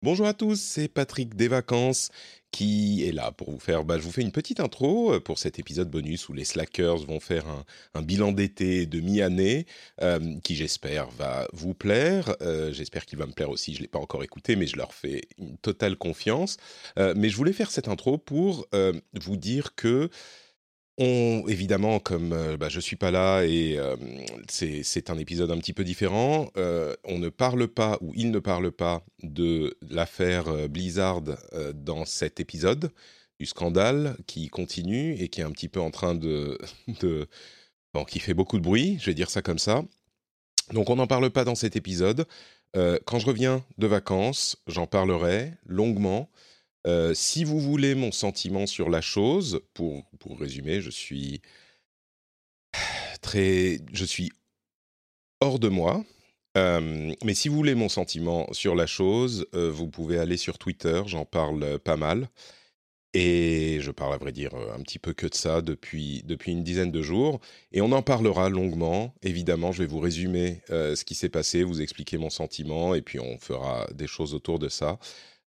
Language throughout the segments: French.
Bonjour à tous, c'est Patrick des Vacances qui est là pour vous faire. Bah, je vous fais une petite intro euh, pour cet épisode bonus où les slackers vont faire un, bilan d'été de mi-année euh, qui, j'espère, va vous plaire. Euh, j'espère qu'il va me plaire aussi. Je ne l'ai pas encore écouté, mais je leur fais une totale confiance. Mais je voulais faire cette intro pour vous dire que on, évidemment, comme euh, bah, je suis pas là et euh, c'est un épisode un petit peu différent, euh, on ne parle pas ou il ne parle pas de l'affaire euh, Blizzard dans cet épisode, du scandale qui continue et qui est un petit peu en train de, qui fait beaucoup de bruit, je vais dire ça comme ça. Donc on n'en parle pas dans cet épisode. Quand je reviens de vacances, j'en parlerai longuement. Euh, si vous voulez mon sentiment sur la chose, pour, pour résumer, je suis très, je suis hors de moi. Euh, mais si vous voulez mon sentiment sur la chose, euh, vous pouvez aller sur Twitter, j'en parle pas mal. Et je parle à vrai dire un petit peu que de ça depuis, depuis une dizaine de jours. Et on en parlera longuement. Évidemment, je vais vous résumer ce qui s'est passé, vous expliquer mon sentiment, et puis on fera des choses autour de ça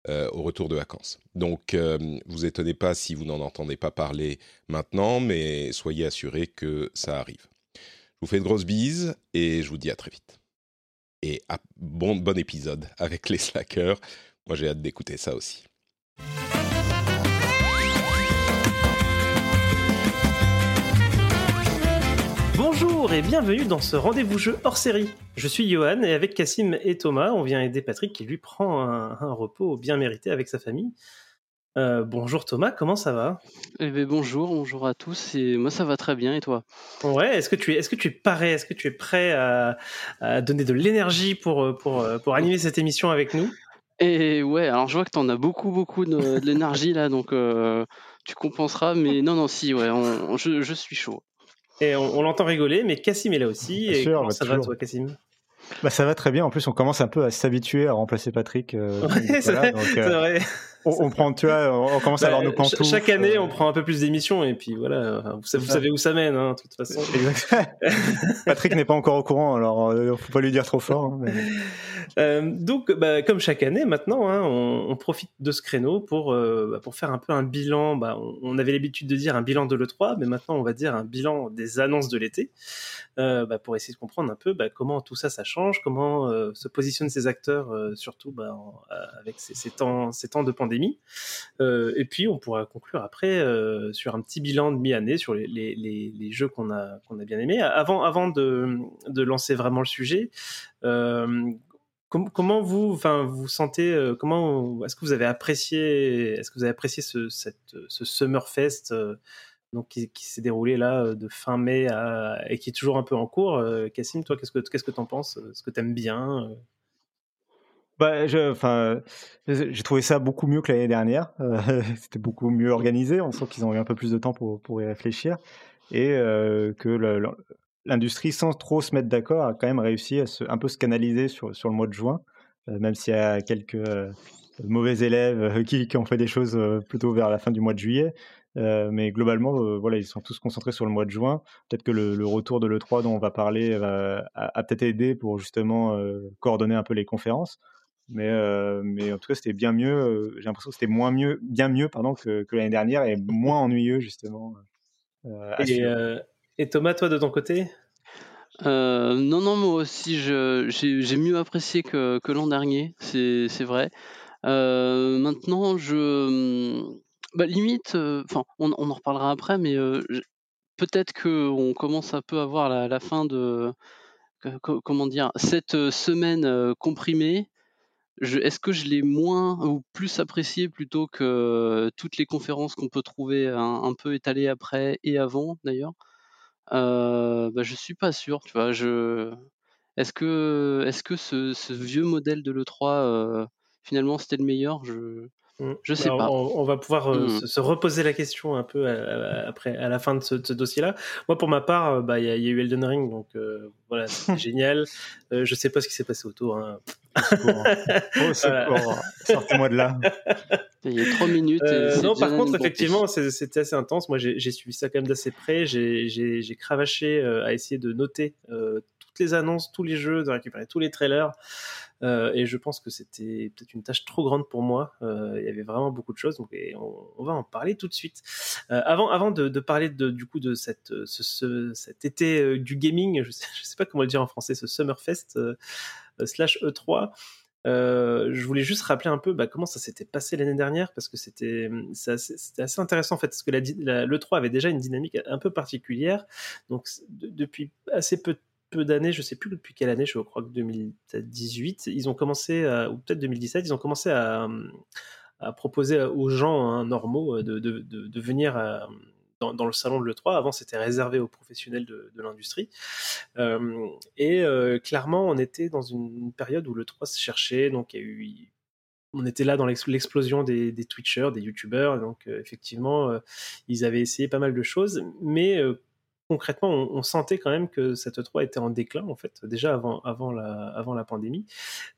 euh, au retour de vacances. Donc, euh, vous étonnez pas si vous n'en entendez pas parler maintenant, mais soyez assurés que ça arrive. Je vous fais de grosses bises et je vous dis à très vite. Et à- bon, bon épisode avec les slackers. Moi, j'ai hâte d'écouter ça aussi. Bonjour et bienvenue dans ce rendez-vous jeu hors série. Je suis Johan et avec Cassim et Thomas, on vient aider Patrick qui lui prend un, un repos bien mérité avec sa famille. Euh, bonjour Thomas, comment ça va? Eh ben, bonjour, bonjour à tous. Et moi, ça va très bien. Et toi? Ouais, est-ce que tu es, est-ce que tu es paré, est-ce que tu es prêt à, à donner de l'énergie pour, pour, pour animer cette émission avec nous? Et ouais, alors je vois que tu en as beaucoup, beaucoup de, de l'énergie là, donc euh, tu compenseras. Mais non, non, si, ouais, on- je, je suis chaud. Et on, on l'entend rigoler, mais Cassim est là aussi. Bien Et sûr, comment bah, ça va toujours. toi, Cassim Bah, ça va très bien. En plus, on commence un peu à s'habituer à remplacer Patrick. euh, Ouais, c'est vrai, donc, euh, vrai. On, on prend, tu vois, on, on commence à avoir nos pantoufles. ch- Chaque année, euh, on prend un peu plus d'émissions et puis voilà, vous, savez où ça mène, hein, de toute façon. Exact. Patrick n'est pas encore au courant, alors euh, faut pas lui dire trop fort. hein, mais- Euh, donc, bah, comme chaque année maintenant, hein, on, on profite de ce créneau pour, euh, bah, pour faire un peu un bilan. Bah, on, avait l'habitude de dire un bilan de l'E3, mais maintenant on va dire un bilan des annonces de l'été, euh, bah, pour essayer de comprendre un peu bah, comment tout ça, ça change, comment euh, se positionnent ces acteurs, euh, surtout bah, euh, avec ces, temps, ces temps de pandémie. Euh, et puis, on pourra conclure après euh, sur un petit bilan de mi-année sur les, les, les, jeux qu'on a, qu'on a bien aimés. Avant, avant de, de lancer vraiment le sujet, euh, com- comment vous, enfin, vous sentez, euh, comment, est-ce que vous avez apprécié, est-ce que vous avez apprécié ce, cette, ce Summerfest euh, donc qui, s'est déroulé là euh, de fin mai et qui est toujours un peu en cours. Euh, Cassim, toi, qu'est-ce que qu'est-ce que t'en penses Est-ce que t'aimes bien euh? Bah, enfin, j'ai trouvé ça beaucoup mieux que l'année dernière. Euh, C'était beaucoup mieux organisé. On sent qu'ils ont eu un peu plus de temps pour, pour y réfléchir et euh, que l'industrie, sans trop se mettre d'accord, a quand même réussi à se, un peu se canaliser sur, sur le mois de juin, euh, même s'il y a quelques euh, mauvais élèves euh, qui, qui ont fait des choses euh, plutôt vers la fin du mois de juillet. Euh, mais globalement, euh, voilà, ils sont tous concentrés sur le mois de juin. Peut-être que le, le retour de l'E3 dont on va parler va- a, a peut-être aidé pour justement euh, coordonner un peu les conférences. Mais, euh, mais en tout cas, c'était bien mieux. euh, J'ai l'impression que c'était moins mieux, bien mieux pardon, que, que l'année dernière et moins ennuyeux justement. euh, et, euh, Thomas, toi, de ton côté? Euh, non, non, moi aussi, j'ai mieux apprécié que, que l'an dernier, c'est c'est vrai. Euh, maintenant, je. Bah, limite, enfin, on, en reparlera après, mais peut-être qu'on commence un peu à voir la, fin de. comment dire Cette semaine comprimée est-ce que je l'ai moins ou plus apprécié plutôt que toutes les conférences qu'on peut trouver un, peu étalées après et avant d'ailleurs? Euh, bah, Je suis pas sûr. Tu vois, je... Est-ce que, est-ce que ce, vieux modèle de l'E3, finalement, c'était le meilleur? Mmh. Je sais bah, pas. On, va pouvoir mmh. se, reposer la question un peu après, à la fin de ce, dossier-là. Moi, pour ma part, bah, il y, a eu Elden Ring, donc voilà, c'est génial. je sais pas ce qui s'est passé autour. Hein. Sortez-moi de là. Il y a trois minutes. non, par contre, effectivement, c'était assez intense. Moi, j'ai suivi ça quand même d'assez près. J'ai cravaché à essayer de noter toutes les annonces, tous les jeux, de récupérer tous les trailers. Euh, et je pense que c'était peut-être une tâche trop grande pour moi. Euh, il y avait vraiment beaucoup de choses, donc on, va en parler tout de suite. Euh, avant, avant de, parler de, du coup de cette, ce, cet été du gaming, je sais, sais pas comment le dire en français, ce Summerfest slash E3. je voulais juste rappeler un peu bah, comment ça s'était passé l'année dernière parce que c'était c'était assez intéressant en fait parce que la, le 3 avait déjà une dynamique un peu particulière donc depuis assez peu de peu d'années, je sais plus depuis quelle année, je crois que 2018, ils ont commencé, ou peut-être 2017, ils ont commencé à, proposer aux gens hein, normaux euh, de, venir euh, dans, le salon de l'E3. Avant, c'était réservé aux professionnels de, l'industrie. Euh, et clairement, on était dans une période où l'E3 se cherchait, donc on était là dans l'explosion des, Twitchers, des YouTubers, donc effectivement, ils avaient essayé pas mal de choses, mais concrètement, on, sentait quand même que cette 3 était en déclin, en fait, déjà avant, avant, la, avant la pandémie.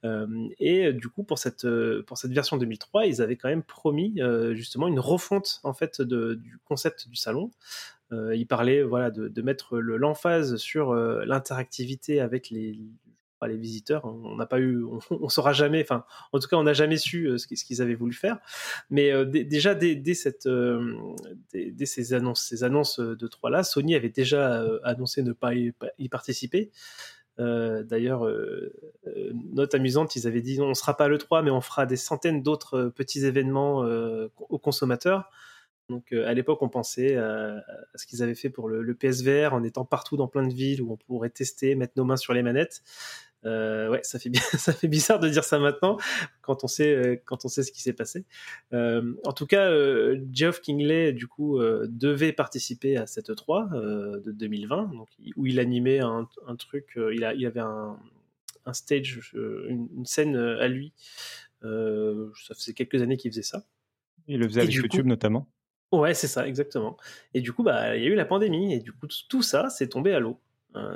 Euh, et du coup, pour cette, pour cette version 2003, ils avaient quand même promis euh, justement une refonte en fait du concept du salon. Euh, ils parlaient voilà, de mettre l'emphase sur l'interactivité avec les, les visiteurs. On n'a pas eu, on, saura jamais. Enfin, en tout cas, on n'a jamais su euh, ce qu'ils avaient voulu faire. Mais euh, déjà dès, cette, euh, dès, ces annonces, ces annonces de trois là, Sony avait déjà annoncé ne pas y, participer. D'ailleurs, note amusante, ils avaient dit on ne sera pas le 3, mais on fera des centaines d'autres petits événements aux consommateurs. Donc à l'époque, on pensait à, ce qu'ils avaient fait pour le, le, PSVR en étant partout dans plein de villes où on pourrait tester, mettre nos mains sur les manettes. Euh, ouais, ça fait, ça fait bizarre de dire ça maintenant quand on sait, euh, quand on sait ce qui s'est passé. Euh, en tout cas, Geoff Kingley, du coup, devait participer à cette 3 de 2020, donc, où il animait un, un truc, il, a, il avait un, un stage, une, scène à lui. ça faisait quelques années qu'il faisait ça. Il le faisait avec YouTube notamment. Ouais, c'est ça, exactement. Et du coup, bah, il y a eu la pandémie, et du coup, tout ça, c'est tombé à l'eau.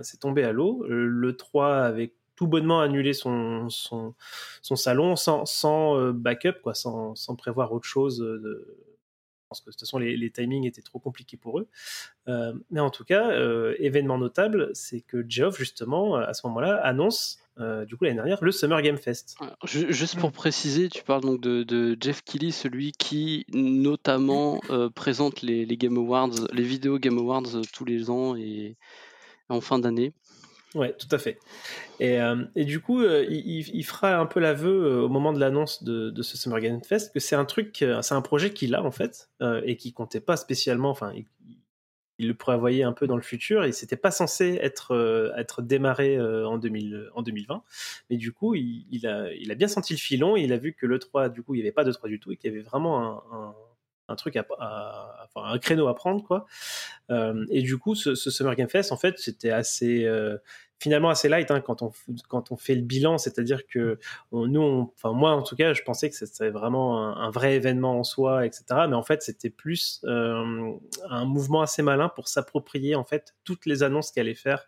c'est tombé à l'eau. Le 3 avec tout bonnement annuler son, son, son salon sans, sans euh, backup, quoi, sans, sans, prévoir autre chose. Euh, de... Je pense que de toute façon, les, les timings étaient trop compliqués pour eux. Euh, mais en tout cas, événement notable, c'est que Geoff, justement, à ce moment-là, annonce, du coup, l'année dernière, le Summer Game Fest. Juste pour préciser, tu parles donc de, de Jeff Kelly, celui qui, notamment, présente les, les, Game Awards, les vidéos Game Awards tous les ans et en fin d'année. Ouais, tout à fait. Et, euh, et du coup, euh, il, il, fera un peu l'aveu euh, au moment de l'annonce de, de, ce Summer Game Fest que c'est un truc, c'est un projet qu'il a en fait et qui comptait pas spécialement. Enfin, il, il, le prévoyait un peu dans le futur et c'était pas censé être être démarré en, 2000, en 2020. Mais du coup, il, a, il a bien senti le filon. Et il a vu que le 3, du coup, il n'y avait pas de 3 du tout et qu'il y avait vraiment un, un truc à, un créneau à prendre quoi et du coup ce, Summer Game Fest en fait c'était assez finalement assez light hein, quand on quand on fait le bilan, c'est-à-dire que nous, enfin moi en tout cas, je pensais que c'était vraiment un, vrai événement en soi, etc. Mais en fait, c'était plus euh, un mouvement assez malin pour s'approprier en fait toutes les annonces qu'allait faire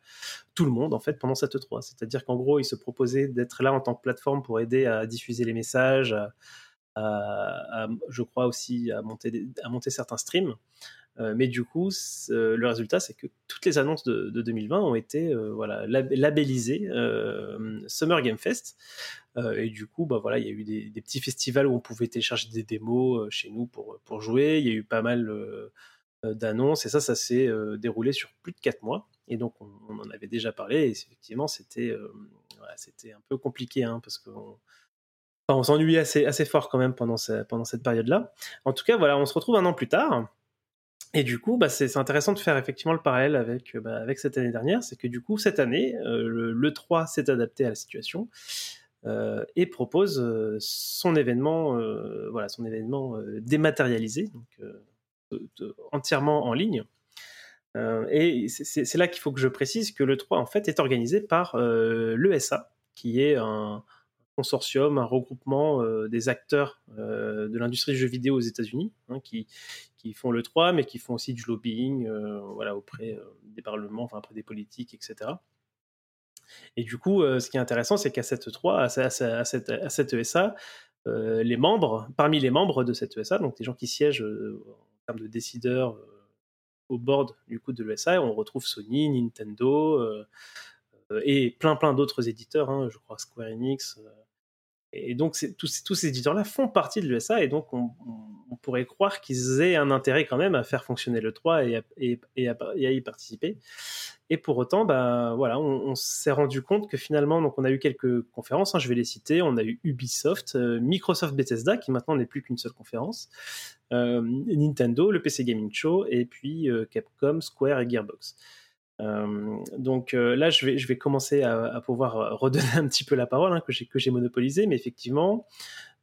tout le monde en fait pendant cette 3 C'est-à-dire qu'en gros, il se proposait d'être là en tant que plateforme pour aider à diffuser les messages. À, je crois aussi à monter, à monter certains streams. Euh, mais du coup, le résultat, c'est que toutes les annonces de, 2020 ont été euh, voilà, labellisées euh, Summer Game Fest. et du coup, bah, voilà, il y a eu des, petits festivals où on pouvait télécharger des démos chez nous pour, pour jouer. Il y a eu pas mal d'annonces. Et ça, ça s'est déroulé sur plus de 4 mois. Et donc, on, en avait déjà parlé. Et effectivement, c'était un peu compliqué hein, parce qu'on on s'ennuyait assez, assez fort quand même pendant, pendant cette période-là. En tout cas, voilà, on se retrouve un an plus tard. Et du coup, bah, c'est intéressant de faire effectivement le parallèle avec, euh, bah, avec cette année dernière. C'est que du coup, cette année, euh, le, 3 s'est adapté à la situation. et propose son événement, voilà, son événement dématérialisé, donc entièrement en ligne. et c'est là qu'il faut que je précise que le 3 en fait est organisé par l'ESA, qui est un, consortium, un regroupement des acteurs de l'industrie du jeu vidéo aux États-Unis, hein, qui, qui font le 3, mais qui font aussi du lobbying voilà, auprès des parlements, enfin, auprès des politiques, etc. Et du coup, ce qui est intéressant, c'est qu'à cette 3, à, cette, à cette ESA, les membres, parmi les membres de cette ESA, donc des gens qui siègent en termes de décideurs au board du coup de l'ESA, on retrouve Sony, Nintendo et plein plein d'autres éditeurs, hein, je crois Square Enix, et donc, tous, ces éditeurs-là font partie de l'USA, et donc on, pourrait croire qu'ils aient un intérêt quand même à faire fonctionner le 3 et à, et, à, y participer. Et pour autant, bah, voilà, on, s'est rendu compte que finalement, donc on a eu quelques conférences, hein, je vais les citer. On a eu Ubisoft, euh, Microsoft Bethesda, qui maintenant n'est plus qu'une seule conférence, euh, Nintendo, le PC Gaming Show, et puis euh, Capcom, Square et Gearbox. Euh, donc euh, là, je vais, je vais commencer à, pouvoir redonner un petit peu la parole hein, que j'ai que j'ai monopolisé, mais effectivement,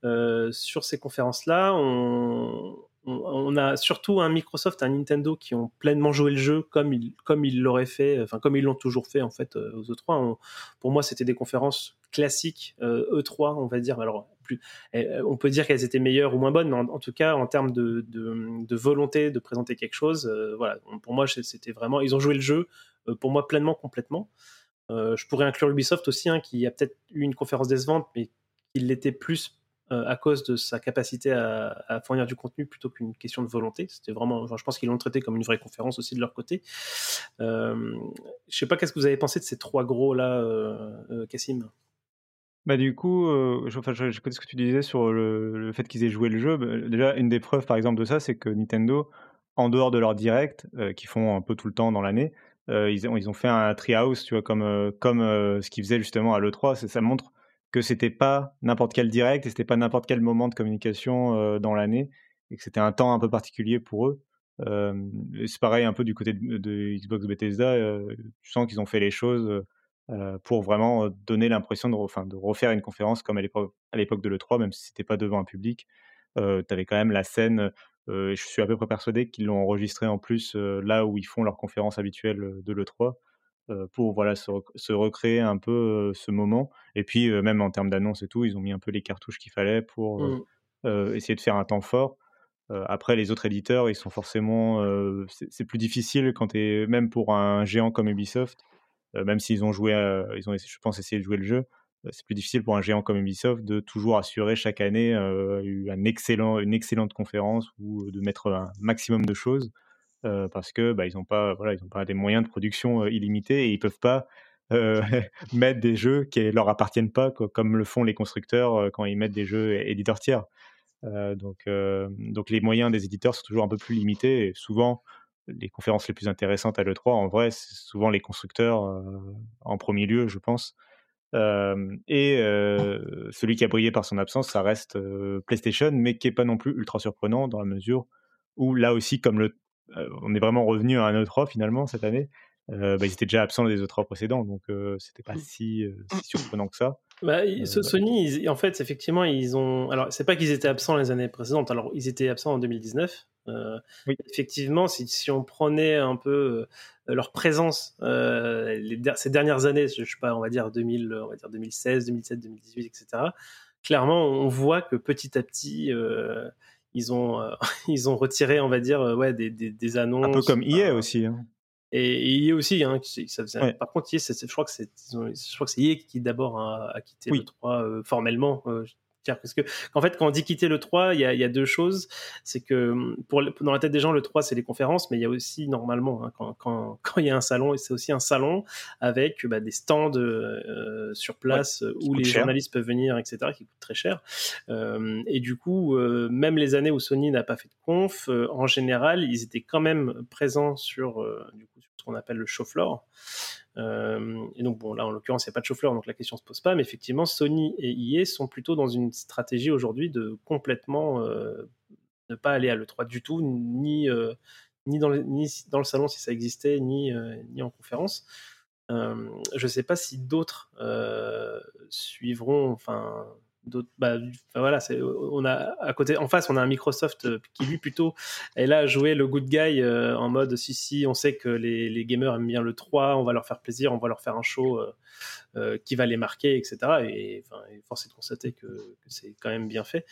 euh, sur ces conférences-là, on, on, a surtout un Microsoft, un Nintendo qui ont pleinement joué le jeu comme ils comme ils l'auraient fait, enfin comme ils l'ont toujours fait en fait aux E3. pour moi, c'était des conférences classiques E3, e on va dire. Alors plus, on peut dire qu'elles étaient meilleures ou moins bonnes, mais en, tout cas en termes de, volonté de présenter quelque chose, voilà. Pour moi, c'était vraiment, ils ont joué le jeu pour moi pleinement, complètement. je pourrais inclure Ubisoft aussi, hein, qui a peut-être eu une conférence décevante, mais qui l'était plus euh, à cause de sa capacité à, fournir du contenu plutôt qu'une question de volonté. C'était vraiment, je pense qu'ils l'ont traité comme une vraie conférence aussi de leur côté. Euh, je sais pas qu'est-ce que vous avez pensé de ces trois gros là, euh, Cassim? Bah du coup, je, enfin, je, connais ce que tu disais sur le, fait qu'ils aient joué le jeu. Bah, déjà, une des preuves, par exemple, de ça, c'est que Nintendo, en dehors de leur direct, qu'ils font un peu tout le temps dans l'année, ils, ont, ils ont fait un treehouse, tu vois, comme, comme ce qu'ils faisaient justement à l'E3. Ça montre que c'était pas n'importe quel direct et c'était pas n'importe quel moment de communication dans l'année et que c'était un temps un peu particulier pour eux. C'est pareil un peu du côté de, Xbox Bethesda, tu sens qu'ils ont fait les choses pour vraiment donner l'impression de, enfin, de refaire une conférence comme à l'époque de l'E3, même si c'était pas devant un public. tu avais quand même la scène, je suis à peu près persuadé qu'ils l'ont enregistré en plus là où ils font leur conférence habituelle de l'E3 pour voilà se, recréer un peu ce moment. Et puis même en termes d'annonce et tout, ils ont mis un peu les cartouches qu'il fallait pour mmh. essayer de faire un temps fort. après, les autres éditeurs, ils sont forcément. c'est plus difficile quand es, même pour un géant comme Ubisoft, même s'ils ont joué, ils ont, je pense, essayé de jouer le jeu. C'est plus difficile pour un géant comme Ubisoft de toujours assurer chaque année une excellente conférence ou de mettre un maximum de choses. Euh, parce que bah, ils n'ont pas, des moyens de production euh, illimités et ils peuvent pas euh, mettre des jeux qui leur appartiennent pas, comme le font les constructeurs quand ils mettent des jeux éditeurs tiers. donc, donc les moyens des éditeurs sont toujours un peu plus limités et souvent les conférences les plus intéressantes à l'E3, en vrai, c'est souvent les constructeurs en premier lieu, je pense. et celui qui a brillé par son absence, ça reste PlayStation, mais qui est pas non plus ultra surprenant dans la mesure où là aussi, comme le euh, on est vraiment revenu à un E3 finalement cette année. Euh, bah, ils étaient déjà absents des E3 précédents, donc euh, c'était pas si, surprenant que ça. Bah, Sony, en fait, effectivement, ils ont. Alors, c'est pas qu'ils étaient absents les années précédentes. Alors, ils étaient absents en 2019. Effectivement, si, on prenait un peu leur présence ces dernières années, je, sais pas, on va dire 2000, on va dire 2016, 2017, 2018, etc. Clairement, on voit que petit à petit ils ont, euh, ils ont retiré, on va dire, euh, ouais, des, des, annonces. Un peu comme EA aussi. Hein. Et, EA aussi, hein, ça faisait... par contre, EA, je crois que c'est, je crois que c'est EA qui d'abord a, quitté le 3 euh, parce que en fait quand on dit quitter le 3 il y a, deux choses. C'est que pour dans la tête des gens le 3 c'est les conférences mais il y a aussi normalement hein, quand, quand, quand, il y a un salon c'est aussi un salon avec bah, des stands euh, sur place où les journalistes peuvent venir etc qui coûtent très cher. Euh, et du coup euh, même les années où Sony n'a pas fait de conf en général ils étaient quand même présents sur du coup sur ce qu'on appelle le floor euh, et donc, bon, là, en l'occurrence, il n'y a pas de chauffeur, donc la question ne se pose pas. Mais effectivement, Sony et EA sont plutôt dans une stratégie aujourd'hui de complètement euh, ne pas aller à l'E3 du tout, ni, euh, ni, dans le, salon si ça existait, ni, ni en conférence. je sais pas si d'autres suivront, enfin d'autres bah, voilà c'est on a à côté en face on a un Microsoft euh, qui lui plutôt est là à jouer le good guy euh, en mode si si on sait que les, les, gamers aiment bien le 3 on va leur faire plaisir on va leur faire un show euh, qui va les marquer etc et, enfin, force est de constater que, c'est quand même bien fait.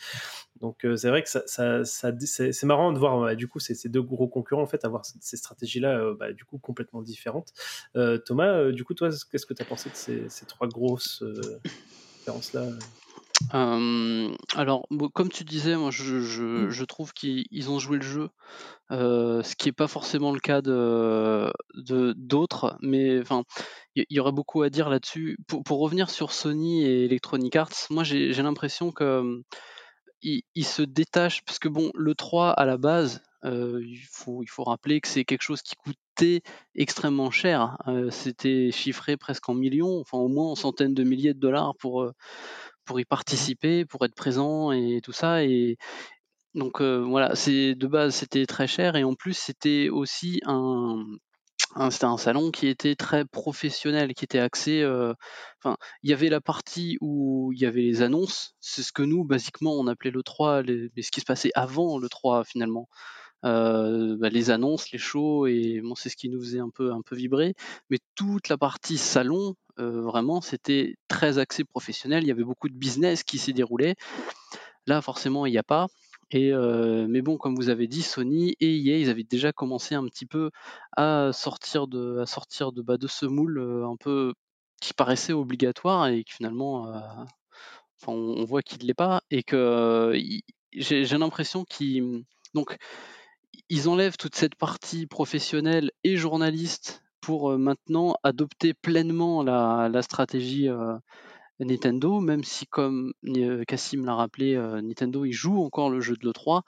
Donc c'est vrai que ça, ça, ça c'est marrant de voir du coup ces, deux gros concurrents en fait avoir ces stratégies là bah, du coup complètement différentes. Thomas du coup toi qu'est-ce que tu as pensé de ces, ces trois grosses différences là alors, comme tu disais, moi je, je, trouve qu'ils ont joué le jeu, ce qui n'est pas forcément le cas de d'autres, mais enfin, il y, aurait beaucoup à dire là-dessus. Pour, pour, revenir sur Sony et Electronic Arts, moi j'ai l'impression que ils, se détachent, parce que bon, le 3 à la base, il, faut, il faut rappeler que c'est quelque chose qui coûtait extrêmement cher. C'était chiffré presque en millions, enfin au moins en centaines de milliers de dollars pour pour y mmh participer, pour être présent et tout ça. Et donc voilà, c'est de base c'était très cher et en plus c'était aussi un, c'était un salon qui était très professionnel, qui était axé. enfin, il y avait la partie où il y avait les annonces. C'est ce que nous, basiquement, on appelait le 3, mais ce qui se passait avant le 3 finalement. Bah, les annonces, les shows, et bon, c'est ce qui nous faisait un peu, un peu vibrer. Mais toute la partie salon, vraiment, c'était très axé professionnel. Il y avait beaucoup de business qui s'y déroulait. Là, forcément, il n'y a pas. Et mais bon, comme vous avez dit, Sony et EA, ils avaient déjà commencé un petit peu à sortir de, à sortir de, bas de ce moule un peu qui paraissait obligatoire et qui finalement, on, voit qu'il ne l'est pas et que j'ai l'impression qu'ils donc ils enlèvent toute cette partie professionnelle et journaliste pour euh, maintenant adopter pleinement la, stratégie euh, Nintendo, même si, comme euh, Cassim l'a rappelé, Nintendo il joue encore le jeu de l'E3,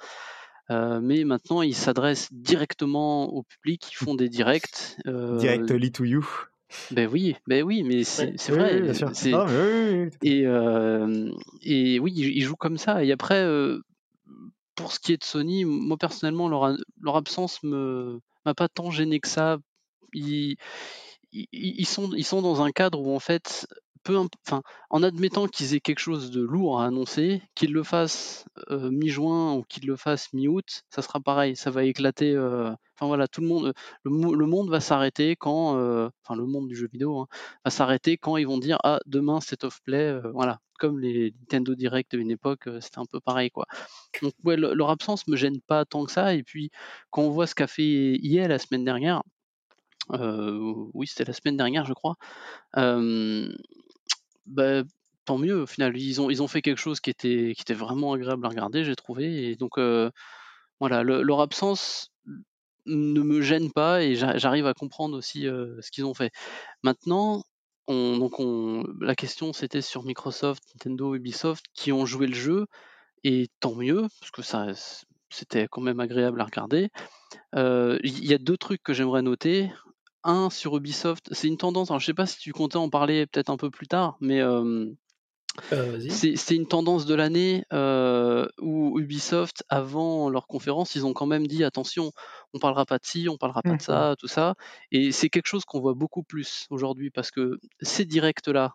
mais maintenant ils s'adressent directement au public, ils font des directs. Directly to you. Ben oui, ben oui, mais c'est vrai. et, et oui, ils jouent comme ça. Et après, pour ce qui est de Sony, moi personnellement, leur, absence me m'a pas tant gêné que ça. Ils, sont, dans un cadre où en fait, peu, en admettant qu'ils aient quelque chose de lourd à annoncer, qu'ils le fassent euh, mi-juin ou qu'ils le fassent mi-août, ça sera pareil, ça va éclater. Euh, voilà, tout le monde, le, monde va s'arrêter quand, euh, enfin le monde du jeu vidéo hein, va s'arrêter quand ils vont dire ah demain c'est off play, voilà, comme les Nintendo Direct de une époque, c'était un peu pareil quoi. Donc ouais, leur absence me gêne pas tant que ça. Et puis quand on voit ce qu'a fait EA la semaine dernière, oui c'était la semaine dernière je crois. Bah, tant mieux au final. Ils ont, ils ont fait quelque chose qui était, qui était vraiment agréable à regarder, j'ai trouvé. Et donc voilà, leur absence ne me gêne pas et j'arrive à comprendre aussi ce qu'ils ont fait. Maintenant, donc on, la question c'était sur Microsoft, Nintendo, Ubisoft qui ont joué le jeu et tant mieux parce que ça c'était quand même agréable à regarder. Il y a deux trucs que j'aimerais noter. Un sur Ubisoft, c'est une tendance. Alors je sais pas si tu comptais en parler peut-être un peu plus tard, mais euh, c'est une tendance de l'année euh, où Ubisoft, avant leur conférence, ils ont quand même dit attention, on parlera pas de ci, on parlera pas de mmh. ça, tout ça. Et c'est quelque chose qu'on voit beaucoup plus aujourd'hui parce que ces directs-là,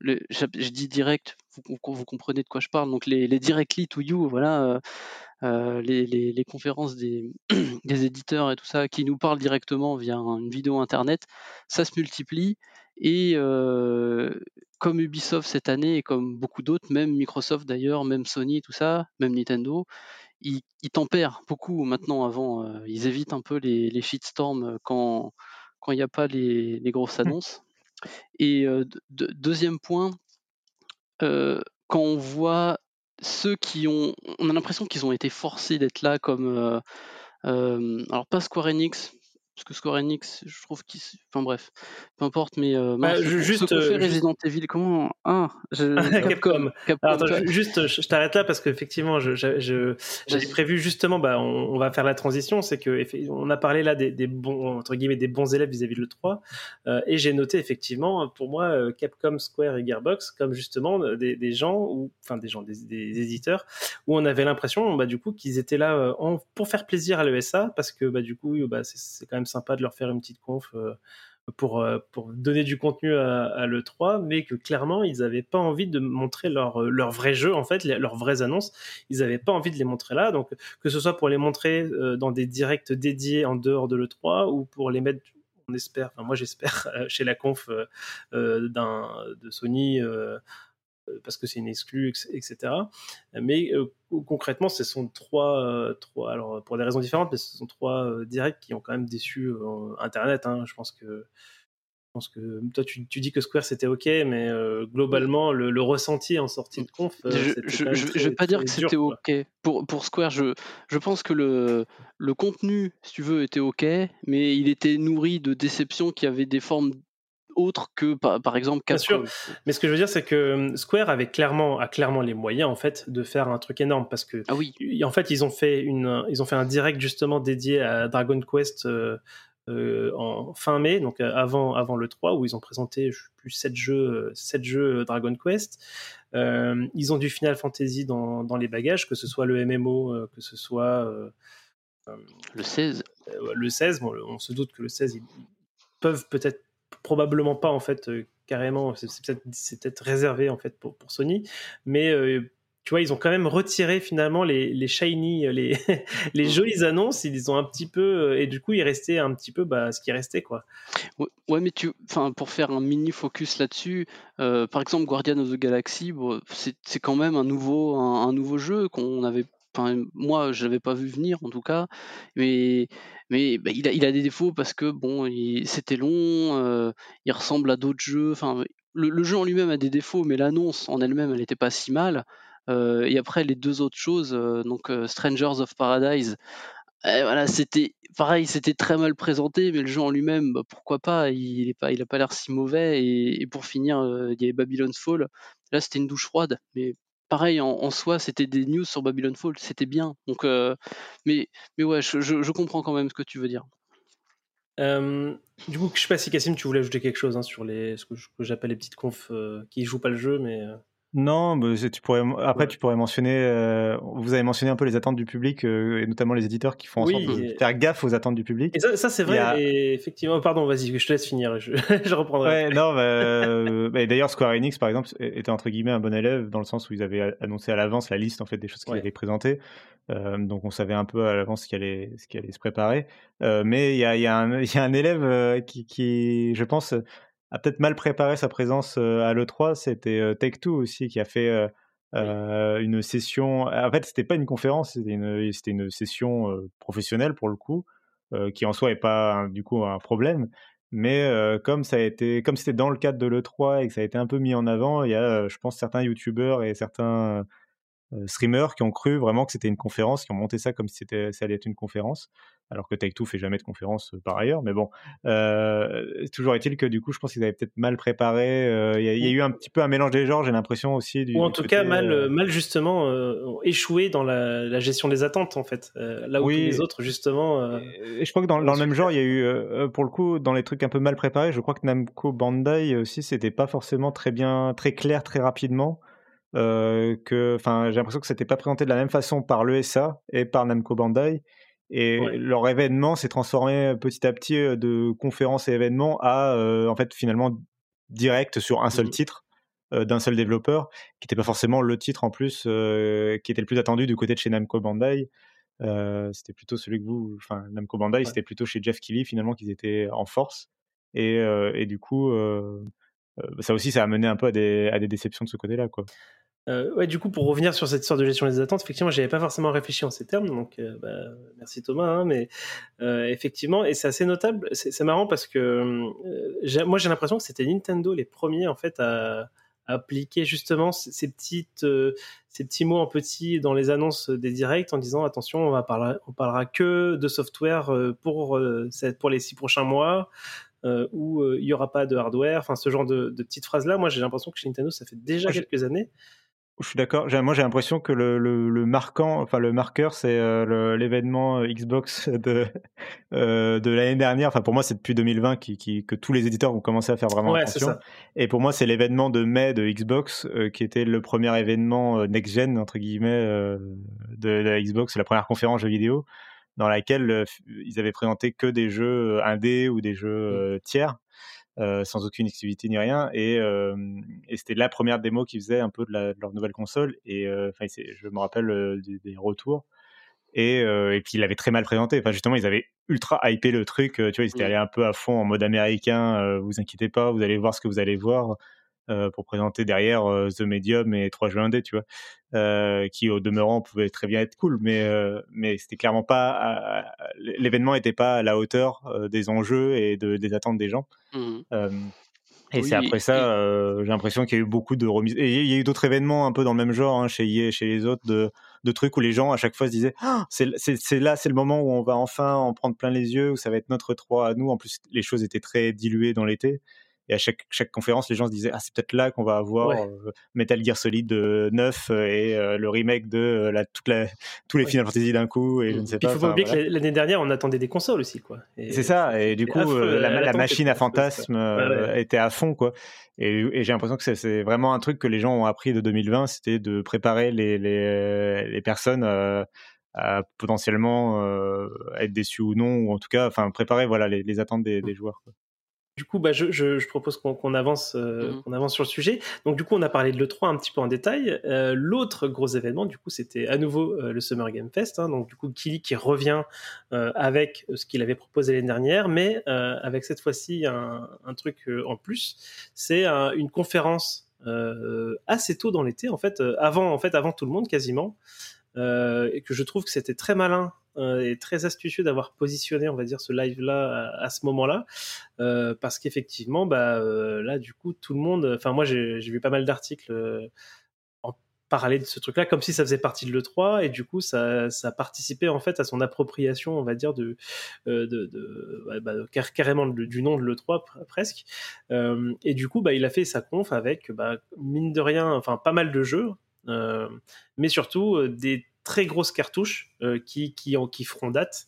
je, dis direct, vous, vous, comprenez de quoi je parle, donc les, les directly to you, voilà, euh, les, les, conférences des, des, éditeurs et tout ça, qui nous parlent directement via une vidéo internet, ça se multiplie. Et comme Ubisoft cette année et comme beaucoup d'autres, même Microsoft d'ailleurs, même Sony, tout ça, même Nintendo, ils, tempèrent beaucoup maintenant. Avant, euh, ils évitent un peu les, les shitstorms quand quand il n'y a pas les, les, grosses mmh. annonces. Et euh, deuxième point, euh, quand on voit ceux qui ont, on a l'impression qu'ils ont été forcés d'être là comme, alors pas Square Enix, parce que Square Enix, je trouve qu'ils. Enfin bref, peu importe, mais. Euh, bah, juste. Ce fait euh, Resident Evil, comment. Ah, Capcom. Capcom. juste, je, t'arrête là parce qu'effectivement, je, j'avais prévu justement, bah, on, va faire la transition. C'est que on a parlé là des, des, bons, entre guillemets, des bons élèves vis-à-vis de l'E3. Euh, et j'ai noté effectivement, pour moi, euh, Capcom, Square et Gearbox comme justement des, des gens, ou, enfin des gens, des, des, éditeurs, où on avait l'impression, bah, du coup, qu'ils étaient là en, pour faire plaisir à l'ESA parce que, bah, du coup, bah, c'est quand même sympa de leur faire une petite conf euh, pour, pour donner du contenu à, l'E3, mais que clairement, ils n'avaient pas envie de montrer leur, leur vrai jeu, en fait, leurs vraies annonces. Ils n'avaient pas envie de les montrer là. Donc, que ce soit pour les montrer dans des directs dédiés en dehors de l'E3 ou pour les mettre on espère, enfin moi j'espère chez la conf d'un de Sony parce que c'est une exclue, etc. Mais concrètement, ce sont trois, trois, alors pour des raisons différentes, mais ce sont trois directs qui ont quand même déçu Internet. Hein. Je pense que je pense que toi, tu, dis que Square c'était ok, mais euh, globalement, le, ressenti en sortie de conf. Euh, je ne vais pas dire que c'était ok. Pour, pour Square, je, je pense que le, le contenu, si tu veux, était ok, mais il était nourri de déceptions qui avaient des formes autres que par, exemple Bien sûr, mais ce que je veux dire c'est que euh, Square avait clairement a clairement les moyens en fait de faire un truc énorme parce que ah oui. en fait ils ont fait une ils ont fait un direct justement dédié à Dragon Quest euh, en fin mai, donc euh, avant, avant le 3, où ils ont présenté je sais plus 7 jeux, 7 jeux Dragon Quest. Euh, ils ont du Final Fantasy dans, dans, les bagages, que ce soit le MMO, que ce soit le 16. le 16, bon, on se doute que le 16, ils peuvent peut-être, probablement pas en fait, carrément, c'est peut-être peut réservé en fait pour, Sony, mais tu vois, ils ont quand même retiré finalement les, shiny, euh, les, les jolies annonces, ils ont un petit peu, euh, et du coup, il restait un petit peu bah, ce qui restait, quoi. Ouais, mais tu, enfin, pour faire un mini focus là-dessus, euh, par exemple, Guardian of the Galaxy, c'est quand même un nouveau, un, nouveau jeu qu'on avait moi, je l'avais pas vu venir en tout cas, mais, mais bah, il, a, des défauts parce que bon, c'était long, il ressemble à d'autres jeux. Le, jeu en lui-même a des défauts, mais l'annonce en elle-même, elle n'était pas si mal. Euh, et après, les deux autres choses, euh, donc euh, Strangers of Paradise, eh, c'était pareil, c'était très mal présenté, mais le jeu en lui-même, bah, pourquoi pas Il n'a pas l'air si mauvais. Et, pour finir, il y avait Babylon's Fall. Là, c'était une douche froide, mais pareil, en, soi, c'était des news sur Babylon Fall, c'était bien. Donc, mais, mais ouais, je, comprends quand même ce que tu veux dire. du coup, je sais pas si Cassim, tu voulais ajouter quelque chose hein, sur les, ce que, j'appelle les petites confs qui jouent pas le jeu, mais. Non, mais tu pourrais, après, tu pourrais mentionner, euh, vous avez mentionné un peu les attentes du public, euh, et notamment les éditeurs qui font en sorte de faire gaffe aux attentes du public. Et ça, c'est vrai, et effectivement, pardon, vas-y, je te laisse finir, je, je reprendrai. Ouais, non, bah, euh, bah, d'ailleurs, Square Enix, par exemple, était entre guillemets un bon élève, dans le sens où ils avaient annoncé à l'avance la liste, en fait, des choses qu'ils allaient présenter. donc, on savait un peu à l'avance ce qui allait, ce qui allait se préparer. mais il y a, y, a un, y a un élève qui, qui, je pense, a peut-être mal préparé sa présence à l'E3, c'était Take Two aussi qui a fait une session. En fait, c'était pas une conférence, c'était une, une, session professionnelle pour le coup, qui en soi n'est pas du coup un problème. Mais comme ça a été, comme c'était dans le cadre de l'E3 et que ça a été un peu mis en avant, il y a, je pense, certains YouTubeurs et certains streamers qui ont cru vraiment que c'était une conférence, qui ont monté ça comme si c'était, ça allait être une conférence alors que Take-Two fait jamais de conférence euh, par ailleurs. Mais bon, euh, toujours est-il que du coup, je pense qu'ils avaient peut-être mal préparé. Euh, il y, a eu un petit peu un mélange des genres, j'ai l'impression aussi. Du, Ou en tout cas, mal, mal justement échoué dans la, gestion des attentes, en fait. là où les autres, justement. Et je crois que dans, dans le même genre, il y a eu, pour le coup, dans les trucs un peu mal préparés, je crois que Namco Bandai aussi, c'était pas forcément très bien, très clair, très rapidement. que, enfin, j'ai l'impression que c'était pas présenté de la même façon par l'ESA et par Namco Bandai. Et leur événement s'est transformé petit à petit de conférence et événement à, en fait, finalement, direct sur un seul mmh titre d'un seul développeur, qui n'était pas forcément le titre en plus qui était le plus attendu du côté de chez Namco Bandai. c'était plutôt celui que vous, enfin Namco Bandai, c'était plutôt chez Jeff Keighley finalement qu'ils étaient en force. Et, et du coup, ça aussi, ça a mené un peu à des, à des déceptions de ce côté-là, quoi. Euh, ouais, du coup, pour revenir sur cette sorte de gestion des attentes, effectivement, j'avais pas forcément réfléchi en ces termes, donc euh, bah, merci Thomas. Hein, mais euh, effectivement, et c'est assez notable. C'est marrant parce que moi, j'ai l'impression que c'était Nintendo les premiers en fait à, appliquer justement ces petites, ces petits mots en petit dans les annonces des directs en disant attention, on va parler, on parlera que de software pour pour les six prochains mois. où il n'y aura pas de hardware, enfin ce genre de, de petites phrases là. Moi, j'ai l'impression que chez Nintendo, ça fait déjà quelques années je suis d'accord. Moi, j'ai l'impression que le, le, marquant, enfin le marqueur, c'est euh, l'événement euh, Xbox de euh, de l'année dernière. Enfin, pour moi, c'est depuis 2020 qui, qui, que tous les éditeurs ont commencé à faire vraiment attention. Et pour moi, c'est l'événement de mai de Xbox qui était le premier événement next gen entre guillemets de, la Xbox, la première conférence jeux vidéo dans laquelle ils avaient présenté que des jeux indés ou des jeux mmh. Tiers. sans aucune activité ni rien. Et, et c'était la première démo qu'ils faisaient un peu de, la, de, leur nouvelle console. Et enfin, je me rappelle des, des, retours. Et, et, puis il avait très mal présenté. Enfin, justement, ils avaient ultra hypé le truc. Tu vois, ils étaient allés un peu à fond en mode américain. vous inquiétez pas, vous allez voir ce que vous allez voir. Euh, pour présenter derrière euh, The Medium et 3 jeux indés, tu vois, euh, qui au demeurant pouvaient très bien être cool, mais mais c'était clairement pas l'événement n'était pas à la hauteur des enjeux et de, des attentes des gens. Mmh. Et c'est après ça, j'ai l'impression qu'il y a eu beaucoup de remises. Et il y a eu d'autres événements un peu dans le même genre hein, chez EA chez les autres, de, de, trucs où les gens à chaque fois se disaient ah, c'est là, c'est le moment où on va enfin en prendre plein les yeux, où ça va être notre 3 à nous. En plus, les choses étaient très diluées dans l'été. Et à chaque, chaque conférence, les gens se disaient ah c'est peut-être là qu'on va avoir euh, Metal Gear Solid 9 euh, et euh, le remake de la, toute la, tous les Final Fantasy d'un coup et je ne sais pas. Il faut pas oublier que l'année dernière on attendait des consoles aussi quoi. C'est ça et du coup la, machine à fantasmes était à fond quoi. Et, j'ai l'impression que c'est vraiment un truc que les gens ont appris de 2020, c'était de préparer les, les, les personnes à potentiellement être déçus ou non, ou en tout cas, enfin préparer voilà les, les attentes des, des joueurs. Quoi. Du coup, bah, je, je, je propose qu'on avance, euh, mmh. avance sur le sujet. Donc, du coup, on a parlé de l'E3 un petit peu en détail. Euh, L'autre gros événement, du coup, c'était à nouveau euh, le Summer Game Fest. Hein, donc, du coup, Kili qui revient avec ce qu'il avait proposé l'année dernière, mais avec cette fois-ci un, un, truc en plus. C'est une conférence assez tôt dans l'été, en fait, avant, en fait, avant tout le monde quasiment. Et que je trouve que c'était très malin euh, et très astucieux d'avoir positionné, on va dire, ce live-là à, ce moment-là, euh, parce qu'effectivement, bah, euh, là, du coup, tout le monde, enfin, moi, j'ai vu pas mal d'articles en parler de ce truc-là, comme si ça faisait partie de l'E3, et du coup, ça, ça participait en fait à son appropriation, on va dire, de, de bah, carrément du nom de l'E3 presque. et du coup, bah, il a fait sa conf avec, bah, mine de rien, enfin, pas mal de jeux, mais surtout des très grosses cartouches euh, qui, qui, en, qui feront date.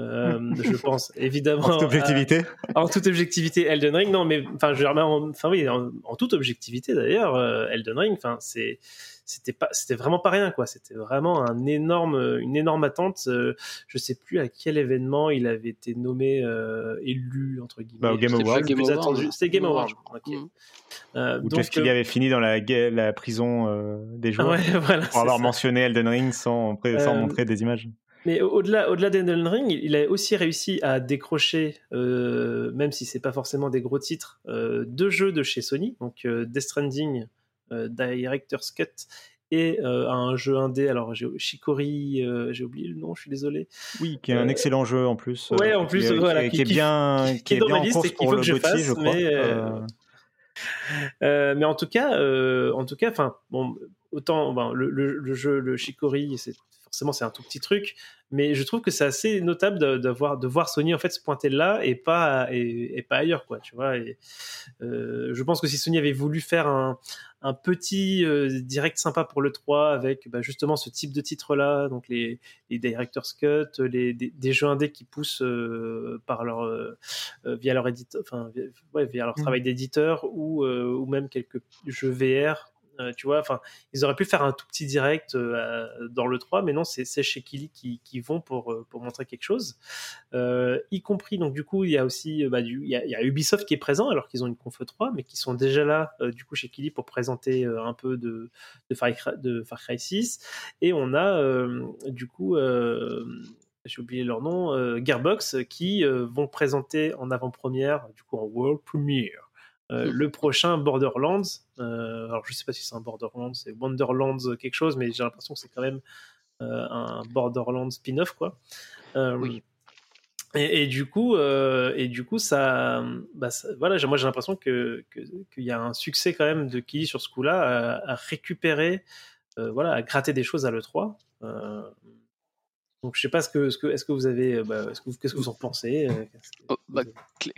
Euh, je pense évidemment en toute objectivité. en toute objectivité Elden Ring non mais enfin je enfin oui en, toute objectivité d'ailleurs euh, Elden Ring enfin c'est c'était pas c'était vraiment pas rien quoi. C'était vraiment un énorme une énorme attente. Je sais plus à quel événement il avait été nommé élu entre guillemets. Bah, au Game Award c'était Game Award euh, Ou est-ce qu'il avait fini dans la, la prison des joueurs pour avoir mentionné Elden Ring sans, sans montrer des images mais au-delà, au-delà d'Elden Ring, il a aussi réussi à décrocher, euh, même si c'est pas forcément des gros titres, euh, deux jeux de chez Sony, donc euh, Death Stranding, Director's Cut, et un jeu indé. Alors j'ai Shikori, j'ai oublié le nom, je suis désolé. Oui, qui est un excellent jeu en plus. Ouais, en plus, qui, voilà, qui, est bien, qui, est, bien en course pour le je, fasse, je crois. Mais, mais en tout cas, en tout cas, enfin bon, autant ben, le, le, le, jeu, le Shikori, c'est forcément c'est un tout petit truc, mais je trouve que c'est assez notable de, voir, de voir Sony en fait se pointer là et pas et, pas ailleurs quoi, tu vois. Et, euh, je pense que si Sony avait voulu faire un, un petit euh, direct sympa pour le 3 avec bah, justement ce type de titre là, donc les, les director's cut, les des, jeux indés qui poussent euh, par leur via leur éditeur, enfin ouais, via leur mmh. travail d'éditeur ou ou même quelques jeux VR euh, tu vois, enfin, ils auraient pu faire un tout petit direct euh, dans le 3, mais non, c'est chez Kili qui, qui, vont pour, euh, pour montrer quelque chose. y compris, donc du coup, il y a aussi bah, du, y a, Ubisoft qui est présent, alors qu'ils ont une Conf 3, mais qui sont déjà là, du coup, chez Kili pour présenter un peu de, de, Far, de Far Cry 6. Et on a, du coup, j'ai oublié leur nom, Gearbox, qui vont présenter en avant-première, du coup en world premiere, euh, le prochain Borderlands, euh, alors je sais pas si c'est un Borderlands, c'est Wonderlands quelque chose, mais j'ai l'impression que c'est quand même euh, un Borderlands spin-off quoi. oui. Et, du coup, et du coup, ça, bah, voilà, moi j'ai l'impression que qu'il y a un succès quand même de Kili sur ce coup-là à, récupérer, voilà, à gratter des choses à le 3. Donc je sais pas ce que, ce que est-ce que vous avez, bah, qu'est-ce que vous en pensez oh, bah,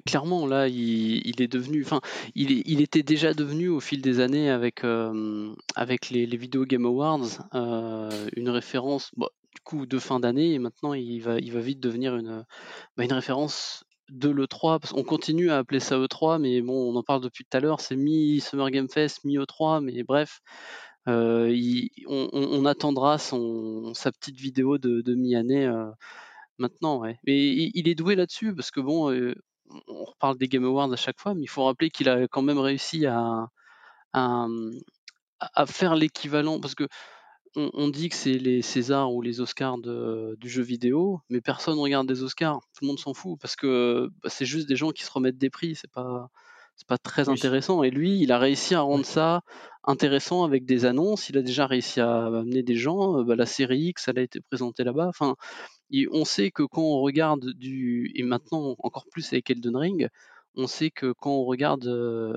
Clairement là, il, est devenu, enfin, il, il, était déjà devenu au fil des années avec euh, avec les, les, Video Game Awards une référence, du coup de fin d'année et maintenant il va il va vite devenir une bah, une référence de l'E3, parce qu'on continue à appeler ça E3, mais bon, on en parle depuis tout à l'heure, c'est mi Summer Game Fest, mi E3, mais bref, euh, on, attendra son, sa petite vidéo de, de mi-année euh, maintenant. Ouais. Mais il, est doué là-dessus parce que bon, euh, on reparle des Game Awards à chaque fois, mais il faut rappeler qu'il a quand même réussi à, à, à faire l'équivalent, parce que on, dit que c'est les Césars ou les Oscars du jeu vidéo, mais personne regarde des Oscars, tout le monde s'en fout, parce que bah, c'est juste des gens qui se remettent des prix, c'est pas c'est pas très intéressant. Et lui, il a réussi à rendre ça intéressant avec des annonces. Il a déjà réussi à amener des gens. Bah, la série X, elle a été présentée là-bas. Enfin, on sait que quand on regarde du et maintenant encore plus avec Elden Ring, on sait que quand on regarde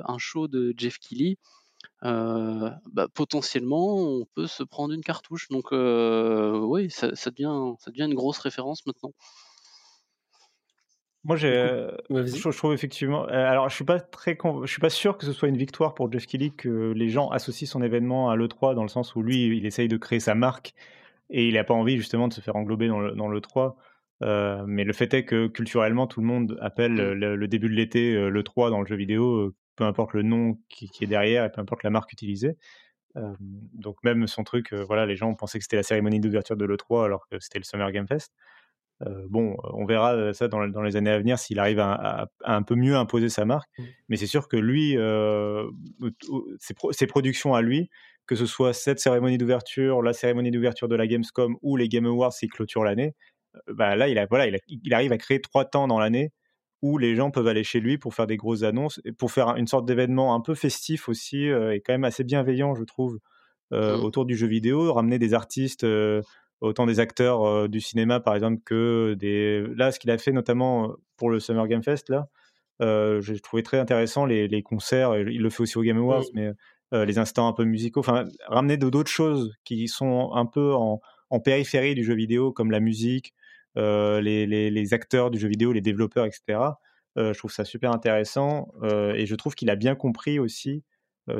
un show de Jeff Keighley, euh, bah, potentiellement on peut se prendre une cartouche. Donc euh, oui, ça, ça devient une grosse référence maintenant. Moi, j'ai, je, trouve effectivement. Euh, alors, je suis pas très, je suis pas sûr que ce soit une victoire pour Jeff Kelly que les gens associent son événement à l'E3 dans le sens où lui, il essaye de créer sa marque et il n'a pas envie justement de se faire englober dans le, dans l'E3. mais le fait est que culturellement, tout le monde appelle mmh. le, début de l'été l'E3 dans le jeu vidéo peu importe le nom qui, est derrière et peu importe la marque utilisée. donc même son truc, voilà, les gens pensaient que c'était la cérémonie d'ouverture de l'E3 alors que c'était le Summer Game Fest. Bon, on verra ça dans, les années à venir s'il arrive à, un peu mieux imposer sa marque. Mmh. Mais c'est sûr que lui, ses, productions à lui, que ce soit cette cérémonie d'ouverture, la cérémonie d'ouverture de la Gamescom ou les Game Awards qui clôturent l'année, bah là, il, a, voilà, il, arrive à créer trois temps dans l'année où les gens peuvent aller chez lui pour faire des grosses annonces et pour faire une sorte d'événement un peu festif aussi euh, et quand même assez bienveillant, je trouve, euh, mmh. autour du jeu vidéo, ramener des artistes, euh, autant des acteurs du cinéma par exemple que des. Là, ce qu'il a fait notamment pour le Summer Game Fest, là, j'ai trouvé très intéressant les, les, concerts, il le fait aussi au Game Awards, mais les instants un peu musicaux, enfin, ramener d'autres choses qui sont un peu en, en périphérie du jeu vidéo, comme la musique, euh, les, les, acteurs du jeu vidéo, les développeurs, etc. Euh, je trouve ça super intéressant euh, et je trouve qu'il a bien compris aussi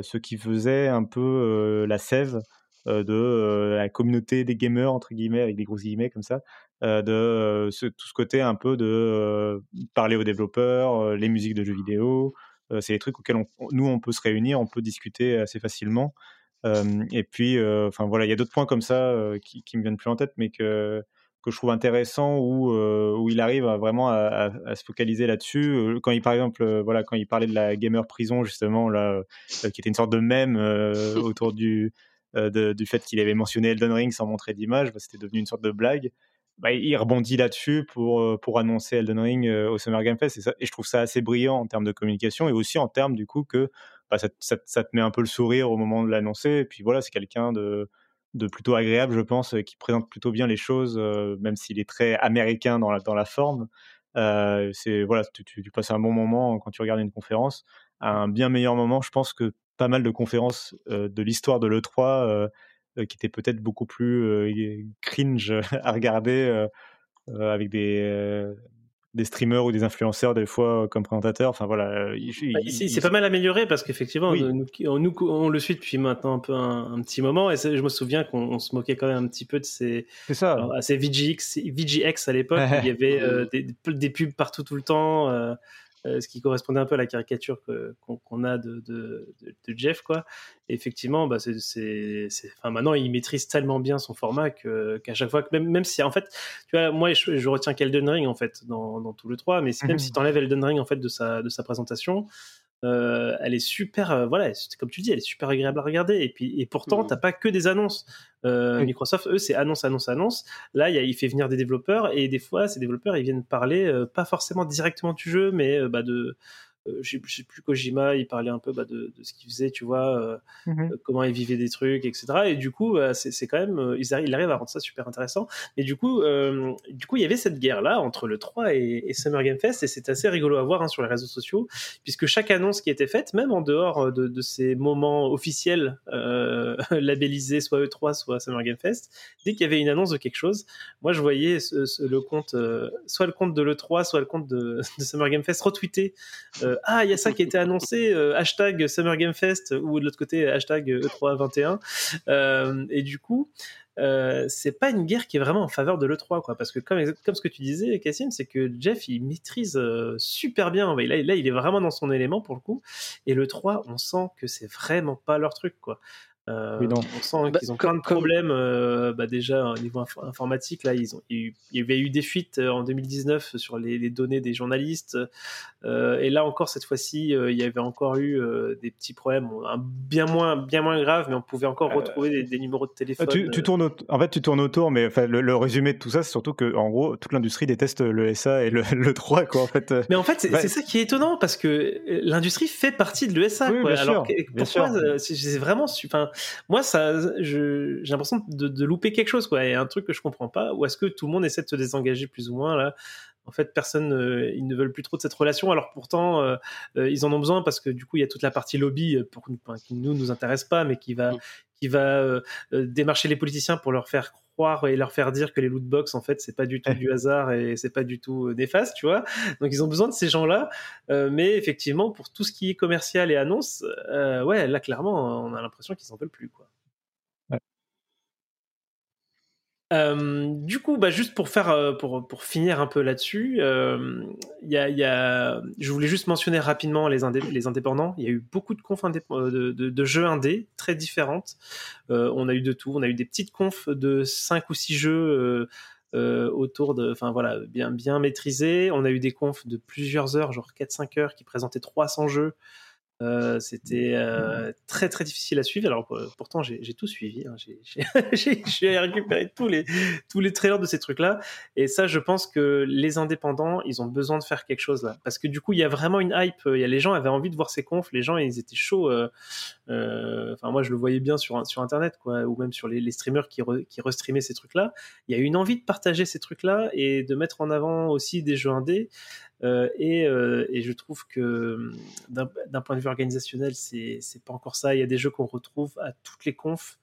ce qui faisait un peu la sève de la communauté des gamers entre guillemets avec des gros guillemets comme ça de ce, tout ce côté un peu de parler aux développeurs les musiques de jeux vidéo c'est des trucs auxquels nous on peut se réunir on peut discuter assez facilement et puis enfin voilà il y a d'autres points comme ça qui, qui me viennent plus en tête mais que que je trouve intéressant où, euh, où il arrive vraiment à, se focaliser là-dessus. Euh, quand il, par exemple, euh, voilà, quand il parlait de la gamer prison, justement, là, qui était une sorte de mème autour du, du fait qu'il avait mentionné Elden Ring sans montrer d'image, bah, c'était devenu une sorte de blague. Bah, il rebondit là-dessus pour, pour annoncer Elden Ring au Summer Game Fest. Et, je trouve ça assez brillant en termes de communication et aussi en termes du coup que bah, ça, te met un peu le sourire au moment de l'annoncer. Et puis voilà, c'est quelqu'un de plutôt agréable, je pense, qui présente plutôt bien les choses, euh, même s'il est très américain dans la, dans la forme. Euh, c'est voilà, tu, tu, passes un bon moment quand tu regardes une conférence, un bien meilleur moment. Je pense que pas mal de conférences euh, de l'histoire de l'E3 qui étaient peut-être beaucoup plus cringe à regarder avec des des streamers ou des influenceurs des fois comme présentateurs. Enfin voilà, bah, c'est pas mal amélioré parce qu'effectivement, nous, on, le suit depuis maintenant un peu un, petit moment et je me souviens qu'on se moquait quand même un petit peu de ces, ça. ces VGX, VGX à l'époque, il y avait euh, des, des, pubs partout tout le temps. Euh, euh, ce qui correspondait un peu à la caricature qu'on a de, de, de, Jeff, quoi. Et effectivement, bah, c'est, enfin, maintenant, il maîtrise tellement bien son format qu'à chaque fois, que même, même si, en fait, tu vois, moi, je, je retiens qu'Elden Ring, en fait, dans, dans tout le 3, mais même mhm. si tu enlèves Elden Ring, en fait, de sa, de sa présentation, euh, elle est super, euh, voilà, comme tu dis, elle est super agréable à regarder. Et puis, et pourtant, mmh. t'as pas que des annonces. Euh, Microsoft, eux, c'est annonce, annonce, annonce. Là, y a, il fait venir des développeurs et des fois, ces développeurs, ils viennent parler pas forcément directement du jeu, mais bah, de je sais, sais plus Kojima, il parlait un peu bah, de, ce qu'il faisait, tu vois, euh, mmh euh, comment il vivait des trucs, etc. Et du coup, bah, c'est quand même, il arrive, il arrive à rendre ça super intéressant. Et du coup, du coup, il y avait cette guerre là entre le 3 et, Summer Game Fest, et c'est assez rigolo à voir hein, sur les réseaux sociaux, puisque chaque annonce qui était faite, même en dehors de, ces moments officiels labellisés, soit E3, soit Summer Game Fest, dès qu'il y avait une annonce de quelque chose, moi je voyais le compte, soit le compte de l'E3, soit le compte de, Summer Game Fest retweeté ah il y a ça qui a été annoncé euh, hashtag Summer Game Fest ou de l'autre côté hashtag E321 euh, et du coup euh, c'est pas une guerre qui est vraiment en faveur de l'E3, quoi. Parce que, comme, comme ce que tu disais, Cassim, c'est que Jeff, il maîtrise super bien. Là, là, il est vraiment dans son élément pour le coup. Et l'E3, on sent que c'est vraiment pas leur truc, quoi. Euh, on sent bah, qu'ils ont plein de problèmes. Euh, bah, déjà au niveau informatique, là, ils ont, il y avait eu des fuites euh, en 2019 sur les, données des journalistes. Et là encore, cette fois-ci, il y avait encore eu des petits problèmes, bien moins, bien moins graves, mais on pouvait encore retrouver des, numéros de téléphone. Tu, tournes, en fait, tu tournes autour, mais enfin, le, résumé de tout ça, c'est surtout que, en gros, toute l'industrie déteste le SA et le, le 3, quoi, en fait. Mais en fait, c'est ça qui est étonnant parce que l'industrie fait partie de l'ESA. Oui, Alors, pourquoi c'est vraiment, enfin, moi, ça, j'ai l'impression de, de, louper quelque chose, quoi. Et un truc que je comprends pas. Ou est-ce que tout le monde essaie de se désengager plus ou moins là en fait, personne, euh, ils ne veulent plus trop de cette relation. Alors pourtant, euh, euh, ils en ont besoin parce que du coup, il y a toute la partie lobby pour, qui nous nous intéresse pas, mais qui va, mm. qui va démarcher les politiciens pour leur faire croire et leur faire dire que les loot box, en fait, c'est pas du tout du hasard et c'est pas du tout néfaste, tu vois. Donc ils ont besoin de ces gens-là. mais effectivement, pour tout ce qui est commercial et annonce, ouais, là clairement, on a l'impression qu'ils en veulent plus, quoi. Euh, du coup, bah, juste pour faire, euh, pour, pour finir un peu là-dessus, euh, y a, y a, je voulais juste mentionner rapidement les, indépendants. Il y a eu beaucoup de confs de, de, de, jeux indés très différentes. on a eu de tout. On a eu des petites confs de 5 ou 6 jeux autour de, enfin voilà, bien, bien maîtrisés. On a eu des confs de plusieurs heures, genre 4-5 heures, qui présentaient 300 jeux. Euh, c'était euh, très très difficile à suivre. Alors euh, pourtant j'ai tout suivi. Hein. J'ai récupéré tous les tous les trailers de ces trucs-là. Et ça, je pense que les indépendants, ils ont besoin de faire quelque chose là, parce que du coup, il y a vraiment une hype. Il y a les gens avaient envie de voir ces confs. Les gens, ils étaient chauds. Enfin, moi, je le voyais bien sur sur internet, quoi, ou même sur les, les streamers qui qui restreamaient ces trucs-là. Il y a une envie de partager ces trucs-là et de mettre en avant aussi des jeux indés. Euh, et, euh, et, je trouve que d'un point de vue organisationnel, c'est pas encore ça. Il y a des jeux qu'on retrouve à toutes les confs.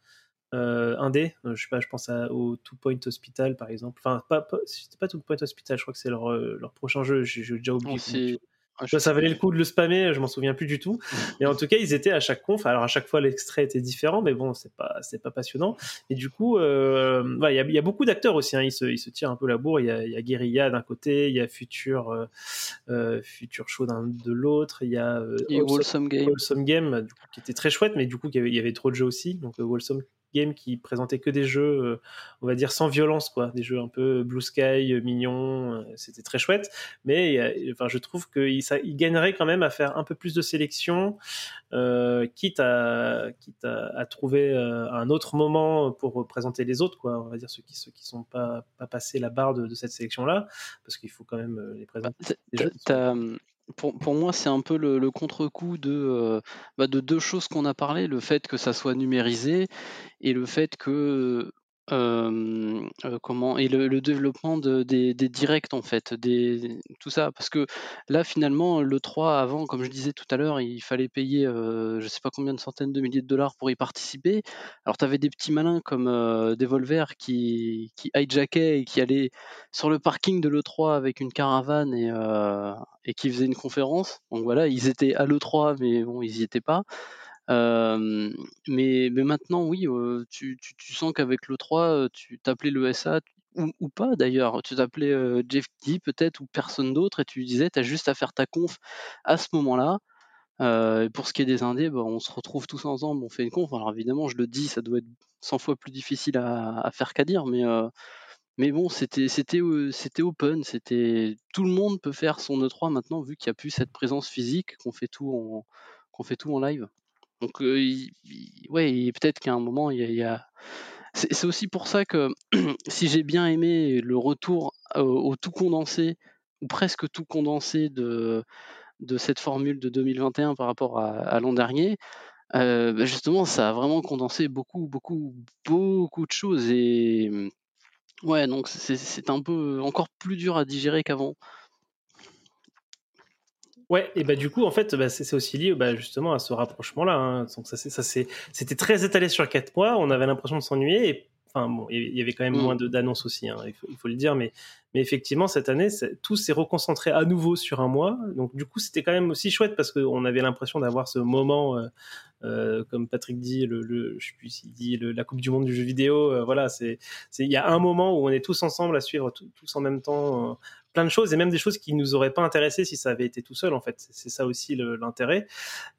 Euh, indé, euh, je sais pas, je pense à, au Two Point Hospital par exemple. Enfin, pas, pas c'était pas Two Point Hospital, je crois que c'est leur, leur prochain jeu. J'ai déjà oublié. Ah, ça valait le coup de le spammer, je m'en souviens plus du tout. Mais en tout cas, ils étaient à chaque conf. Alors à chaque fois, l'extrait était différent, mais bon, c'est pas c'est pas passionnant. Et du coup, euh, il y, a, y, a, beaucoup d'acteurs aussi. Hein. Ils, se, ils se tirent un peu la bourre. Il y a, y a Guerilla d'un côté, il y a Future euh, euh Future Show de l'autre. Il y a euh, Wholesome Game, Game du coup, qui était très chouette, mais du coup, il y avait, y avait trop de jeux aussi. Donc Wholesome qui présentait que des jeux, euh, on va dire sans violence, quoi, des jeux un peu blue sky, euh, mignons. Euh, c'était très chouette, mais enfin, je trouve qu'il il gagnerait quand même à faire un peu plus de sélection, quitte à trouver un autre moment pour présenter les autres, quoi. On va dire ceux qui qui sont pas pas passés la barre de, cette sélection là, parce qu'il faut quand même les présenter. Bah, pour, pour, moi, c'est un peu le, le contre-coup de, euh, bah de deux choses qu'on a parlé, le fait que ça soit numérisé et le fait que euh, comment et le, développement de, des, directs en fait, tout ça parce que là finalement le 3 avant, comme je disais tout à l'heure, il fallait payer euh, je sais pas combien de centaines de milliers de dollars pour y participer. Alors tu avais des petits malins comme euh, Devolver qui, qui hijackait et qui allait sur le parking de l'E3 avec une caravane et, euh, qui faisait une conférence. Donc voilà, ils étaient à l'E3 mais bon ils y étaient pas mais, maintenant, oui, tu, sens qu'avec le 3, tu t'appelais le SA, ou, pas d'ailleurs, tu t'appelais Jeff Key peut-être, ou personne d'autre, et tu disais, tu as juste à faire ta conf à ce moment-là. Pour ce qui est des indés, bah, on se retrouve tous ensemble, on fait une conf. Alors évidemment, je le dis, ça doit être 100 fois plus difficile à, faire qu'à dire, mais, bon, c'était open, c'était tout le monde peut faire son E3 maintenant vu qu'il n'y a plus cette présence physique, qu'on fait tout en live. Donc, peut-être qu'à un moment, il y a. C'est aussi pour ça que si j'ai bien aimé le retour au, tout condensé, ou presque tout condensé de, de cette formule de 2021 par rapport à, l'an dernier, bah, justement, ça a vraiment condensé beaucoup, beaucoup, beaucoup de choses. Et ouais, donc c'est un peu encore plus dur à digérer qu'avant. Ouais, et bah du coup, en fait, bah, c'est aussi lié bah, justement à ce rapprochement-là. Hein. Donc ça, ça c'était très étalé sur quatre mois. On avait l'impression de s'ennuyer. Et enfin bon, il y avait quand même mmh. moins d'annonces aussi. Hein, il, faut, il, faut, le dire, mais mais effectivement cette année, tout s'est reconcentré à nouveau sur un mois. Donc du coup, c'était quand même aussi chouette parce qu'on avait l'impression d'avoir ce moment. Euh, euh, comme Patrick dit, le, le, je sais plus s'il dit le, la Coupe du Monde du jeu vidéo. Euh, voilà, c'est il y a un moment où on est tous ensemble à suivre tous en même temps plein de choses et même des choses qui nous auraient pas intéressé si ça avait été tout seul en fait. C'est ça aussi l'intérêt.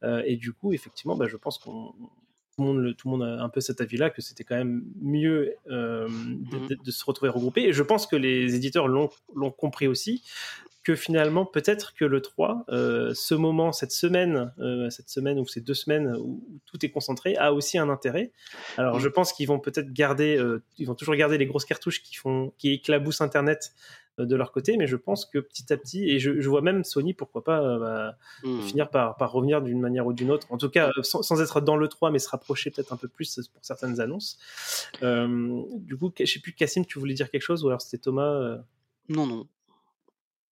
Euh, et du coup, effectivement, bah, je pense qu'on tout le, monde, tout le monde a un peu cet avis-là que c'était quand même mieux euh, de, mmh. de, se retrouver regroupé. Et je pense que les éditeurs l'ont compris aussi que finalement, peut-être que le 3, euh, ce moment, cette semaine, euh, cette semaine ou ces deux semaines où, tout est concentré, a aussi un intérêt. Alors, mm. je pense qu'ils vont peut-être garder, ils vont toujours garder les grosses cartouches qui font, qui éclaboussent Internet de leur côté, mais je pense que petit à petit, et je, vois même Sony, pourquoi pas, bah, mm. finir par, par revenir d'une manière ou d'une autre, en tout cas sans, être dans le 3, mais se rapprocher peut-être un peu plus pour certaines annonces. du coup, je sais plus, Cassim, tu voulais dire quelque chose, ou alors c'était Thomas Non, non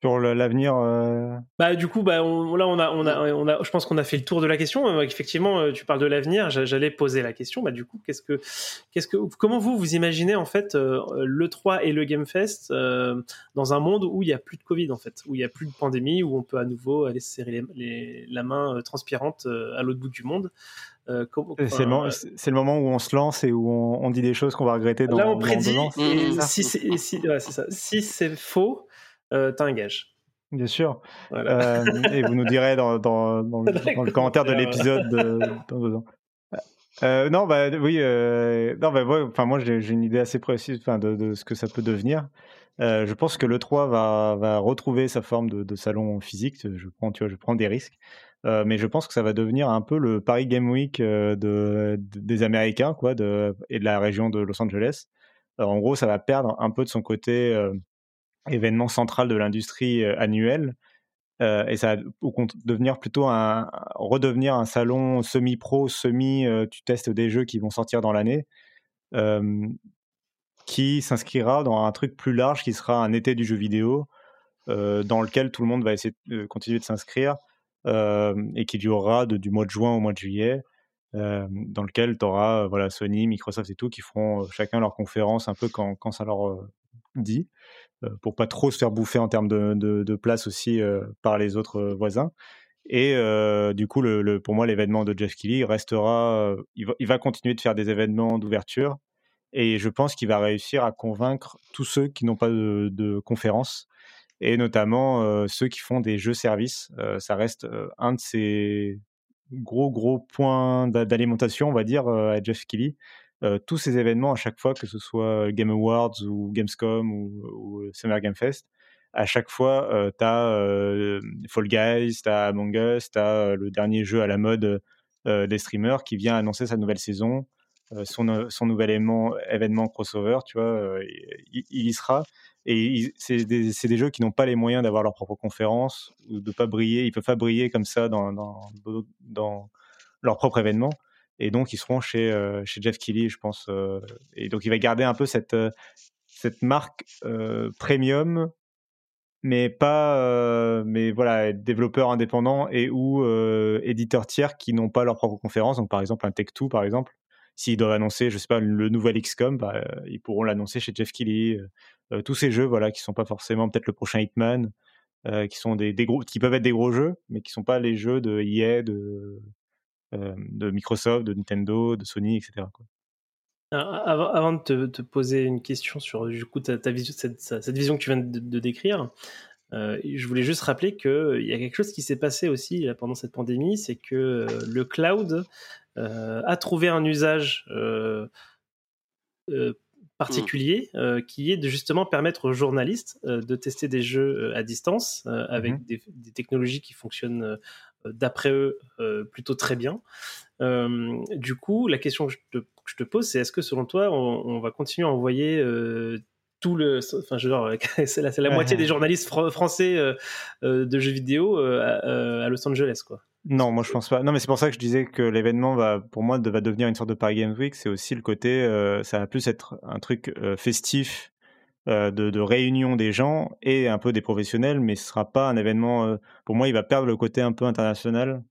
sur l'avenir euh Bah du coup bah là on a on a on a je pense qu'on a fait le tour de la question. Euh, effectivement, euh, tu parles de l'avenir. J'allais poser la question. Bah du coup, qu'est-ce que qu'est-ce que comment vous vous imaginez en fait le 3 et le Game Fest dans un monde où il y a plus de Covid en fait, où il y a plus de pandémie, où on peut à nouveau aller se serrer les, la main transpirante à l'autre bout du monde. c'est le, moment où on se lance et où on, dit des choses qu'on va regretter dans, là on prédit dans si c'est si, ouais, si c'est faux euh, t'as un gage. Bien sûr. Euh, et vous nous direz dans, dans, dans, le, commentaire de l'épisode dans deux ans. Euh, non, bah oui. non, bah, enfin, moi, j'ai une idée assez précise de, de, ce que ça peut devenir. je pense que le 3 va, va retrouver sa forme de, de, salon physique. Je prends, tu vois, je prends des risques. mais je pense que ça va devenir un peu le Paris Game Week de, des Américains quoi, de, et de la région de Los Angeles. en gros, ça va perdre un peu de son côté événement central de l'industrie euh, annuel. Euh, et ça va devenir plutôt un, redevenir un salon semi-pro, semi, euh, testes des jeux qui vont sortir dans l'année, qui s'inscrira dans un truc plus large qui sera un été du jeu vidéo, dans lequel tout le monde va essayer de continuer de s'inscrire et qui durera de, du mois de juin au mois de juillet. dans lequel tu auras voilà, Sony, Microsoft et tout qui feront chacun leur conférence un peu quand, quand ça leur dit. Euh, pour pas trop se faire bouffer en termes de, de, place aussi euh, par les autres euh, voisins. Et du coup, pour moi, l'événement de Jeff Kelly restera. Il va, continuer de faire des événements d'ouverture. Et je pense qu'il va réussir à convaincre tous ceux qui n'ont pas de, de conférence. Et notamment ceux qui font des jeux services. ça reste un de ces gros, gros points d'alimentation, on va dire, à Jeff Kelly. Euh, tous ces événements à chaque fois, que ce soit Game Awards ou Gamescom ou, Summer Game Fest, à chaque fois, euh, tu as euh, Fall Guys, tu as Among Us, tu as le dernier jeu à la mode des streamers qui vient annoncer sa nouvelle saison, son, nouvel événement, crossover, tu vois, il, y sera. Et c'est des, des, jeux qui n'ont pas les moyens d'avoir leur propre conférence ou de pas briller. Ils peuvent pas briller comme ça dans leur propre événement et donc ils seront chez, euh, chez Jeff Keighley, je pense. Euh, et donc il va garder un peu cette, euh, cette marque premium, mais pas, mais voilà, développeurs indépendants et ou éditeurs tiers qui n'ont pas leur propre conférence. Donc par exemple un Tech2, par exemple, s'ils doivent annoncer, je sais pas, le nouvel XCOM, bah, ils pourront l'annoncer chez Jeff Keighley. tous ces jeux, voilà, qui sont pas forcément peut-être le prochain Hitman. qui sont des, gros, qui peuvent être des gros jeux, mais qui sont pas les jeux de EA, de, de Microsoft, de Nintendo, de Sony, etc. avant, de te, poser une question sur du coup ta, vision, cette, vision que tu viens de, décrire, euh, je voulais juste rappeler qu'il y a quelque chose qui s'est passé aussi pendant cette pandémie, c'est que euh, le cloud a trouvé un usage particulier qui est de justement permettre aux journalistes de tester des jeux à distance avec mmh des, des, technologies qui fonctionnent d'après eux, euh, plutôt très bien. Euh, du coup, la question que je te, pose, c'est est-ce que selon toi, on, va continuer à envoyer euh, tout le, enfin, genre, c'est la, la moitié des journalistes français de jeux vidéo à, Los Angeles, quoi. Non, moi je pense pas. Non, mais c'est pour ça que je disais que l'événement va, pour moi, va devenir une sorte de Paris Games Week. C'est aussi le côté, ça va plus être un truc festif euh, de, réunion des gens et un peu des professionnels, mais ce sera pas un événement. Euh, pour moi, il va perdre le côté un peu international.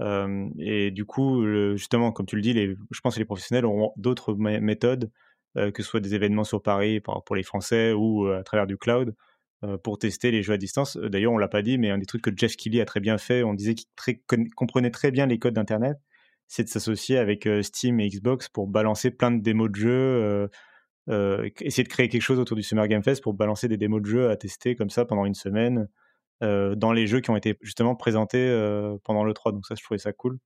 Euh, et du coup, justement, comme tu le dis, je pense que les professionnels auront d'autres méthodes, que ce soit des événements sur Paris pour, les Français ou à travers du cloud, pour tester les jeux à distance. D'ailleurs, on l'a pas dit, mais un des trucs que Jeff Keighley a très bien fait, on disait qu'il comprenait très bien les codes d'Internet, c'est de s'associer avec Steam et Xbox pour balancer plein de démos de jeux euh, essayer de créer quelque chose autour du Summer Game Fest pour balancer des démos de jeux à tester comme ça pendant une semaine euh, dans les jeux qui ont été justement présentés euh, pendant le 3. Donc ça, je trouvais ça cool.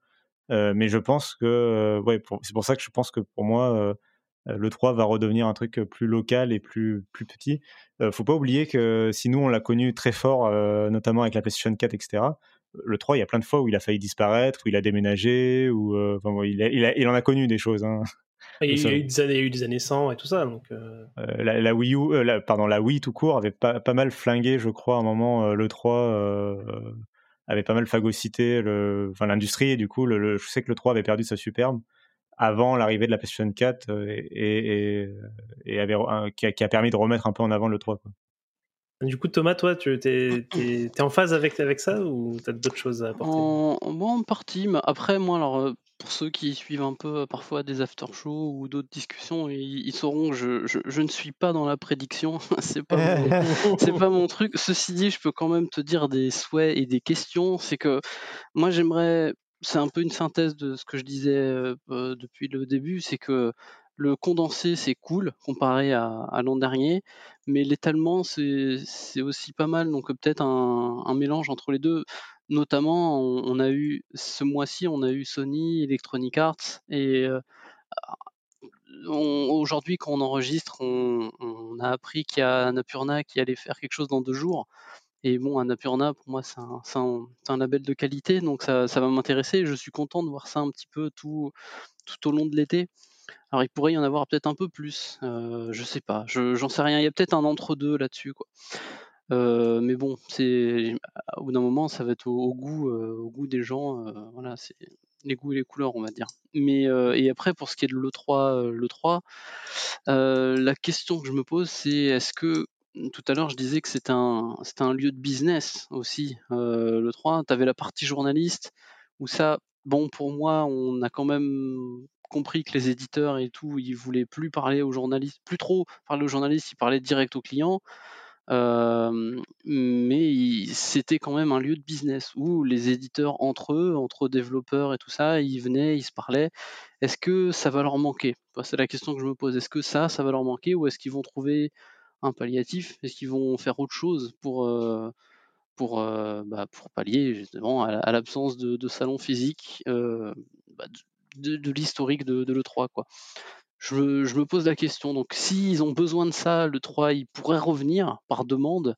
mais je pense que, ouais, c'est pour ça que je pense que pour moi, le 3 va redevenir un truc plus local et plus, plus petit. faut pas oublier que si nous, on l'a connu très fort, notamment avec la PlayStation 4, etc., le 3, il y a plein de fois où il a failli disparaître, où il a déménagé, ou il, il, en a connu des choses. Hein. Il y, a eu des années, eu des années 100 et tout ça. Donc, la, Wii U, pardon, la Wii tout court avait pas, pas mal flingué, je crois, à un moment, le 3 avait pas mal phagocyté l'industrie, et du coup, le, je sais que le 3 avait perdu sa superbe avant l'arrivée de la PlayStation 4 euh, et, et, avait, qui, a, permis de remettre un peu en avant le 3. Quoi. Du coup, Thomas, toi, tu es, en phase avec, avec ça ou tu as d'autres choses à apporter? En, en partie, mais après, moi, alors, euh, pour ceux qui suivent un peu euh, parfois des after-shows ou d'autres discussions, ils, sauront que je, je, ne suis pas dans la prédiction. c'est pas, mon, pas mon truc. Ceci dit, je peux quand même te dire des souhaits et des questions. C'est que moi, j'aimerais c'est un peu une synthèse de ce que je disais depuis le début, c'est que le condensé c'est cool comparé à, l'an dernier, mais l'étalement c'est aussi pas mal, donc peut-être un, mélange entre les deux. Notamment, on, a eu ce mois-ci, on a eu Sony, Electronic Arts, et aujourd'hui quand on enregistre, on, a appris qu'il y a Annapurna qui allait faire quelque chose dans deux jours. Et bon, Annapurna, pour moi, c'est un, label de qualité, donc ça, va m'intéresser. Je suis content de voir ça un petit peu tout au long de l'été. Alors, il pourrait y en avoir peut-être un peu plus, euh, je sais pas, j'en sais rien. Il y a peut-être un entre-deux là-dessus, quoi. Euh, mais bon, c'est au bout d'un moment, ça va être au, goût, euh, au goût des gens. Euh, voilà, c'est les goûts et les couleurs, on va dire. Mais et après, pour ce qui est de l'E3, le 3, la question que je me pose, c'est est-ce que tout à l'heure, je disais que c'était un, un lieu de business aussi, le 3. Tu avais la partie journaliste, où ça, bon, pour moi, on a quand même compris que les éditeurs et tout, ils voulaient plus parler aux journalistes, plus trop parler aux journalistes, ils parlaient direct aux clients. Mais c'était quand même un lieu de business où les éditeurs entre eux, entre développeurs et tout ça, ils venaient, ils se parlaient. Est-ce que ça va leur manquer? C'est la question que je me pose. Est-ce que ça, ça va leur manquer ou est-ce qu'ils vont trouver un palliatif? Est-ce qu'ils vont faire autre chose pour, euh, pour, euh, bah, pour pallier justement à, l'absence de, de, salon physique? Euh, bah, de, l'historique de, l'E3 quoi je, me pose la question. Donc, s'ils ont besoin de ça, le 3, il pourrait revenir par demande?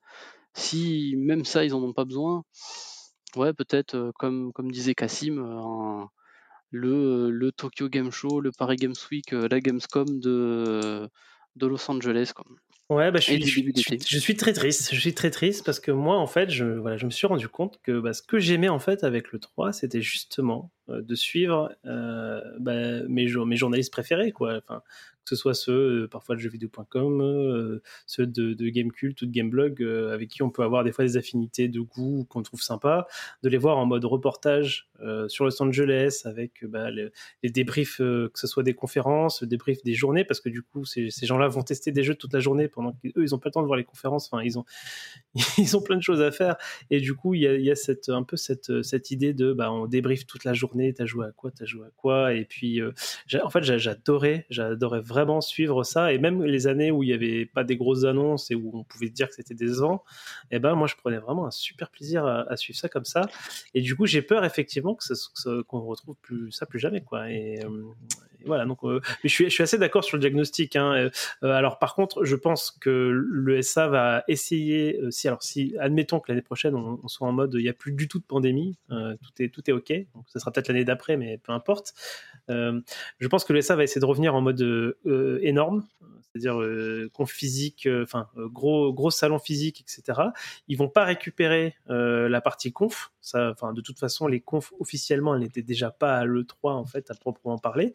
Si même ça, ils n'en ont pas besoin, ouais, peut-être, comme, comme disait Cassim, le, le Tokyo Game Show, le Paris Games Week, la Gamescom de, de Los Angeles. Quoi. Ouais, bah, je, suis, je, suis, très triste. Je suis très triste parce que moi, en fait, je, voilà, je me suis rendu compte que bah, ce que j'aimais en fait avec le 3, c'était justement euh, de suivre euh, bah, mes, mes journalistes préférés, quoi. Enfin, que ce soit ceux euh, parfois de jeuxvideo.com, ceux de, de Gamecult ou de Gameblog, avec qui on peut avoir des fois des affinités de goût qu'on trouve sympa, de les voir en mode reportage sur Los Angeles avec bah, les, débriefs, que ce soit des conférences, le débrief des journées, parce que du coup ces, ces gens-là vont tester des jeux toute la journée pendant qu'eux ils ont pas le temps de voir les conférences. Enfin, ils ont ils ont plein de choses à faire et du coup il y a, y a cette un peu cette cette idée de bah on débrief toute la journée, t'as joué à quoi, t'as joué à quoi, et puis en fait j'adorais j'adorais vraiment suivre ça. Et même les années où il n'y avait pas des grosses annonces et où on pouvait dire que c'était des ans, et eh ben moi je prenais vraiment un super plaisir à, suivre ça comme ça. Et du coup j'ai peur effectivement que qu'on retrouve plus ça plus jamais quoi. Euh, voilà, donc euh, je, suis, assez d'accord sur le diagnostic. Hein. Euh, euh, alors par contre, je pense que le SA va essayer, si alors si admettons que l'année prochaine on, soit en mode il n'y a plus du tout de pandémie, tout est tout est ok. Donc ça sera peut-être l'année d'après, mais peu importe. je pense que le SA va essayer de revenir en mode énorme, c'est-à-dire conf physique, enfin gros gros salon physique, etc. Ils vont pas récupérer la partie conf. Ça, de toute façon, les confs officiellement, n'étaient déjà pas à le 3 en fait à proprement parler.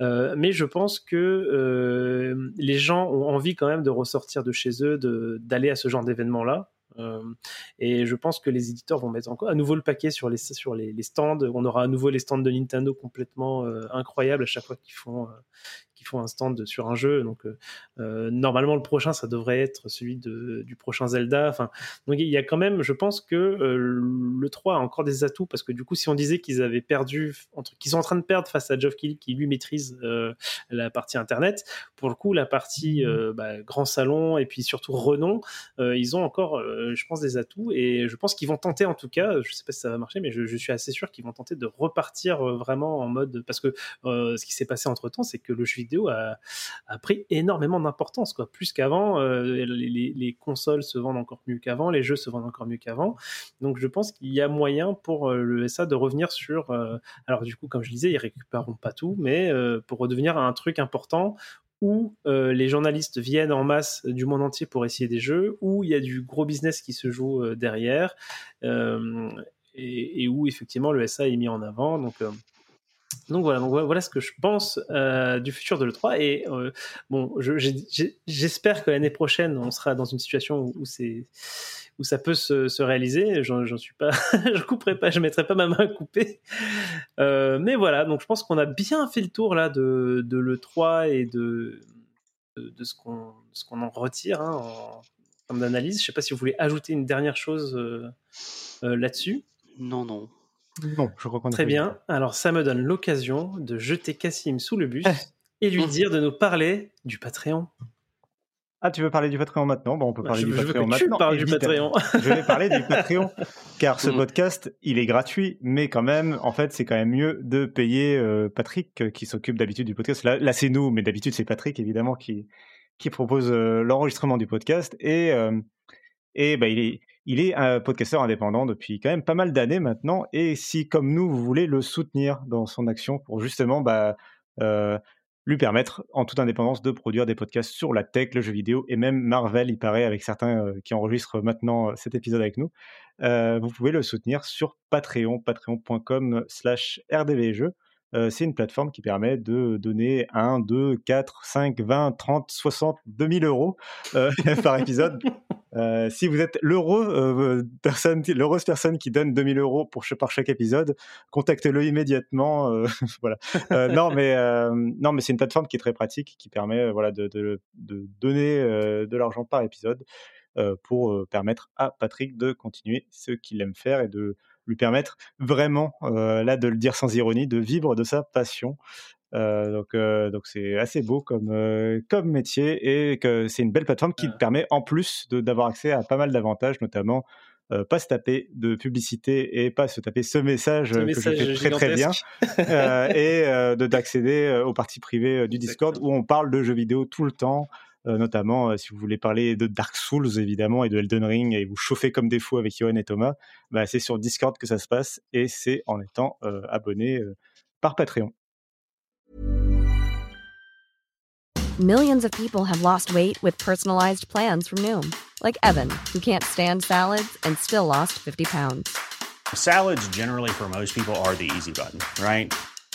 Mais je pense que les gens ont envie quand même de ressortir de chez eux, d'aller à ce genre d'événement là. et je pense que les éditeurs vont mettre encore à nouveau le paquet sur les, sur les stands. On aura à nouveau les stands de Nintendo complètement incroyables à chaque fois qu'ils font, qui font un stand sur un jeu. Donc euh, euh, normalement le prochain ça devrait être celui de, du prochain Zelda. Enfin donc il y a quand même, je pense que euh, le 3 a encore des atouts parce que du coup si on disait qu'ils avaient perdu, entre, qu'ils sont en train de perdre face à Geoff Keighley qui lui maîtrise la partie internet, pour le coup la partie mmh. bah, grand salon et puis surtout renom, ils ont encore je pense des atouts et je pense qu'ils vont tenter en tout cas, je sais pas si ça va marcher mais je, je suis assez sûr qu'ils vont tenter de repartir vraiment en mode parce que ce qui s'est passé entre temps c'est que le jeu vidéo a, pris énormément d'importance, quoi. Plus qu'avant, les, les, consoles se vendent encore mieux qu'avant, les jeux se vendent encore mieux qu'avant. Donc je pense qu'il y a moyen pour le SA de revenir sur. alors du coup, comme je disais, ils récupéreront pas tout, mais pour redevenir un truc important où euh, les journalistes viennent en masse du monde entier pour essayer des jeux, où il y a du gros business qui se joue euh, derrière, euh, et, où effectivement le SA est mis en avant. Donc, donc voilà, donc voilà ce que je pense du futur de l'E3. Et bon, j'espère que l'année prochaine, on sera dans une situation où où ça peut se, réaliser. J'en suis pas, je couperai pas, je mettrai pas ma main coupée. Euh, mais voilà, donc je pense qu'on a bien fait le tour là de, de l'E3 et de, de, ce qu'on ce qu'on en retire hein, en termes d'analyse. Je sais pas si vous voulez ajouter une dernière chose euh, euh, là-dessus. Non, non. Je crois qu'on Très bien. Alors ça me donne l'occasion de jeter Cassim sous le bus eh. et lui mmh. dire de nous parler du Patreon. Ah, tu veux parler du Patreon maintenant? Bon, On peut parler je, du Patreon veux que maintenant. Tu parles du Patreon. je vais parler du Patreon, car ce mm. podcast, il est gratuit, mais quand même, en fait, c'est quand même mieux de payer euh, Patrick, euh, qui s'occupe d'habitude du podcast. Là, là c'est nous, mais d'habitude, c'est Patrick, évidemment, qui, qui propose euh, l'enregistrement du podcast. Et, et bah, il est, il est un podcasteur indépendant depuis quand même pas mal d'années maintenant. Et si, comme nous, vous voulez le soutenir dans son action pour justement bah, lui permettre, en toute indépendance, de produire des podcasts sur la tech, le jeu vidéo et même Marvel, il paraît, avec certains euh, qui enregistrent maintenant euh, cet épisode avec nous. Euh, vous pouvez le soutenir sur Patreon, patreon.com slash rdvjeux. c'est une plateforme qui permet de donner 1, 2, 4, 5, 20, 30, 60, 2000 euros par épisode euh, si vous êtes l'heureux euh, personne, l'heureuse personne qui donne 2000 euros pour par chaque épisode, contactez-le immédiatement. Euh, voilà. non, mais non, mais c'est une plateforme qui est très pratique, qui permet voilà de, de, de donner de l'argent par épisode pour permettre à Patrick de continuer ce qu'il aime faire et de lui permettre vraiment, là, de le dire sans ironie, de vivre de sa passion. Euh, donc, euh, donc c'est assez beau comme euh, comme métier et que c'est une belle plateforme qui permet en plus d'avoir accès à pas mal d'avantages, notamment pas se taper de publicité et pas se taper ce message, que je fais très très bien et de d'accéder aux parties privées du Discord où on parle de jeux vidéo tout le temps. Notamment si vous voulez parler de Dark Souls évidemment et de Elden Ring et vous chauffer comme des fous avec Johan et Thomas, bah, c'est sur Discord que ça se passe et c'est en étant abonné par Patreon. Millions of people have lost weight with personalized plans from Noom, like Evan, who can't stand salads and still lost 50 pounds. Salads, generally, for most people, are the easy button, right?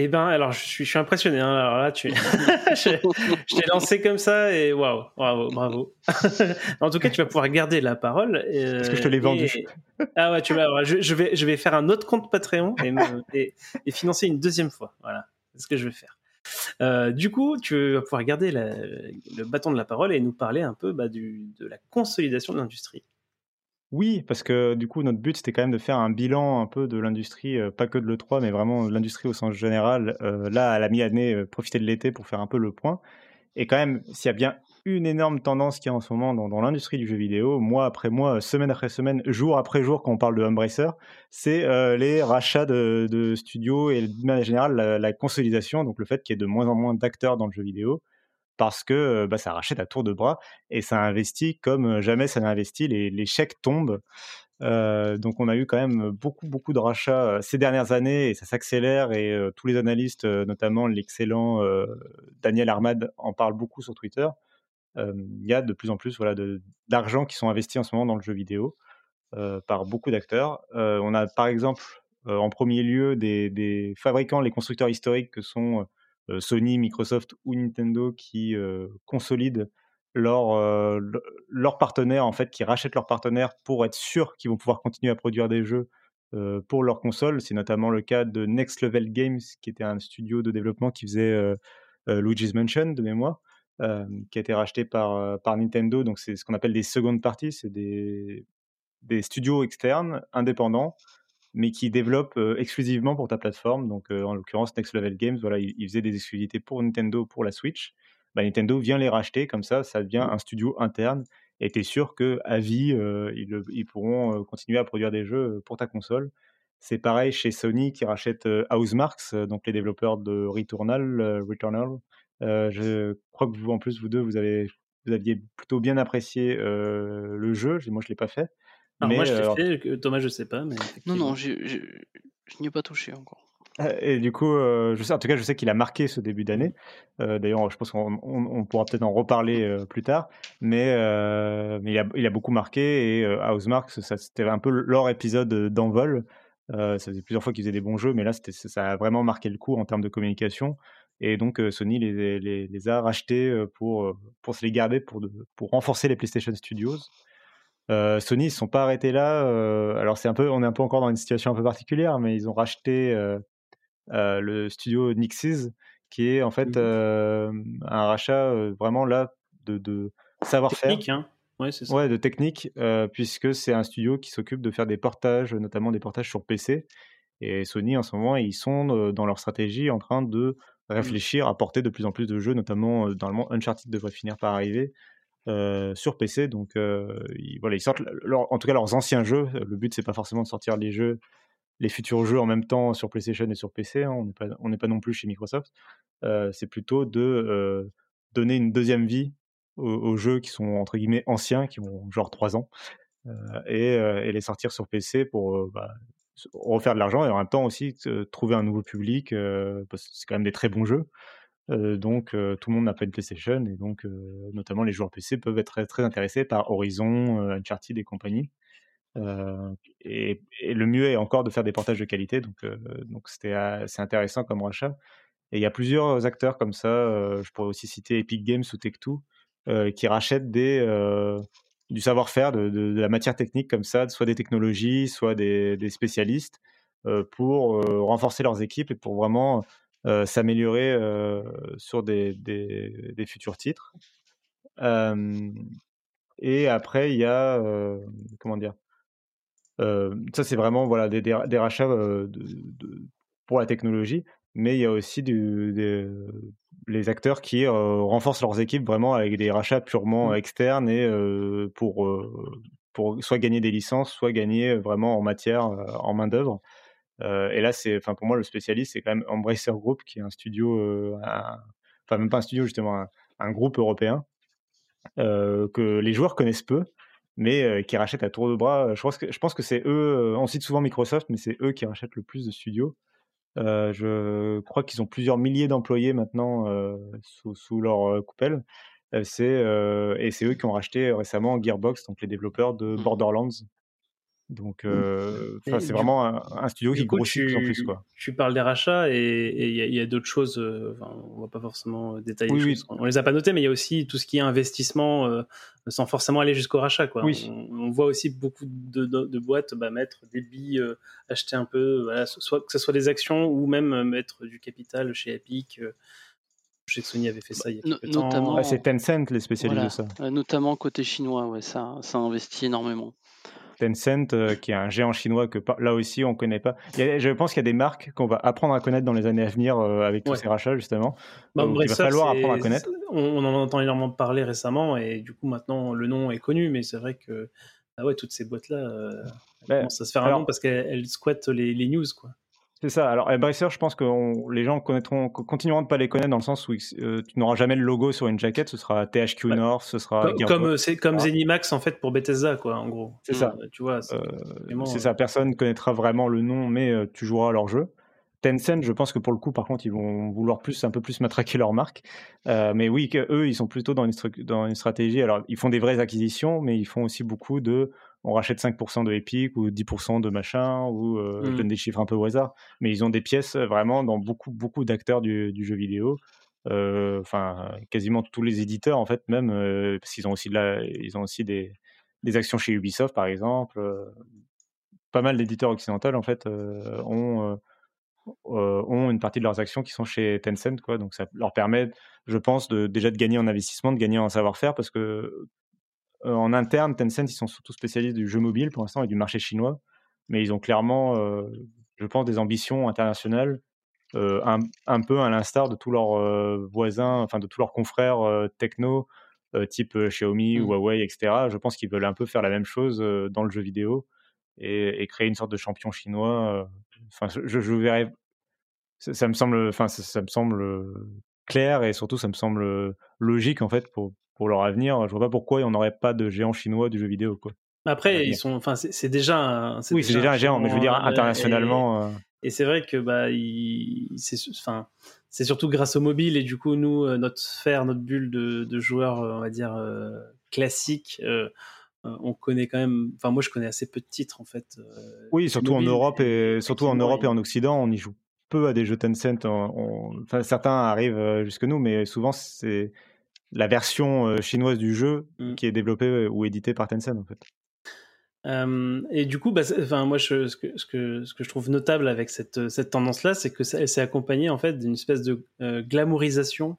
Eh ben, alors je suis, je suis impressionné. Hein. Alors là, tu, je, t'ai lancé comme ça et waouh, bravo, bravo. en tout cas, tu vas pouvoir garder la parole. Parce que je te l'ai vendu. Ah ouais, tu vas. Je, je, vais, je vais faire un autre compte Patreon et, et, financer une deuxième fois. Voilà, c'est ce que je vais faire. Euh, du coup, tu vas pouvoir garder le bâton de la parole et nous parler un peu bah, du, de la consolidation de l'industrie. Oui, parce que du coup, notre but, c'était quand même de faire un bilan un peu de l'industrie, euh, pas que de l'E3, mais vraiment de l'industrie au sens général. Euh, là, à la mi-année, euh, profiter de l'été pour faire un peu le point. Et quand même, s'il y a bien une énorme tendance qui est en ce moment dans, l'industrie du jeu vidéo, mois après mois, semaine après semaine, jour après jour, quand on parle de Embracer, c'est les rachats de, studios et de manière générale la, la, consolidation, donc le fait qu'il y ait de moins en moins d'acteurs dans le jeu vidéo parce que bah, ça rachète à tour de bras et ça investit comme jamais ça n'a investi. Les, chèques tombent. donc on a eu quand même beaucoup beaucoup de rachats ces dernières années et ça s'accélère et tous les analystes, notamment l'excellent Daniel Armad, en parlent beaucoup sur Twitter. Il y a de plus en plus voilà d'argent qui sont investis en ce moment dans le jeu vidéo. par beaucoup d'acteurs. on a par exemple en premier lieu des, fabricants, les constructeurs historiques que sont Sony, Microsoft ou Nintendo qui consolident leurs leur partenaires, en fait, qui rachètent leurs partenaires pour être sûrs qu'ils vont pouvoir continuer à produire des jeux pour leur console. C'est notamment le cas de Next Level Games, qui était un studio de développement qui faisait Luigi's Mansion de mémoire. qui a été racheté par, Nintendo. Donc, c'est ce qu'on appelle des second parties. C'est des studios externes, indépendants, mais qui développent exclusivement pour ta plateforme. Donc, en l'occurrence, Next Level Games, voilà, ils, faisaient des exclusivités pour Nintendo, pour la Switch. Bah, Nintendo vient les racheter, comme ça, ça devient mmh. un studio interne. Et tu es sûr qu'à vie, ils, ils, pourront continuer à produire des jeux pour ta console. C'est pareil chez Sony qui rachète Housemarks, donc les développeurs de Returnal. Returnal. je crois que vous, en plus, vous deux, vous, avez, vous aviez plutôt bien apprécié le jeu. Moi, je ne l'ai pas fait. Alors moi, je l'ai fait. Thomas, je sais pas. Mais non, non, je n'y ai pas touché encore. Et du coup, je sais, en tout cas, je sais qu'il a marqué ce début d'année. D'ailleurs, je pense qu'on pourra peut-être en reparler plus tard. Mais, mais il, a, il, a, beaucoup marqué. Et Housemark, c'était un peu leur épisode d'envol. ça faisait plusieurs fois qu'ils faisaient des bons jeux, mais là, ça a vraiment marqué le coup en termes de communication. Et donc, Sony les, les, les, a rachetés pour, pour se les garder, pour, pour renforcer les PlayStation Studios. Euh, Sony, ils ne sont pas arrêtés là. Euh, alors, c'est un peu, on est un peu encore dans une situation un peu particulière, mais ils ont racheté euh, le studio Nixes, qui est en fait mmh. un rachat vraiment là de, de savoir-faire. Technique, hein Ouais, c'est ça. Ouais, de technique, puisque c'est un studio qui s'occupe de faire des portages, notamment des portages sur PC. Et Sony, en ce moment, ils sont dans leur stratégie en train de mmh. réfléchir à porter de plus en plus de jeux, notamment dans le monde Uncharted devrait finir par arriver. Euh, sur PC. Donc, euh, ils, voilà, ils sortent en tout cas leurs anciens jeux. Le but, c'est pas forcément de sortir les jeux, les futurs jeux en même temps sur PlayStation et sur PC. Hein. On n'est pas, pas non plus chez Microsoft. Euh, c'est plutôt de donner une deuxième vie aux, jeux qui sont entre guillemets anciens, qui ont genre 3 ans, et, et, les sortir sur PC pour bah, refaire de l'argent et en même temps aussi trouver un nouveau public parce que c'est quand même des très bons jeux donc tout le monde n'a pas une PlayStation et donc notamment les joueurs PC peuvent être très, intéressés par Horizon, Uncharted et compagnie. Et, le mieux est encore de faire des portages de qualité, donc donc c'était intéressant comme rachat. Et il y a plusieurs acteurs comme ça. je pourrais aussi citer Epic Games ou Tech2 qui rachètent des du savoir-faire, de, la matière technique comme ça, soit des technologies, soit des, spécialistes, pour renforcer leurs équipes et pour vraiment euh, s'améliorer euh, sur des, des, futurs titres. et après, il y a comment dire Ça, c'est vraiment voilà des, des, rachats de, pour la technologie, mais il y a aussi du, des, les acteurs qui renforcent leurs équipes vraiment avec des rachats purement mmh. externes et pour, pour soit gagner des licences, soit gagner vraiment en matière, en main d'œuvre. Euh, et là, c'est, enfin, pour moi, le spécialiste, c'est quand même Embracer Group, qui est un studio, euh, enfin, même pas un studio, justement, un, groupe européen euh, que les joueurs connaissent peu, mais qui rachète à tour de bras. Je pense que, je pense que c'est eux, on cite souvent Microsoft, mais c'est eux qui rachètent le plus de studios. je crois qu'ils ont plusieurs milliers d'employés maintenant sous, sous, leur coupelle. c'est, et c'est eux qui ont racheté récemment Gearbox, donc les développeurs de mmh. Borderlands, donc, mmh. euh, c'est vraiment un, studio qui grossit de plus en plus. Quoi. Tu parles des rachats et il y a, d'autres choses. Euh, on va pas forcément euh, détailler. les choses. On les a pas notées, mais il y a aussi tout ce qui est investissement sans forcément aller jusqu'au rachat. Quoi. On, voit aussi beaucoup de, boîtes bah, mettre des billes, acheter un peu, soit que ce soit des actions ou même mettre du capital chez Epic. Je sais que Sony avait fait ça il y a quelques temps. Ah, c'est Tencent les spécialistes de ça. notamment côté chinois, ouais, ça, ça investit énormément. Tencent, euh, qui est un géant chinois que là aussi on connaît pas. je pense qu'il y a des marques qu'on va apprendre à connaître dans les années à venir euh, avec tous ces rachats justement. Bah, il va falloir apprendre à connaître. On, en entend énormément parler récemment et du coup maintenant le nom est connu, mais c'est vrai que ah ouais, toutes ces boîtes là, euh, ben, ça se fait un nom parce qu'elles squattent les, les news quoi. C'est ça. Alors, Embracer, je pense que les gens connaîtront, continueront de pas les connaître dans le sens où euh, tu n'auras jamais le logo sur une jaquette. Ce sera THQ North, ce sera comme c'est comme Zenimax en fait pour Bethesda, quoi, en gros. C'est ça. Euh, tu vois. C'est euh, ça. Personne connaîtra vraiment le nom, mais tu joueras à leur jeu. Tencent, je pense que pour le coup, par contre, ils vont vouloir plus, un peu plus matraquer leur marque. mais oui, eux, ils sont plutôt dans une, dans une stratégie. Alors, ils font des vraies acquisitions, mais ils font aussi beaucoup de on rachète 5% de Epic ou 10% de machin, ou je Mm. donne des chiffres un peu au hasard, mais ils ont des pièces vraiment dans beaucoup, beaucoup d'acteurs du, du jeu vidéo. Euh, Enfin, quasiment tous les éditeurs, en fait, même, euh, parce qu'ils ont aussi, de la, ils ont aussi des, des actions chez Ubisoft, par exemple. euh, pas mal d'éditeurs occidentaux, en fait, euh, ont, euh, euh, ont une partie de leurs actions qui sont chez Tencent, quoi. Donc, ça leur permet, je pense, de, déjà de gagner en investissement, de gagner en savoir-faire, parce que euh, en interne, Tencent, ils sont surtout spécialistes du jeu mobile pour l'instant et du marché chinois, mais ils ont clairement, euh, je pense, des ambitions internationales, euh, un, un peu à l'instar de tous leurs euh, voisins, enfin de tous leurs confrères euh, techno, euh, type euh, Xiaomi, Mm. Huawei, etc. Je pense qu'ils veulent un peu faire la même chose euh, dans le jeu vidéo et, et créer une sorte de champion chinois. euh. Enfin, je, je verrais, ça, ça me semble, enfin, ça, ça me semble euh, clair et surtout, ça me semble euh, logique en fait pour pour leur avenir. Je vois pas pourquoi on n'aurait pas de géant chinois du jeu vidéo, quoi. Après, ils sont, enfin, c'est déjà, un- Oui, c'est déjà un géant, mais je veux dire euh, internationalement. euh, Et, et c'est vrai que bah, il- c'est, enfin, c'est surtout grâce au mobile et du coup, nous, euh, notre sphère, notre bulle de, de joueurs, on va dire euh, classiques, euh, euh, on connaît quand même. Enfin, moi, je connais assez peu de titres en fait. euh, Oui, surtout en Europe et surtout en Europe et en Occident, on y joue peu à des jeux Tencent. On- certains arrivent jusque nous, mais souvent c'est la version chinoise du jeu Mm. qui est développée ou éditée par Tencent en fait. Euh, et du coup, bah, enfin, moi, je, ce, que, ce, que, ce que je trouve notable avec cette, cette tendance-là, c'est que ça, elle s'est accompagnée en fait d'une espèce de euh, glamourisation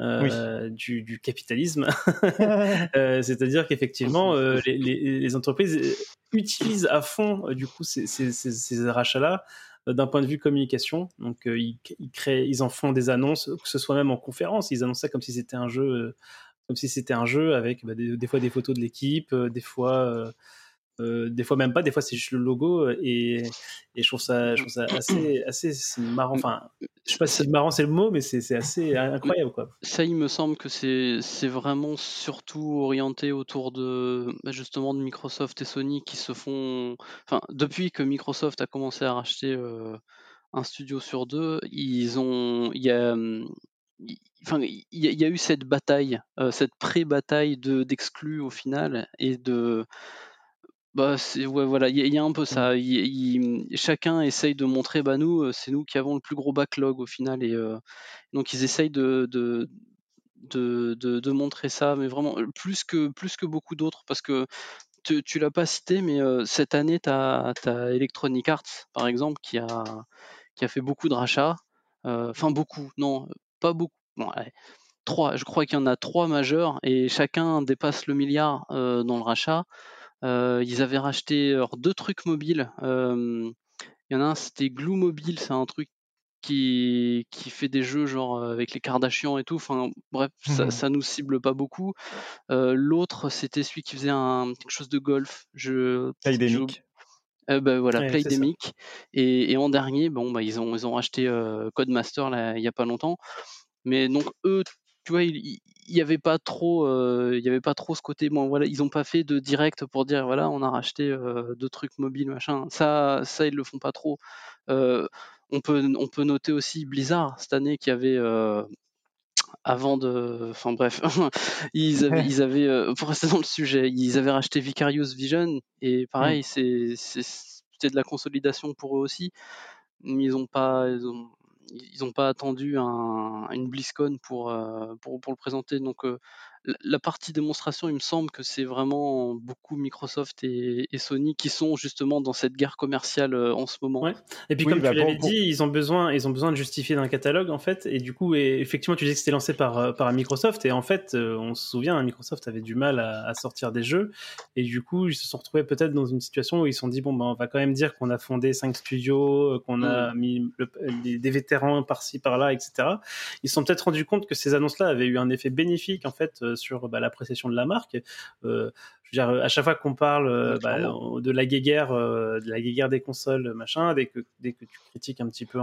euh, du, du capitalisme. C'est-à-dire qu'effectivement, les, les, les entreprises utilisent à fond du coup ces, ces, ces, ces rachats-là d'un point de vue communication. Donc, euh, ils, ils créent, ils en font des annonces, que ce soit même en conférence, ils annoncent ça comme si c'était un jeu, euh, comme si c'était un jeu avec bah, des, des fois des photos de l'équipe, euh, des fois. Euh, des fois même pas, des fois c'est juste le logo euh, et, et je trouve ça, je trouve ça assez, assez marrant. Enfin, je sais pas si marrant c'est le mot, mais c'est assez incroyable quoi. Ça, il me semble que c'est vraiment surtout orienté autour de bah, justement de Microsoft et Sony qui se font. Enfin, depuis que Microsoft a commencé à racheter euh, un studio sur deux, ils ont. Il y a. Enfin, il y, a- eu cette bataille, cette pré-bataille de d'exclus au final et de bah c'est ouais voilà il y, a- il y a un peu ça. Chacun essaye de montrer bah nous euh, c'est nous qui avons le plus gros backlog au final et euh, donc ils essayent de, de de, de, de montrer ça, mais vraiment euh, plus que, plus que beaucoup d'autres, parce que tu, tu l'as pas cité, mais euh, cette année, tu as, Electronic Arts, par exemple, qui a, qui a fait beaucoup de rachats. Euh, Enfin, beaucoup, non, pas beaucoup. Bon, trois, je crois qu'il y en a trois majeurs, et chacun dépasse le milliard euh, dans le rachat. Euh, ils avaient racheté alors, deux trucs mobiles. Euh, Il y en a un, c'était Glue Mobile, c'est un truc qui, qui fait des jeux genre euh, avec les Kardashians et tout. Enfin, bref, ça, Mhm. ça nous cible pas beaucoup. Euh, L'autre, c'était celui qui faisait un, quelque chose de golf. Je, Playdemic. euh, bah, voilà, Ouais. Playdemic. Et, et en dernier, bon, bah, ils, ont, ils ont acheté euh, Codemaster là, il y a pas longtemps. Mais donc, eux, tu vois, il il- il y avait pas trop, euh, il y avait pas trop ce côté. Bon, voilà, ils ont pas fait de direct pour dire, voilà, on a racheté euh, deux trucs mobiles, machin. Ça, ça, ils le font pas trop. Euh, on peut, on peut noter aussi Blizzard cette année qui avait avant de, enfin bref, ils avaient, ils avaient, euh, pour rester dans le sujet, ils avaient racheté Vicarious Vision et pareil, c'est, c'est, c'était de la consolidation pour eux aussi. Mais ils ont pas, ils ont, ils ont pas attendu un, une BlizzCon pour, euh, pour, pour le présenter. Donc euh, la- partie démonstration, il me semble que c'est vraiment beaucoup Microsoft et, et Sony qui sont justement dans cette guerre commerciale euh, en ce moment. Ouais. Et puis Oui, comme bah, tu l'avais dit, ils ont besoin, ils ont besoin de justifier d'un catalogue en fait. Et du coup, et effectivement, tu disais que c'était lancé par euh, par Microsoft. Et en fait, euh, on se souvient, hein, Microsoft avait du mal à, à sortir des jeux. Et du coup, ils se sont retrouvés peut-être dans une situation où ils se sont dit bon ben, on va quand même dire qu'on a fondé cinq studios, qu'on a mis le- des, des vétérans par-ci par-là, etc. Ils se sont peut-être rendus compte que ces annonces-là avaient eu un effet bénéfique en fait sur bah, l'appréciation de la marque. Euh, je veux dire, à chaque fois qu'on parle euh, bah, de la guéguerre, euh, de la guéguerre des consoles, machin, dès que dès que tu critiques un petit peu,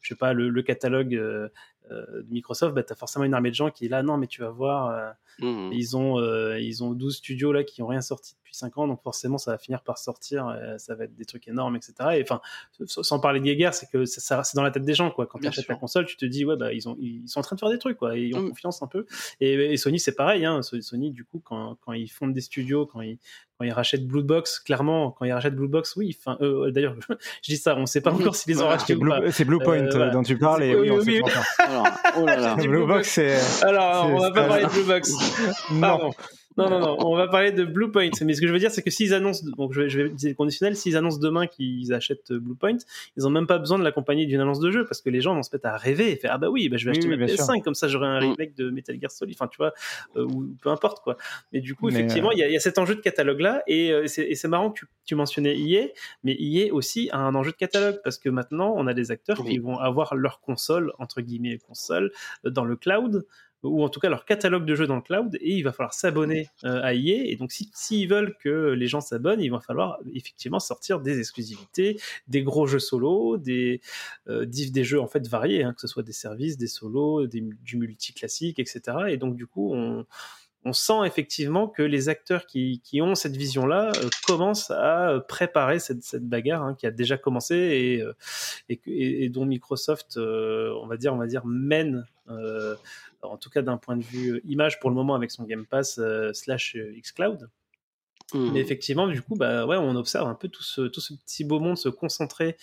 je sais pas, le, le catalogue euh, de Microsoft, bah, tu as forcément une armée de gens qui est là, non, mais tu vas voir, euh, Mhm. ils ont euh, ils ont 12 studios là qui ont rien sorti depuis 5 ans, donc forcément ça va finir par sortir, euh, ça va être des trucs énormes, etc. Et enfin, sans parler de guéguerre, c'est que ça, ça- c'est dans la tête des gens, quoi. Quand tu achètes la console, tu te dis, ouais, bah ils ont ils sont en train de faire des trucs, quoi, et ils ont Mm. confiance un peu. Et, et Sony, c'est pareil, hein. So- Sony, du coup, quand, quand ils fondent des studios studio quand ils, quand ils rachètent Blue Box. Clairement, quand ils rachètent Blue Box, oui. Enfin, euh, d'ailleurs, je dis ça, on ne sait pas encore s'ils les ont rachetés ou pas. C'est Bluepoint Euh, dont tu parles et Oui, oui, on oui, sait pas encore. Alors, oh là là. Blue Blue Box, c'est. Alors, on va pas parler de Blue Box. Non. Pardon. Non, non, non, on va parler de Bluepoint. Mais ce que je veux dire, c'est que s'ils annoncent, donc je vais, je vais utiliser le conditionnel, s'ils annoncent demain qu'ils achètent euh, Bluepoint, ils ont même pas besoin de l'accompagner d'une annonce de jeu parce que les gens vont se mettre à rêver et faire ah bah oui, bah je vais acheter oui, ma bien PS5 comme ça j'aurai un Mm. remake de Metal Gear Solid, enfin tu vois, euh, ou peu importe quoi. Mais du coup, effectivement, il y, y a cet enjeu de catalogue là et euh, c'est et c'est marrant que tu, tu mentionnais EA, mais EA aussi a un enjeu de catalogue parce que maintenant on a des acteurs Oui. qui vont avoir leur console entre guillemets console euh, dans le cloud ou en tout cas leur catalogue de jeux dans le cloud, et il va falloir s'abonner euh, à EA. Et donc, si- s'ils veulent que les gens s'abonnent, il va falloir effectivement sortir des exclusivités, des gros jeux solo, des, euh, des jeux en fait variés, hein, que ce soit des services, des solos, du multi classique, etc. Et donc, du coup, on, sent effectivement que les acteurs qui, qui ont cette vision-là euh, commencent à préparer cette, cette bagarre hein, qui a déjà commencé et, et, dont Microsoft, on va dire, on va dire, mène. En tout cas d'un point de vue euh, image pour le moment avec son Game Pass euh, slash euh, xCloud. Mhm. Mais effectivement, du coup, bah ouais, on observe un peu tout ce, tout ce petit beau monde se concentrer,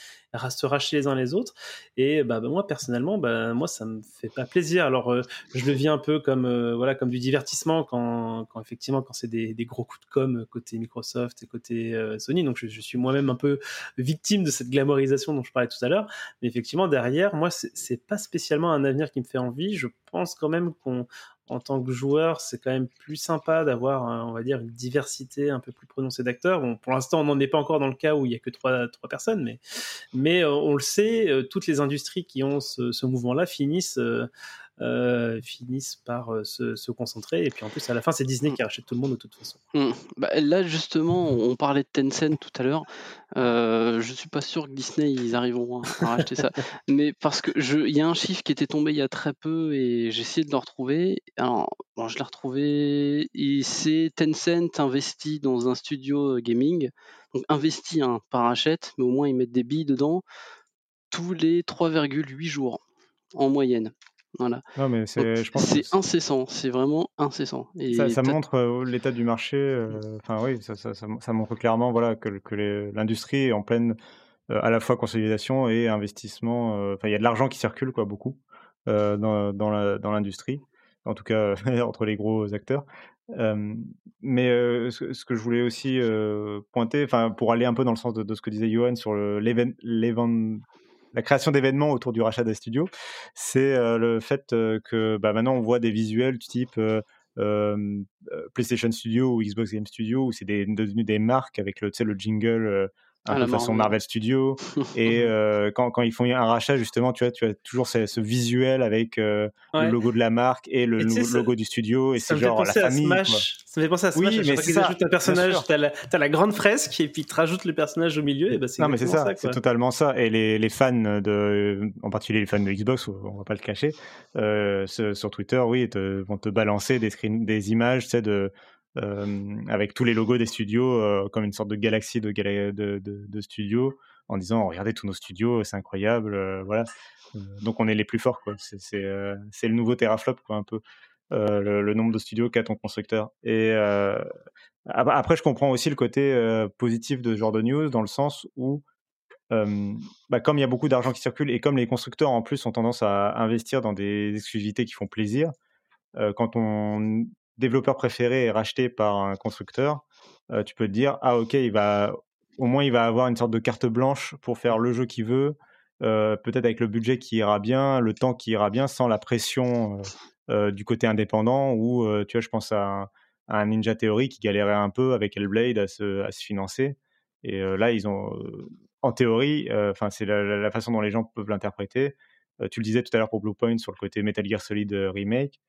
se racheter les uns les autres. Et bah, bah, moi, personnellement, bah, moi, ça me fait pas plaisir. Alors, euh, je le vis un peu comme, euh, voilà, comme du divertissement quand, quand effectivement, quand c'est des, des gros coups de com côté Microsoft et côté euh, Sony. Donc, je, suis moi-même un peu victime de cette glamorisation dont je parlais tout à l'heure. Mais effectivement, derrière, moi, c'est pas spécialement un avenir qui me fait envie. Je pense quand même qu'on en tant que joueur, c'est quand même plus sympa d'avoir, euh, on va dire, une diversité un peu plus prononcée d'acteurs. Bon, pour l'instant, on n'en est pas encore dans le cas où il y a que trois, trois personnes, mais, mais euh, on le sait, euh, toutes les industries qui ont ce, ce mouvement-là finissent, euh, euh, finissent par euh, se, se concentrer. Et puis en plus, à la fin, c'est Disney qui rachète tout le monde de toute façon. Hmm. Bah, là, justement, on parlait de Tencent tout à l'heure. Euh, je suis pas sûr que Disney ils arriveront à, à racheter ça, mais parce que je, il y a un chiffre qui était tombé il y a très peu et j'ai essayé de le retrouver. Alors, bon, je l'ai retrouvé. Et c'est Tencent investi dans un studio gaming, donc investi hein, par rachète, mais au moins ils mettent des billes dedans tous les 3,8 jours en moyenne. Voilà. Non, mais Donc, c'est, je pense que c'est incessant, c'est vraiment incessant. Et ça, montre euh, l'état du marché. euh, Enfin, oui, ça, ça, ça, ça montre clairement voilà, que, que les- l'industrie est en pleine euh, à la fois consolidation et investissement. Enfin, il y a de l'argent qui circule, quoi, beaucoup, euh, dans, dans, la- dans l'industrie. En tout cas, entre les gros acteurs. Euh, mais euh, ce, ce que je voulais aussi pointer, enfin, pour aller un peu dans le sens de, de ce que disait Johan sur le, l'éven- l'éven- la création d'événements autour du rachat des studios, c'est euh, le fait euh, que bah, maintenant on voit des visuels du type euh, PlayStation Studio ou Xbox Game Studio où c'est devenu des marques avec le, le jingle un Ah, peu façon Marvel. Marvel Studio. Et euh, quand, quand ils font un rachat, justement, tu vois, tu as toujours ce, ce visuel avec euh, Ouais. le logo de la marque et le Et tu ça- logo du studio. Et c'est genre la penser à famille. quoi. Smash. Ça me fait penser à Oui, Smash. à mais c'est ça, un personnage, t'as la, t'as la grande fresque et puis ils te rajoutent le personnage au milieu. Et bah, c'est Non, mais c'est ça, c'est quoi. totalement ça. Et les, les fans de, en particulier les fans de Xbox, on va pas le cacher, euh, sur Twitter, oui, te- vont te balancer des des images, tu sais, de, avec tous les logos des studios, euh, comme une sorte de galaxie de, studios, en disant regardez tous nos studios, c'est incroyable, euh, voilà. Euh, donc on est les plus forts, quoi. C'est euh, le nouveau teraflop, quoi, un peu. Euh, le, nombre de studios qu'a ton constructeur. Et euh, ap- après, je comprends aussi le côté euh, positif de ce genre de news, dans le sens où euh, bah, comme il y a beaucoup d'argent qui circule et comme les constructeurs en plus ont tendance à investir dans des exclusivités qui font plaisir, euh, quand ton développeur préféré est racheté par un constructeur, euh, tu peux te dire ah ok il va au moins il va avoir une sorte de carte blanche pour faire le jeu qu'il veut, euh, peut-être avec le budget qui ira bien, le temps qui ira bien, sans la pression euh, du côté indépendant euh, tu vois je pense à un, Ninja Theory qui galérait un peu avec Hellblade à se, à se financer et là ils ont en théorie, enfin c'est la, la- façon dont les gens peuvent l'interpréter. Tu le disais tout à l'heure pour Bluepoint sur le côté Metal Gear Solid remake,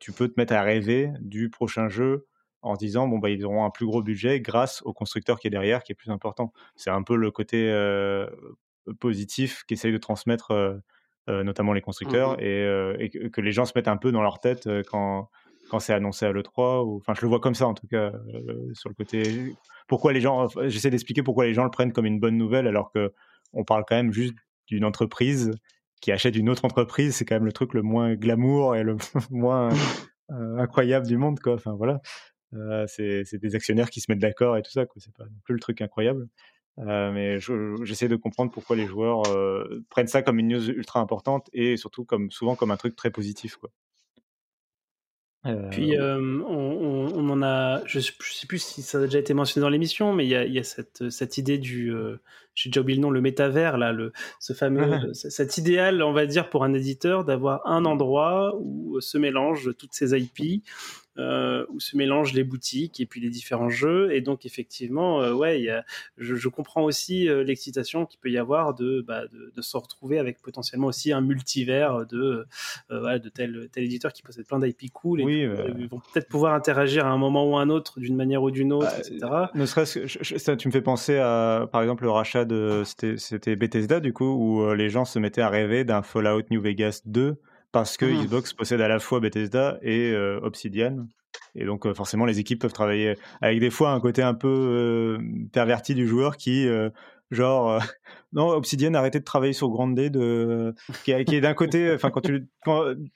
tu peux te mettre à rêver du prochain jeu en se disant bon bah ils auront un plus gros budget grâce au constructeur qui est derrière qui est plus important. C'est un peu le côté euh, positif qu'essayent de transmettre euh, euh, notamment les constructeurs Mhm. et, euh, et que, que les gens se mettent un peu dans leur tête euh, quand quand c'est annoncé à l'E3 ou enfin je le vois comme ça en tout cas euh, sur le côté pourquoi les gens j'essaie d'expliquer pourquoi les gens le prennent comme une bonne nouvelle alors que on parle quand même juste d'une entreprise qui achète une autre entreprise c'est quand même le truc le moins glamour et le moins euh, incroyable du monde quoi enfin voilà c'est des actionnaires qui se mettent d'accord et tout ça. C'est pas non plus le truc incroyable. mais j'essaie de comprendre pourquoi les joueurs prennent ça comme une news ultra importante et surtout comme souvent comme un truc très positif. Quoi. Puis on, on, en a, je ne sais plus si ça a déjà été mentionné dans l'émission, mais il y a, y a, cette, cette idée du, j'ai déjà oublié le nom, le métavers, là, le, ce fameux, cet idéal, on va dire, pour un éditeur d'avoir un endroit où se mélangent toutes ces IP euh, où se mélangent les boutiques et puis les différents jeux. Et donc, effectivement, euh, ouais, y a, je, je, comprends aussi euh, l'excitation qu'il peut y avoir de, bah, de, de, se retrouver avec potentiellement aussi un multivers de, euh, voilà, de tel, tel éditeur qui possède plein d'IP cool. Et oui, ils vont peut-être pouvoir interagir à un moment ou à un autre d'une manière ou d'une autre, bah, etc. Ne serait-ce que ça, tu me fais penser à, par exemple, le rachat de. C'était Bethesda, du coup, où les gens se mettaient à rêver d'un Fallout New Vegas 2 parce que mmh. Xbox possède à la fois Bethesda et euh, Obsidian. Et donc euh, forcément, les équipes peuvent travailler avec des fois un côté un peu euh, perverti du joueur qui, genre, non, Obsidian a arrêté de travailler sur Grande D, de, qui, est d'un côté, enfin quand tu,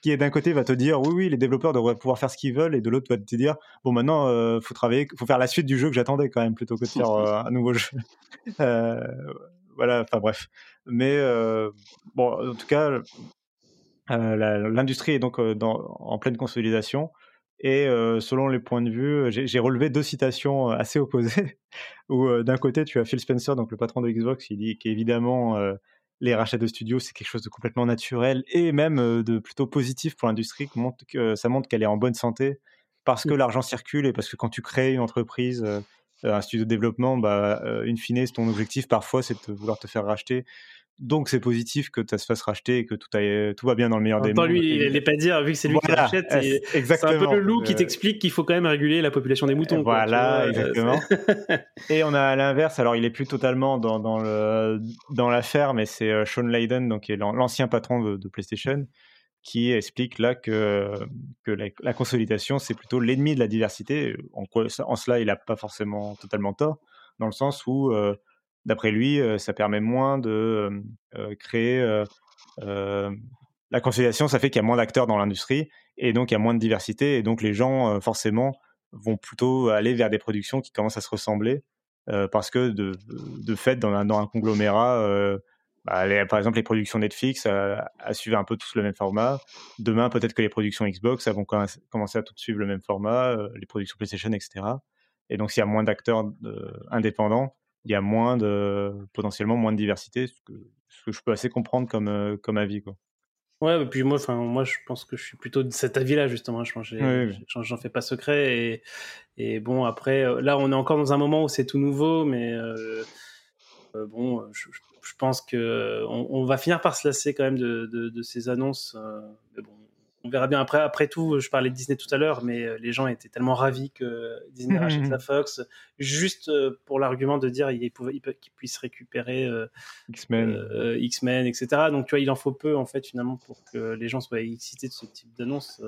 qui est d'un côté va te dire oui oui, les développeurs devraient pouvoir faire ce qu'ils veulent, et de l'autre va te dire bon maintenant faut travailler, faut faire la suite du jeu que j'attendais quand même plutôt que de faire un nouveau jeu. voilà, enfin bref. Mais bon, en tout cas, euh, l'industrie est donc euh, en pleine consolidation. Et euh, selon les points de vue, j'ai relevé deux citations assez opposées. où d'un côté, tu as Phil Spencer, donc le patron de Xbox, qui dit qu'évidemment, les rachats de studios, c'est quelque chose de complètement naturel et même de plutôt positif pour l'industrie. Que ça montre qu'elle est en bonne santé parce que mmh. l'argent circule et parce que quand tu crées une entreprise, un studio de développement, bah, in fine, ton objectif parfois, c'est de vouloir te faire racheter. Donc c'est positif que ça se fasse racheter et que tout, aille, tout va bien dans le meilleur des mondes. lui, il n'est pas dire, vu que c'est lui qui rachète, c'est un peu le loup qui euh, t'explique qu'il faut quand même réguler la population des moutons. Voilà, exactement. et on a à l'inverse, alors il est plus totalement dans, dans, le, dans l'affaire, mais c'est euh, Sean Layden, donc, qui est l'ancien patron de, PlayStation, qui explique là que, que la, consolidation, c'est plutôt l'ennemi de la diversité. En, en cela, il n'a pas forcément totalement tort, dans le sens où... Euh, d'après lui, ça permet moins de créer la conciliation. Ça fait qu'il y a moins d'acteurs dans l'industrie et donc il y a moins de diversité et donc les gens forcément vont plutôt aller vers des productions qui commencent à se ressembler parce que de, fait dans un, dans un conglomérat bah, par exemple, les productions Netflix euh, suivent un peu tous le même format. Demain, peut-être que les productions Xbox vont commencer à tout suivre le même format, les productions PlayStation, etc. Et donc, s'il y a moins d'acteurs indépendants, il y a moins de potentiellement moins de diversité, ce que, ce que je peux assez comprendre comme, euh, comme avis. Quoi. Ouais, et puis moi, enfin, moi, je pense que je suis plutôt de cet avis-là, justement. Je j'en fais pas secret. Et, et, bon, après, euh, là, on est encore dans un moment où c'est tout nouveau, mais euh, bon, je, je, pense que on, on, va finir par se lasser quand même de, de, de ces annonces. mais bon, on verra bien après. Après tout, je parlais de Disney tout à l'heure, mais euh, les gens étaient tellement ravis que Disney rachète la Fox, juste euh, pour l'argument de dire qu'il puisse récupérer euh, X-Men, X-Men, etc. Donc tu vois, il en faut peu en fait finalement pour que les gens soient excités de ce type d'annonce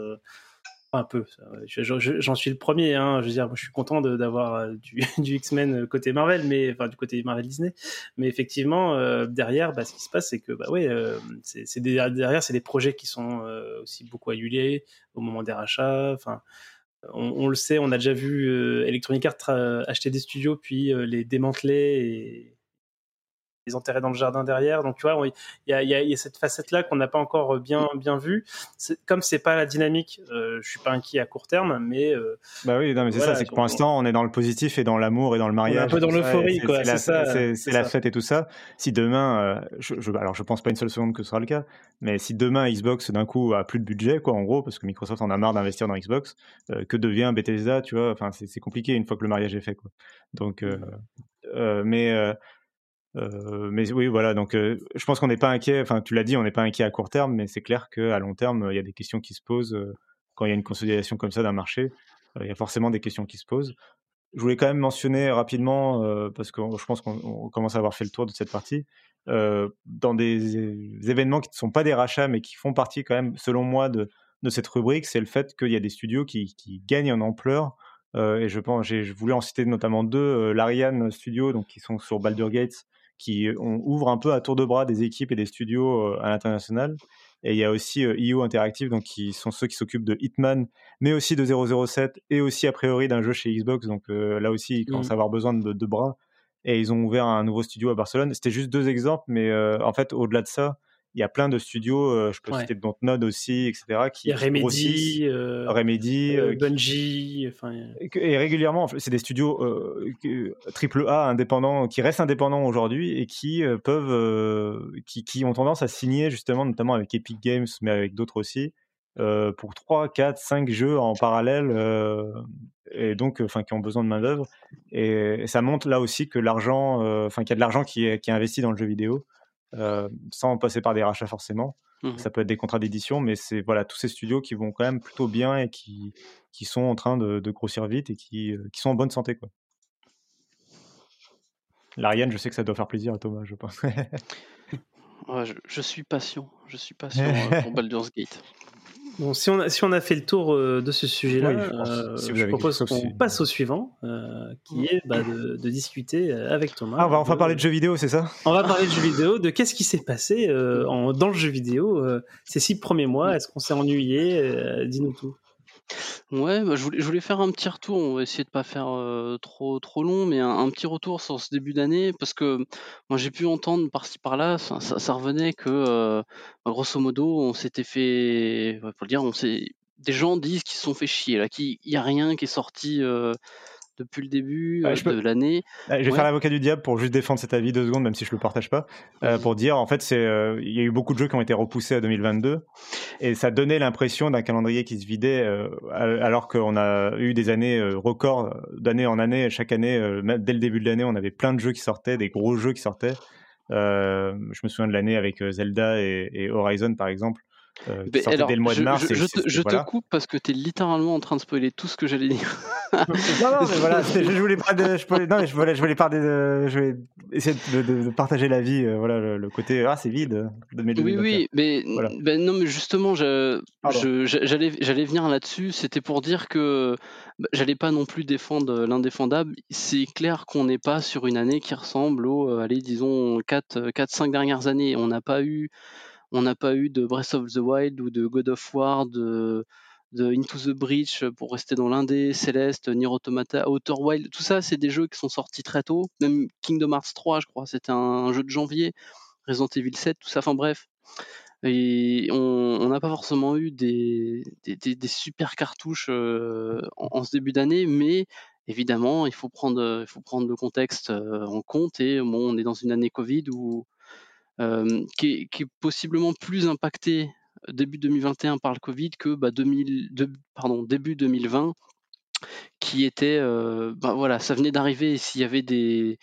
un peu. J'en suis le premier. Hein, je veux dire, je suis content d'avoir euh, du, X-Men côté Marvel, mais enfin du côté Marvel Disney. Mais effectivement, euh, derrière, bah, ce qui se passe, c'est que bah ouais, euh, c'est derrière, c'est des projets qui sont aussi beaucoup annulés au moment des rachats. On, le sait, on a déjà vu Electronic Arts acheter des studios puis les démanteler les enterrer dans le jardin derrière. Donc, tu vois, il y, y, y a, cette facette-là qu'on n'a pas encore bien, bien vue. Comme c'est pas la dynamique, euh, je suis pas inquiet à court terme, mais. Euh, bah oui, non, mais c'est ça, c'est que pour l'instant, on est dans le positif et dans l'amour et dans le mariage. un peu dans l'euphorie, quoi. C'est ça. C'est la fête et tout ça. Si demain, euh, je, je, alors je pense pas une seule seconde que ce sera le cas, mais si demain Xbox d'un coup a plus de budget, quoi, en gros, parce que Microsoft en a marre d'investir dans Xbox, euh, que devient Bethesda, tu vois, enfin, c'est compliqué une fois que le mariage est fait, quoi. Donc, mmh. mais euh, mais oui, voilà. Donc, euh, je pense qu'on n'est pas inquiet. Enfin, tu l'as dit, on n'est pas inquiet à court terme, mais c'est clair qu'à long terme, il y a des questions qui se posent euh, quand il y a une consolidation comme ça d'un marché. Il y a forcément des questions qui se posent. Je voulais quand même mentionner rapidement, parce que je pense qu'on commence à avoir fait le tour de cette partie, dans des, événements qui ne sont pas des rachats, mais qui font partie quand même, selon moi, de, cette rubrique, c'est le fait qu'il y a des studios qui, qui gagnent en ampleur. et je pense, j'ai voulu en citer notamment deux, l'Ariane Studio, donc qui sont sur Baldur Gates, qui on ouvre un peu à tour de bras des équipes et des studios euh, à l'international. Et il y a aussi IO Interactive, donc qui sont ceux qui s'occupent de Hitman, mais aussi de 007 et aussi a priori d'un jeu chez Xbox. Donc là aussi, ils commencent mmh. à avoir besoin de, de, bras. Et ils ont ouvert un nouveau studio à Barcelone. C'était juste deux exemples, mais en fait, au-delà de ça, il y a plein de studios, euh, je peux ouais. citer Dontnod aussi, etc. Qui, Remedy, euh, Remedy euh, Bungie, enfin... et, régulièrement, c'est des studios triple A indépendants qui restent indépendants aujourd'hui et qui peuvent, qui, qui, ont tendance à signer justement, notamment avec Epic Games, mais avec d'autres aussi, pour 3, 4, 5 jeux en parallèle et donc enfin qui ont besoin de main d'œuvre et, ça montre là aussi que l'argent enfin qu'il y a de l'argent qui est investi dans le jeu vidéo euh, sans passer par des rachats forcément. Mmh Ça peut être des contrats d'édition, mais c'est voilà tous ces studios qui vont quand même plutôt bien et qui, qui sont en train de, grossir vite et qui, euh, qui sont en bonne santé. Quoi. L'Ariane, je sais que ça doit faire plaisir à Thomas, je pense. je, suis patient, je suis patient euh, pour Baldur's Gate. Bon, si on a, si on a fait le tour euh, de ce sujet-là, euh, je propose qu'on passe au suivant, euh, qui est bah, de, de, discuter avec Thomas. Ah, on va enfin parler de jeux vidéo, c'est ça? On va parler de jeux vidéo, de qu'est-ce qui s'est passé en, dans le jeu vidéo ces six premiers mois. Est-ce qu'on s'est ennuyé Dis-nous tout. Ouais, bah, je voulais faire un petit retour. On va essayer de pas faire, trop trop long, mais un petit retour sur ce début d'année parce que moi j'ai pu entendre par-ci par-là, ça revenait que, bah, grosso modo, on s'était fait faut le dire, on s'est des gens disent qu'ils se sont fait chier là, qu'il y a rien qui est sorti, depuis le début euh, de l'année. je vais faire l'avocat du diable pour juste défendre cet avis deux secondes, même si je le partage pas, euh, pour dire en fait c'est euh, il y a eu beaucoup de jeux qui ont été repoussés à 2022 et ça donnait l'impression d'un calendrier qui se vidait alors qu'on a eu des années records d'année en année chaque année dès le début de l'année on avait plein de jeux qui sortaient, des gros jeux qui sortaient. je me souviens de l'année avec Zelda et, Horizon par exemple euh, alors, dès le mois de mars. Je, je, te, coupe parce que tu es littéralement en train de spoiler tout ce que j'allais dire. non, non, mais voilà, je, voulais pas de, je, voulais, non, je voulais, je voulais parler de, je vais essayer de, de, partager la vie, euh, voilà, le, côté ah c'est vide de mes Oui, oui, mais ben, non, mais justement, j'allais, j'allais venir là-dessus. C'était pour dire que bah, j'allais pas non plus défendre l'indéfendable. C'est clair qu'on n'est pas sur une année qui ressemble aux, euh, allez, disons 4, 4 5 dernières années. On n'a pas eu on n'a pas eu de Breath of the Wild ou de God of War, de, Into the Breach pour rester dans l'indé, Celeste, Nier Automata, Outer Wild, tout ça, c'est des jeux qui sont sortis très tôt. Même Kingdom Hearts 3, je crois, c'était un, jeu de janvier. Resident Evil 7, tout ça, enfin bref. Et on n'a pas forcément eu des, super cartouches euh, en, ce début d'année, mais évidemment, il faut prendre, il faut prendre le contexte euh, en compte. Et bon, on est dans une année Covid où qui, est, possiblement plus impacté début 2021 par le Covid que bah, 2000, pardon, début 2020, qui était, bah, voilà, ça venait d'arriver. S'il y avait des,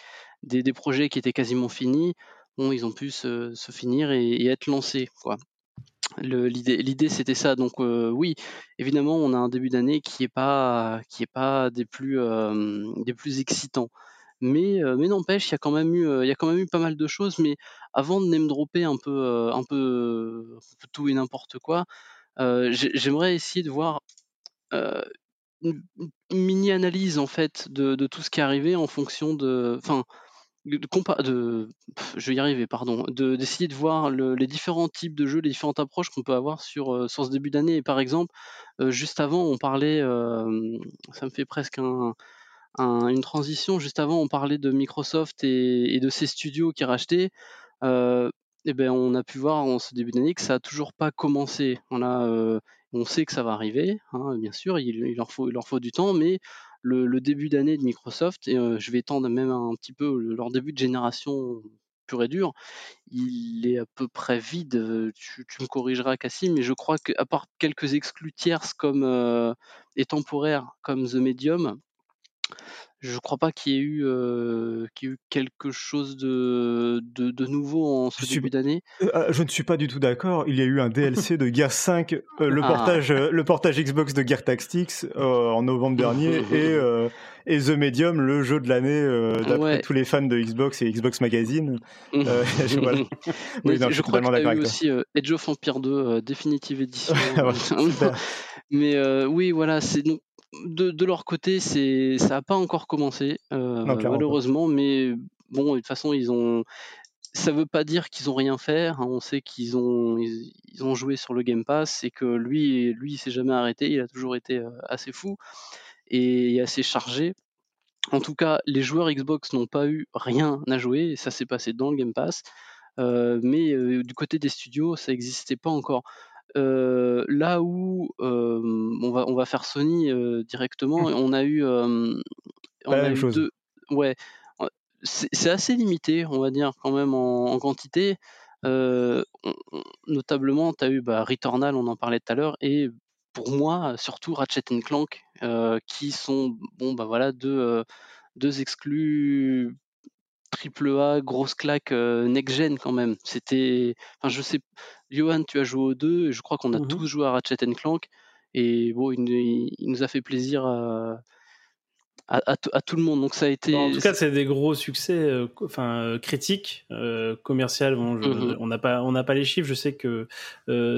projets qui étaient quasiment finis, ils ont pu se, finir et, être lancés. L'idée, c'était ça. Donc oui, évidemment, on a un début d'année qui est pas, des plus excitants. Mais, mais n'empêche, il y a quand même eu, y a quand même eu pas mal de choses. Mais avant de name dropper un peu, un peu, tout et n'importe quoi, j'aimerais essayer de voir une, mini analyse en fait de, de, tout ce qui est arrivé en fonction de, enfin, de, de, je vais y arriver, pardon, d'essayer de, voir les différents types de jeux, les différentes approches qu'on peut avoir sur, sur ce début d'année. Et par exemple, juste avant, on parlait, ça me fait presque un une transition. Juste avant, on parlait de Microsoft et, de ses studios qui rachetaient. Euh, et ben, on a pu voir en ce début d'année que ça a toujours pas commencé. On, a, euh, on sait que ça va arriver, hein, bien sûr, il, leur faut, leur faut du temps, mais le, début d'année de Microsoft, et euh, je vais étendre même un petit peu leur début de génération pur et dur, il est à peu près vide. Tu, me corrigeras, Cassim, mais je crois qu'à part quelques exclus tierces comme, et temporaires comme The Medium, je crois pas qu'il y ait eu, euh, eu quelque chose de, de, nouveau en ce début d'année. Euh, ah, je ne suis pas du tout d'accord. Il y a eu un DLC de Gear 5, euh, le, ah. portage, le portage Xbox de Gear Tactics en novembre dernier et, et The Medium, le jeu de l'année d'après tous les fans de Xbox et Xbox Magazine. je, je, crois qu'il y a eu aussi Edge of Empire 2 Definitive Edition. Mais oui, voilà, c'est de, leur côté, c'est ça n'a pas encore commencé, euh, malheureusement, mais bon, de toute façon, ils ont ça veut pas dire qu'ils ont rien fait. hein. On sait qu'ils ont ils, ils ont joué sur le Game Pass et que lui lui il s'est jamais arrêté. Il a toujours été euh, assez fou et assez chargé. En tout cas, les joueurs Xbox n'ont pas eu rien à jouer. Et ça s'est passé dans le Game Pass. Euh, mais euh, du côté des studios, ça n'existait pas encore. Euh, là où on va on va faire Sony directement, on a eu on a eu chose. deux ouais c'est assez limité, on va dire quand même en, en quantité. On- on- notablement, tu as eu bah, Returnal, on en parlait tout à l'heure, et pour moi, surtout Ratchet Clank, qui sont bon bah voilà deux deux exclus triple A, grosse claque euh, next gen quand même. C'était, enfin je sais, Johan, tu as joué aux deux, et je crois qu'on a Mhm. tous joué à Ratchet Clank, et bon, il, nous- il nous a fait plaisir à, à, à tout- à tout le monde. Donc ça a été, Bon, en tout cas, c'est des gros succès euh, enfin, euh, critiques, euh, commercial. Bon, je- Mhm. On n'a pas, on n'a pas les chiffres. Je sais que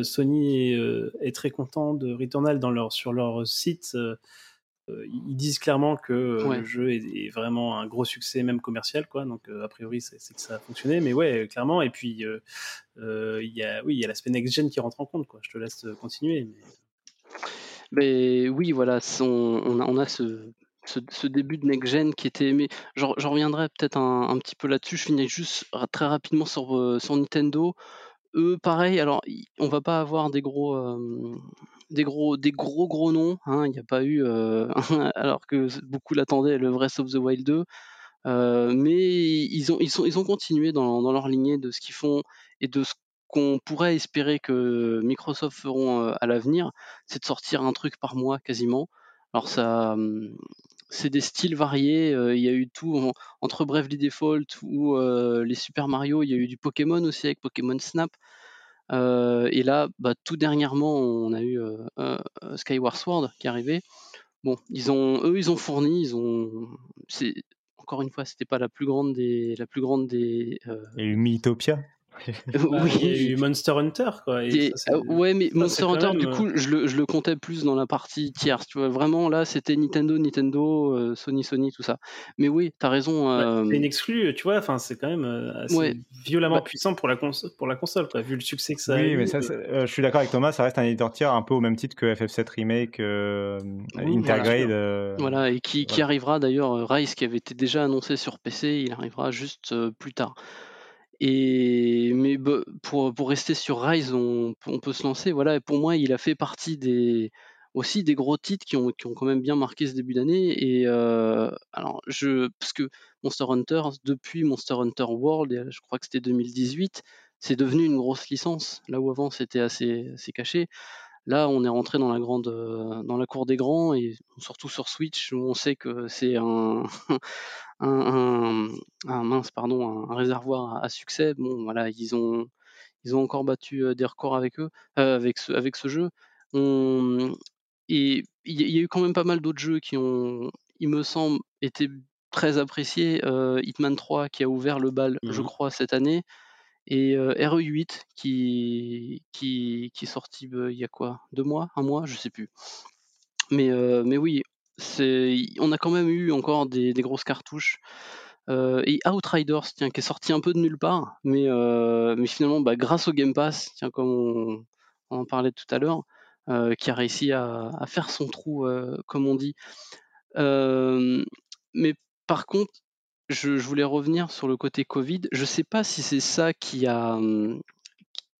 Sony est, est très content de Returnal dans leur, sur leur site. Euh, ils disent clairement que euh, Ouais. le jeu est, est vraiment un gros succès, même commercial, quoi. Donc, euh, a priori, c'est que ça a fonctionné. Mais ouais, clairement. Et puis, il y a, oui, il y a l'aspect next-gen qui rentre en compte, quoi. Je te laisse continuer. mais- Mais oui, voilà, on a, on a ce, ce, ce début de next gen qui était. Mais j'en reviendrai peut-être un, un petit peu là-dessus. Je finis juste très rapidement sur, sur Nintendo. Eux, pareil. Alors, on va pas avoir des gros, des gros, des gros gros noms. hein, Il n'y a pas eu, alors que beaucoup l'attendaient, le Breath of the Wild 2. Euh, mais ils ont, ils, sont, ils ont continué dans, dans leur lignée de ce qu'ils font et de ce qu'on pourrait espérer que Microsoft feront à l'avenir, c'est de sortir un truc par mois quasiment. Alors ça, hum, c'est des styles variés. euh, Il y a eu tout en- entre Bravely Default ou euh, les Super Mario. Il y a eu du Pokémon aussi avec Pokémon Snap. Euh, et là, bah, tout dernièrement, on a eu Skyward Sword qui est arrivé. Bon, ils ont, eux, ils ont fourni, ils ont, encore une fois, c'était pas la plus grande des, la plus grande des. euh, Il Mythopia. Bah, Il y a eu Monster Hunter, quoi. et Et- ça, c'est- euh, ouais, mais ça, Monster Hunter, même, du euh, coup, je le, je le comptais plus dans la partie tierce. Tu vois, vraiment, là, c'était Nintendo, Nintendo, euh, Sony, Sony, tout ça. Mais oui, t'as raison. Bah, euh, c'est une exclue, tu vois. Enfin, c'est quand même euh, assez Ouais. violemment Bah- puissant pour la console, pour la console, quoi, vu le succès que ça a Oui, eu. mais ça, euh, je suis d'accord avec Thomas, ça reste un éditeur tiers un peu au même titre que FF7 Remake, euh, Oui, Intergrade. voilà. euh, Voilà, et qui, arrivera d'ailleurs, Rise qui avait été déjà annoncé sur PC, il arrivera juste euh, plus tard. Mais pour, pour rester sur Rise, on, peut se lancer. Voilà, pour moi, il a fait partie des aussi des gros titres qui ont, qui ont quand même bien marqué ce début d'année. Et euh, alors, parce que Monster Hunter, depuis Monster Hunter World, je crois que c'était 2018, c'est devenu une grosse licence. Là où avant c'était assez caché. Là, on est rentré dans la grande, euh, dans la cour des grands et surtout sur Switch où on sait que c'est un, un, un- un mince, pardon, un, réservoir à, à succès. Bon, voilà, ils ont, ils ont encore battu euh, des records avec eux, euh, avec ce, avec ce jeu. On- et il y, a- il y a eu quand même pas mal d'autres jeux qui ont, il me semble, été très appréciés. Euh, Hitman 3 qui a ouvert le bal, je Mhm. crois, cette année. Et euh, RE8 qui, qui, qui est sorti euh, il y a quoi Deux mois Un mois Je sais plus. Mais, euh, mais oui, on a quand même eu encore des, grosses cartouches. Euh, et Outriders, tiens, qui est sorti un peu de nulle part, mais, mais finalement, bah, grâce au Game Pass, tiens, comme on, en parlait tout à l'heure, qui a réussi à, faire son trou, comme on dit. Mais par contre, je, voulais revenir sur le côté Covid. Je sais pas si c'est ça qui a, hum,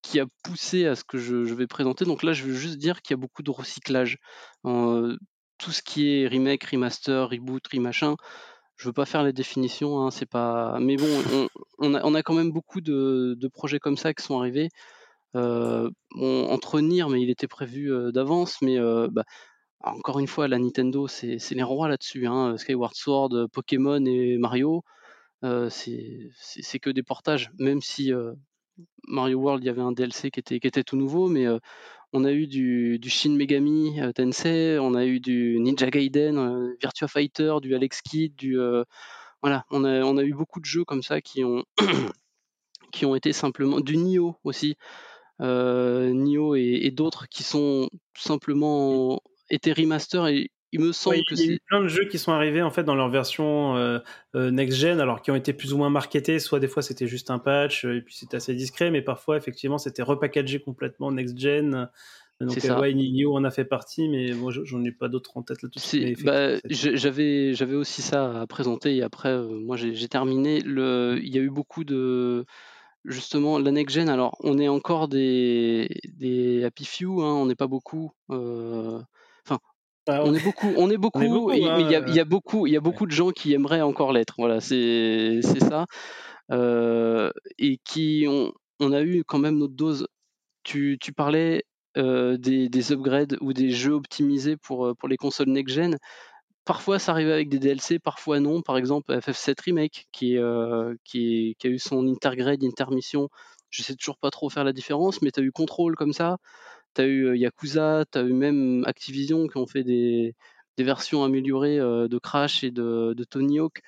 qui a poussé à ce que je, vais présenter. Donc là, je veux juste dire qu'il y a beaucoup de recyclage. Euh, tout ce qui est remake, remaster, reboot, remachin, je veux pas faire les définitions, hein, c'est pas. Mais bon, on, a, quand même beaucoup de, projets comme ça qui sont arrivés. Euh, entre Nier, mais il était prévu euh, d'avance, mais bah, encore une fois, la Nintendo, c'est les rois là-dessus. Hein. Skyward Sword, euh, Pokémon et Mario, euh, c'est que des portages. Même si euh, Mario World, il y avait un DLC qui était, qui était tout nouveau, mais on a eu du, Shin Megami Tensei, on a eu du Ninja Gaiden, Virtua Fighter, du Alex Kidd, du voilà, on a, on a eu beaucoup de jeux comme ça qui ont qui ont été simplement du Nioh aussi, Nioh et, d'autres qui sont simplement été remaster et il me semble que il y a c'est eu plein de jeux qui sont arrivés en fait dans leur version euh, euh, next-gen, alors qui ont été plus ou moins marketés. Soit des fois c'était juste un patch euh, et puis c'était assez discret, mais parfois effectivement c'était repackagé complètement next-gen. Donc C'est euh, ça. ouais, Nioh en a fait partie, mais moi je- j'en ai pas d'autres en tête là tout de suite. C'est- bah, j'avais j'avais aussi ça à présenter et après euh, moi j'ai j'ai terminé le il y a eu beaucoup de justement la next gen alors on est encore des des happy few hein, on n'est pas beaucoup euh, Ah, on est beaucoup on est beaucoup, beaucoup, et- hein, mais il y a, il y a beaucoup il y a beaucoup de gens qui aimeraient encore l'être voilà c'est ça Euh, et qui ont on a eu quand même notre dose tu, tu parlais euh, des, des upgrades ou des jeux optimisés pour, euh, pour les consoles next-gen. Parfois, ça arrivait avec des DLC, parfois non. Par exemple, FF7 Remake, qui, euh, qui a eu son intergrade, intermission. Je sais toujours pas trop faire la différence, mais tu as eu Control comme ça. Tu as eu Yakuza, tu as eu même Activision qui ont fait des, des versions améliorées de Crash et de, de Tony Hawk.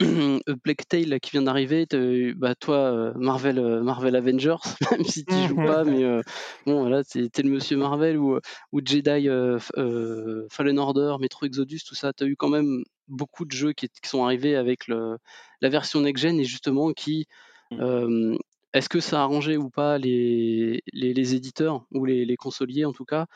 A Tale là, qui vient d'arriver, t'as eu, bah, toi Marvel, Marvel Avengers, même si tu joues pas, mais euh, bon voilà, t'es le Monsieur Marvel ou, ou Jedi euh, euh, Fallen Order, Metro Exodus, tout ça, t'as eu quand même beaucoup de jeux qui, qui sont arrivés avec le, la version next gen et justement qui, Mm. euh, est-ce que ça a arrangé ou pas les, les, les éditeurs ou les, les consoliers en tout cas,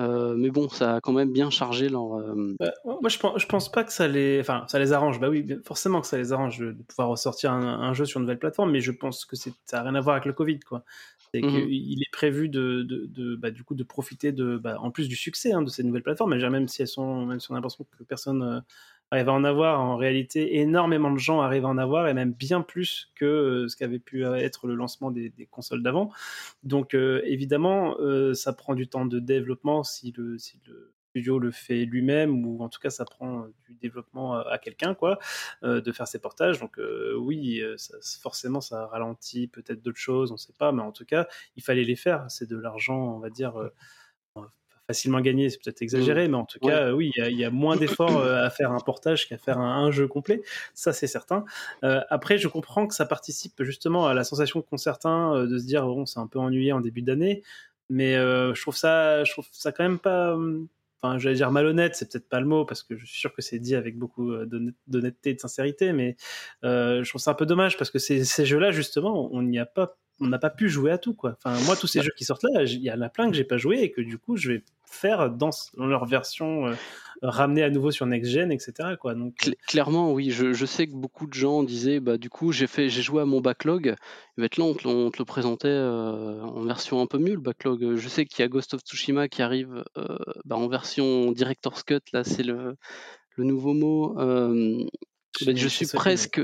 Euh, mais bon, ça a quand même bien chargé leur. euh, Bah, moi, je pense, je pense pas que ça les, enfin, ça les arrange. Bah oui, forcément que ça les arrange de, pouvoir ressortir un, un jeu sur une nouvelle plateforme, mais je pense que ça a rien à voir avec le Covid, quoi. C'est Mhm. qu'il est prévu de, de, de- bah, du coup, de profiter de, bah, en plus du succès hein, de ces nouvelles plateformes, même si elles sont, même si on a l'impression que personne euh, arrive à en avoir, en réalité, énormément de gens arrivent à en avoir, et même bien plus que euh, ce qu'avait pu être le lancement des, consoles d'avant. Donc, euh, évidemment, euh, ça prend du temps de développement si le, studio le fait lui-même, ou en tout cas, ça prend euh, du développement à, quelqu'un, quoi, euh, de faire ses portages. Donc, euh, oui, euh, forcément, ça ralentit peut-être d'autres choses, on sait pas, mais en tout cas, il fallait les faire. C'est de l'argent, on va dire. euh, facilement gagné, c'est peut-être exagéré, mais en tout Ouais. cas, euh, oui, il y a- il y, a moins d'efforts euh, à faire un portage qu'à faire un, un jeu complet, ça c'est certain. Euh, après, je comprends que ça participe justement à la sensation qu'ont certains euh, de se dire, bon, c'est un peu ennuyé en début d'année, mais euh, je trouve ça, je trouve ça quand même pas, hum, enfin, j'allais dire malhonnête, c'est peut-être pas le mot parce que je suis sûr que c'est dit avec beaucoup d'honnêt- d'honnêteté et de sincérité, mais je trouve ça un peu dommage parce que ces, ces jeux-là, justement, on n'y a pas on n'a pas pu jouer à tout quoi. Enfin moi tous ces jeux qui sortent là, il y en a plein que j'ai pas joué et que du coup je vais faire dans, dans leur version euh, ramenée à nouveau sur next gen etc quoi. Donc Cl- clairement, oui. Je, je sais que beaucoup de gens disaient, bah du coup, j'ai fait, j'ai joué à mon backlog. Maintenant, on te, le- on te le présentait euh, en version un peu mieux le backlog. Je sais qu'il y a Ghost of Tsushima qui arrive euh, bah, en version director's cut. Là, c'est le, le nouveau mot. Euh, bah, je suis presque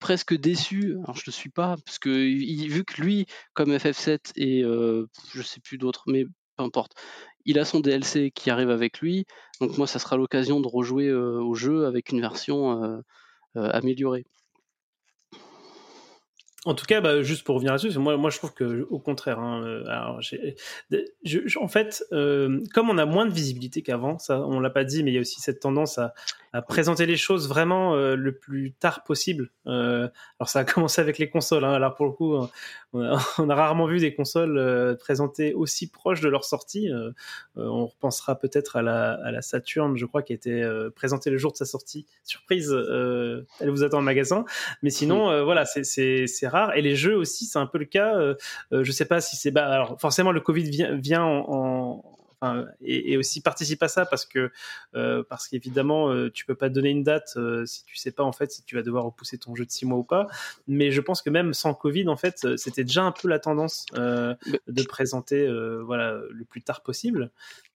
presque déçu. Alors je le suis pas parce que vu que lui, comme FF7 et euh, je sais plus d'autres, mais peu importe, il a son DLC qui arrive avec lui. Donc moi, ça sera l'occasion de rejouer euh, au jeu avec une version euh, améliorée. En tout cas, bah, juste pour revenir là-dessus, moi, moi je trouve que au contraire, hein, en fait, comme on a moins de visibilité qu'avant, ça, on l'a pas dit, mais il y a aussi cette tendance à, à présenter les choses vraiment euh, le plus tard possible. Euh, alors ça a commencé avec les consoles. Hein, alors pour le coup, on a, on a rarement vu des consoles euh, présentées aussi proches de leur sortie. Euh, euh, on repensera peut-être à la, à la Saturn, je crois, qui a été euh, présentée le jour de sa sortie. Surprise, euh, elle vous attend en magasin. Mais sinon, euh, voilà, c'est- rare. Et les jeux aussi, c'est un peu le cas. Je sais pas si c'est. Bah, alors, forcément, le Covid vient, vient en. en- enfin, et, et aussi participe à ça parce que euh, parce qu'évidemment euh, tu peux pas donner une date euh, si tu sais pas en fait si tu vas devoir repousser ton jeu de six mois ou pas. Mais je pense que même sans Covid en fait c'était déjà un peu la tendance de présenter voilà le plus tard possible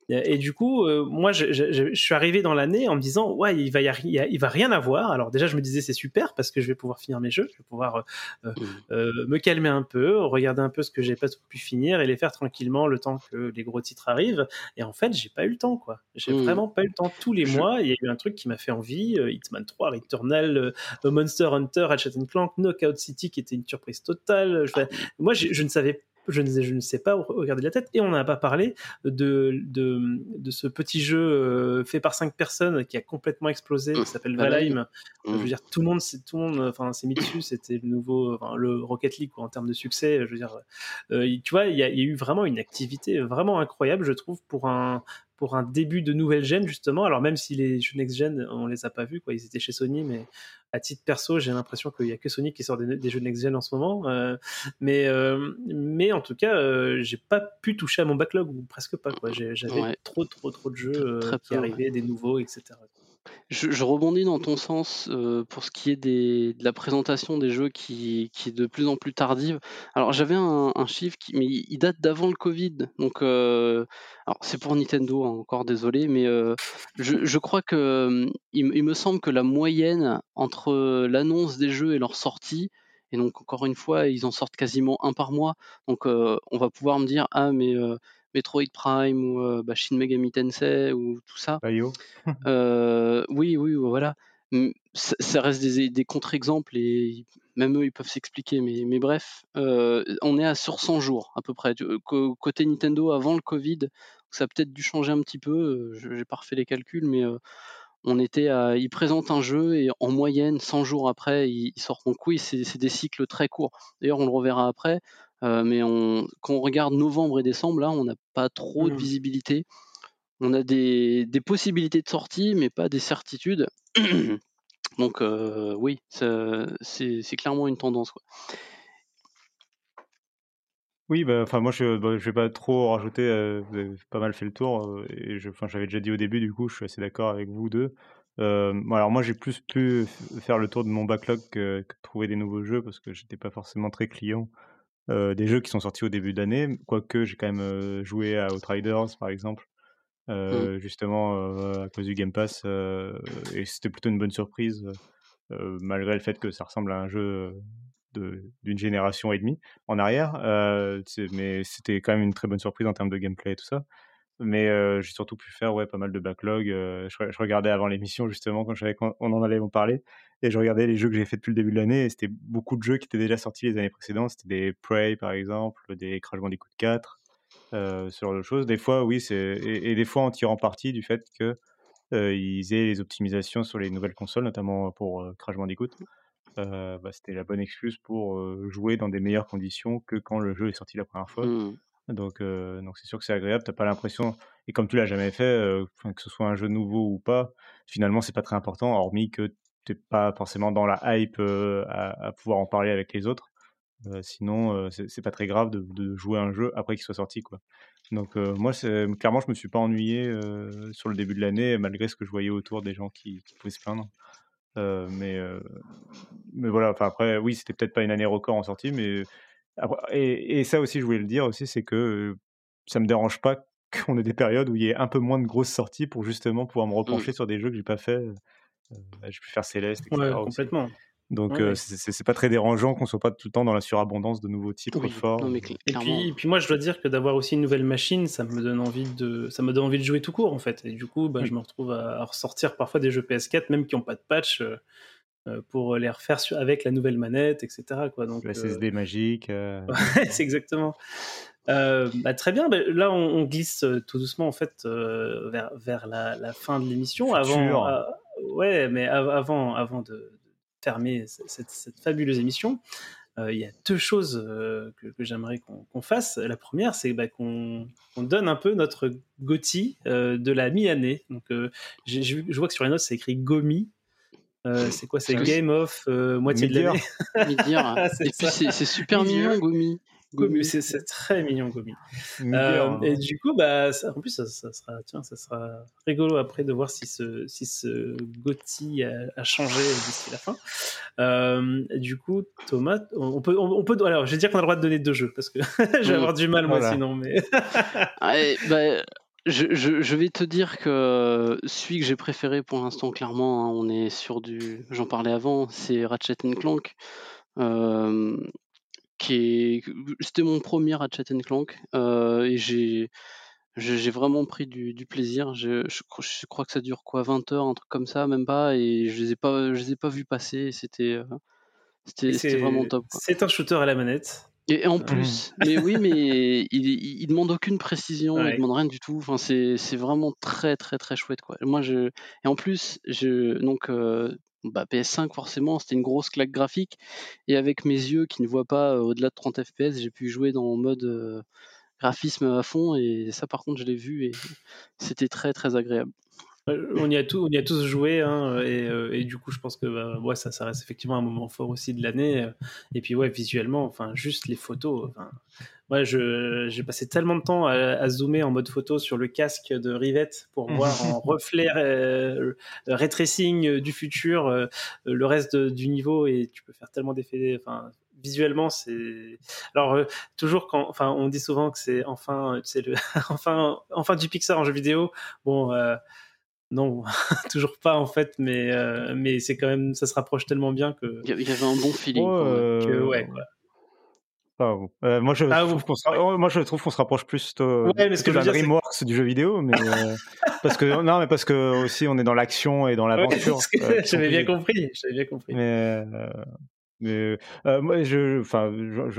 et, et du coup, euh, moi, je, je- je- je suis arrivé dans l'année en me disant, ouais, il va, y a- il va rien avoir. Alors déjà, je me disais, c'est super parce que je vais pouvoir finir mes jeux, je vais pouvoir euh, euh, euh, me calmer un peu, regarder un peu ce que j'ai pas pu finir et les faire tranquillement le temps que les gros titres arrivent. Et en fait, j'ai pas eu le temps, quoi. J'ai Mhm. vraiment pas eu le temps. Tous les Je- mois, il y a eu un truc qui m'a fait envie. euh, Hitman 3, Returnal, euh, Monster Hunter, Ratchet Clank, Knockout City, qui était une surprise totale. Je- moi, je, je ne savais je ne, je ne sais pas regarder la tête et on n'a pas parlé de, de, de ce petit jeu euh, fait par cinq personnes qui a complètement explosé qui s'appelle Valheim. Je veux dire, tout le monde, tout le monde, enfin, c'est mis dessus. C'était le nouveau, enfin, le Rocket League quoi, en termes de succès. Je veux dire, euh, tu vois, il y, y a eu vraiment une activité vraiment incroyable, je trouve, pour un pour un début de nouvelle gêne justement. Alors même si les jeux next gen, on les a pas vus, quoi, ils étaient chez Sony, mais à titre perso, j'ai l'impression qu'il y a que Sony qui sort des, jeux next gen en ce moment. Euh, mais euh, mais en tout cas, euh, j'ai pas pu toucher à mon backlog ou presque pas. Quoi. J'avais trop trop trop de jeux qui arrivaient, des nouveaux, etc. Je, rebondis dans ton sens euh, pour ce qui est de la présentation des jeux qui, est de plus en plus tardive. Alors j'avais un, chiffre, qui, date d'avant le Covid. Donc euh, c'est pour Nintendo, hein, encore désolé, mais euh, je, crois que il, il, me semble que la moyenne entre l'annonce des jeux et leur sortie, et donc encore une fois, ils en sortent quasiment un par mois. Donc on va pouvoir me dire ah mais Metroid Prime ou euh, bah, Shin Megami Tensei ou tout ça. euh, oui, oui, voilà. Ça, reste des, contre-exemples et même eux ils peuvent s'expliquer, mais, mais bref, euh, on est à sur 100 jours à peu près. Côté Nintendo avant le Covid, ça a peut-être dû changer un petit peu, j'ai pas refait les calculs, mais on était à, ils présentent un jeu et en moyenne 100 jours après ils, sortent. Donc oui, c'est des cycles très courts. D'ailleurs, on le reverra après. Euh, mais on, quand on regarde novembre et décembre, là, on n'a pas trop de mmh. visibilité. On a des, des, possibilités de sortie, mais pas des certitudes. Donc euh, oui, c'est clairement une tendance. Quoi. Oui, bah, enfin moi je, bah, je vais pas trop rajouter. Euh, vous avez pas mal fait le tour et je, j'avais déjà dit au début, du coup, je suis assez d'accord avec vous deux. alors moi j'ai plus pu faire le tour de mon backlog que, que trouver des nouveaux jeux parce que j'étais pas forcément très client euh, des jeux qui sont sortis au début d'année, quoique j'ai quand même euh, joué à Outriders par exemple, mmh. euh, justement à cause du Game Pass, et c'était plutôt une bonne surprise, malgré le fait que ça ressemble à un jeu d'une génération et demie en arrière, mais c'était quand même une très bonne surprise en termes de gameplay et tout ça. Mais j'ai surtout pu faire ouais, pas mal de backlog. Je, regardais avant l'émission, justement, quand je savais qu'on en allait en parler. Et je regardais les jeux que j'ai fait depuis le début de l'année. Et c'était beaucoup de jeux qui étaient déjà sortis les années précédentes. C'était des Prey, par exemple, des Crash Bandicoot 4, euh, ce genre de choses. Des fois, oui, et, des fois en tirant parti du fait que ils aient les optimisations sur les nouvelles consoles, notamment pour Crash Bandicoot. Bah, c'était la bonne excuse pour jouer dans des meilleures conditions que quand le jeu est sorti la première fois. Mmh. Donc, euh, donc c'est sûr que c'est agréable. T'as pas l'impression, et comme tu l'as jamais fait, euh, que ce soit un jeu nouveau ou pas, finalement c'est pas très important, hormis que t'es pas forcément dans la hype euh, à, pouvoir en parler avec les autres. sinon, c'est pas très grave de, jouer un jeu après qu'il soit sorti, quoi. Donc moi, clairement, je me suis pas ennuyé sur le début de l'année, malgré ce que je voyais autour des gens qui, qui pouvaient se plaindre. mais, mais voilà, enfin après, oui, c'était peut-être pas une année record en sortie, mais et, ça aussi, je voulais le dire aussi, c'est que ça me dérange pas qu'on ait des périodes où il y ait un peu moins de grosses sorties pour justement pouvoir me mmh. repencher sur des jeux que j'ai pas fait. J'ai pu faire Céleste, etc. Ouais, complètement. Donc c'est pas très dérangeant qu'on soit pas tout le temps dans la surabondance de nouveaux titres forts. et, puis, puis, moi je dois dire que d'avoir aussi une nouvelle machine, ça me donne envie de ça me donne envie de jouer tout court en fait. Et du coup, bah, je me retrouve à, ressortir parfois des jeux PS4 même qui n'ont pas de patch. Euh, pour les refaire avec la nouvelle manette, etc. Quoi. Donc, le SSD euh, magique. Euh. c'est exactement. Bah, très bien. Bah, là, on, glisse tout doucement en fait vers, vers la, fin de l'émission. Avant, ouais, mais avant, avant de fermer cette, fabuleuse émission, il y a deux choses que, j'aimerais qu'on fasse. La première, c'est bah, qu'on donne un peu notre GOTY de la mi-année. Donc, je vois que sur les notes, c'est écrit GOMI. Euh, c'est quoi C'est Game of euh, moitié de l'année. et puis c'est super mignon, Gomi. Gomi, c'est très mignon, Gomi. Euh, et du coup, bah, en plus, ça, sera, tiens, ça sera rigolo après de voir si ce, si ce Gotti a, changé d'ici la fin. du coup, Thomas, on peut, on, peut, alors, je vais dire qu'on a le droit de donner deux jeux parce que je vais avoir du mal moi sinon, mais. bah, je, vais te dire que celui que j'ai préféré pour l'instant, clairement, hein, on est sur du. J'en parlais avant, c'est Ratchet Clank. Euh, qui C'était mon premier Ratchet Clank. Euh, et j'ai. J'ai vraiment pris du, plaisir. Je, je, crois que ça dure quoi 20 heures, un truc comme ça, même pas. Et je les ai pas, je les ai pas vus passer. C'était, euh, c'était vraiment top. C'est un shooter à la manette. Et en plus, mais oui, mais il, il, demande aucune précision, il demande rien du tout. Enfin, c'est, c'est vraiment très très très chouette quoi. Moi je et en plus je donc euh, bah, PS5 forcément c'était une grosse claque graphique et avec mes yeux qui ne voient pas euh, au-delà de 30 fps j'ai pu jouer dans mode euh, graphisme à fond et ça par contre je l'ai vu et c'était très très agréable. On y a, tout, on y a tous joué hein, et, et, du coup je pense que bah, ouais, ça, ça reste effectivement un moment fort aussi de l'année et puis ouais visuellement enfin juste les photos enfin, Ouais, j'ai passé tellement de temps à, zoomer en mode photo sur le casque de Rivette pour voir en reflet euh, ray tracing du futur euh, le reste du niveau et tu peux faire tellement d'effets. Enfin, visuellement, c'est. Alors, euh, toujours quand. Enfin, on dit souvent que c'est enfin, c'est le enfin, enfin du Pixar en jeu vidéo. Bon. Euh, non, toujours pas en fait, mais mais c'est quand même, ça se rapproche tellement bien que. Il y avait un bon feeling. que, ouais, quoi. Euh, moi, je ah, trouve qu'on se, oh, moi, je trouve qu'on se rapproche plus de, ouais, de la DreamWorks du jeu vidéo, mais euh, parce que non, mais parce que aussi on est dans l'action et dans l'aventure. Ouais, j'avais bien compris, j'avais bien compris. Mais mais moi, je, enfin,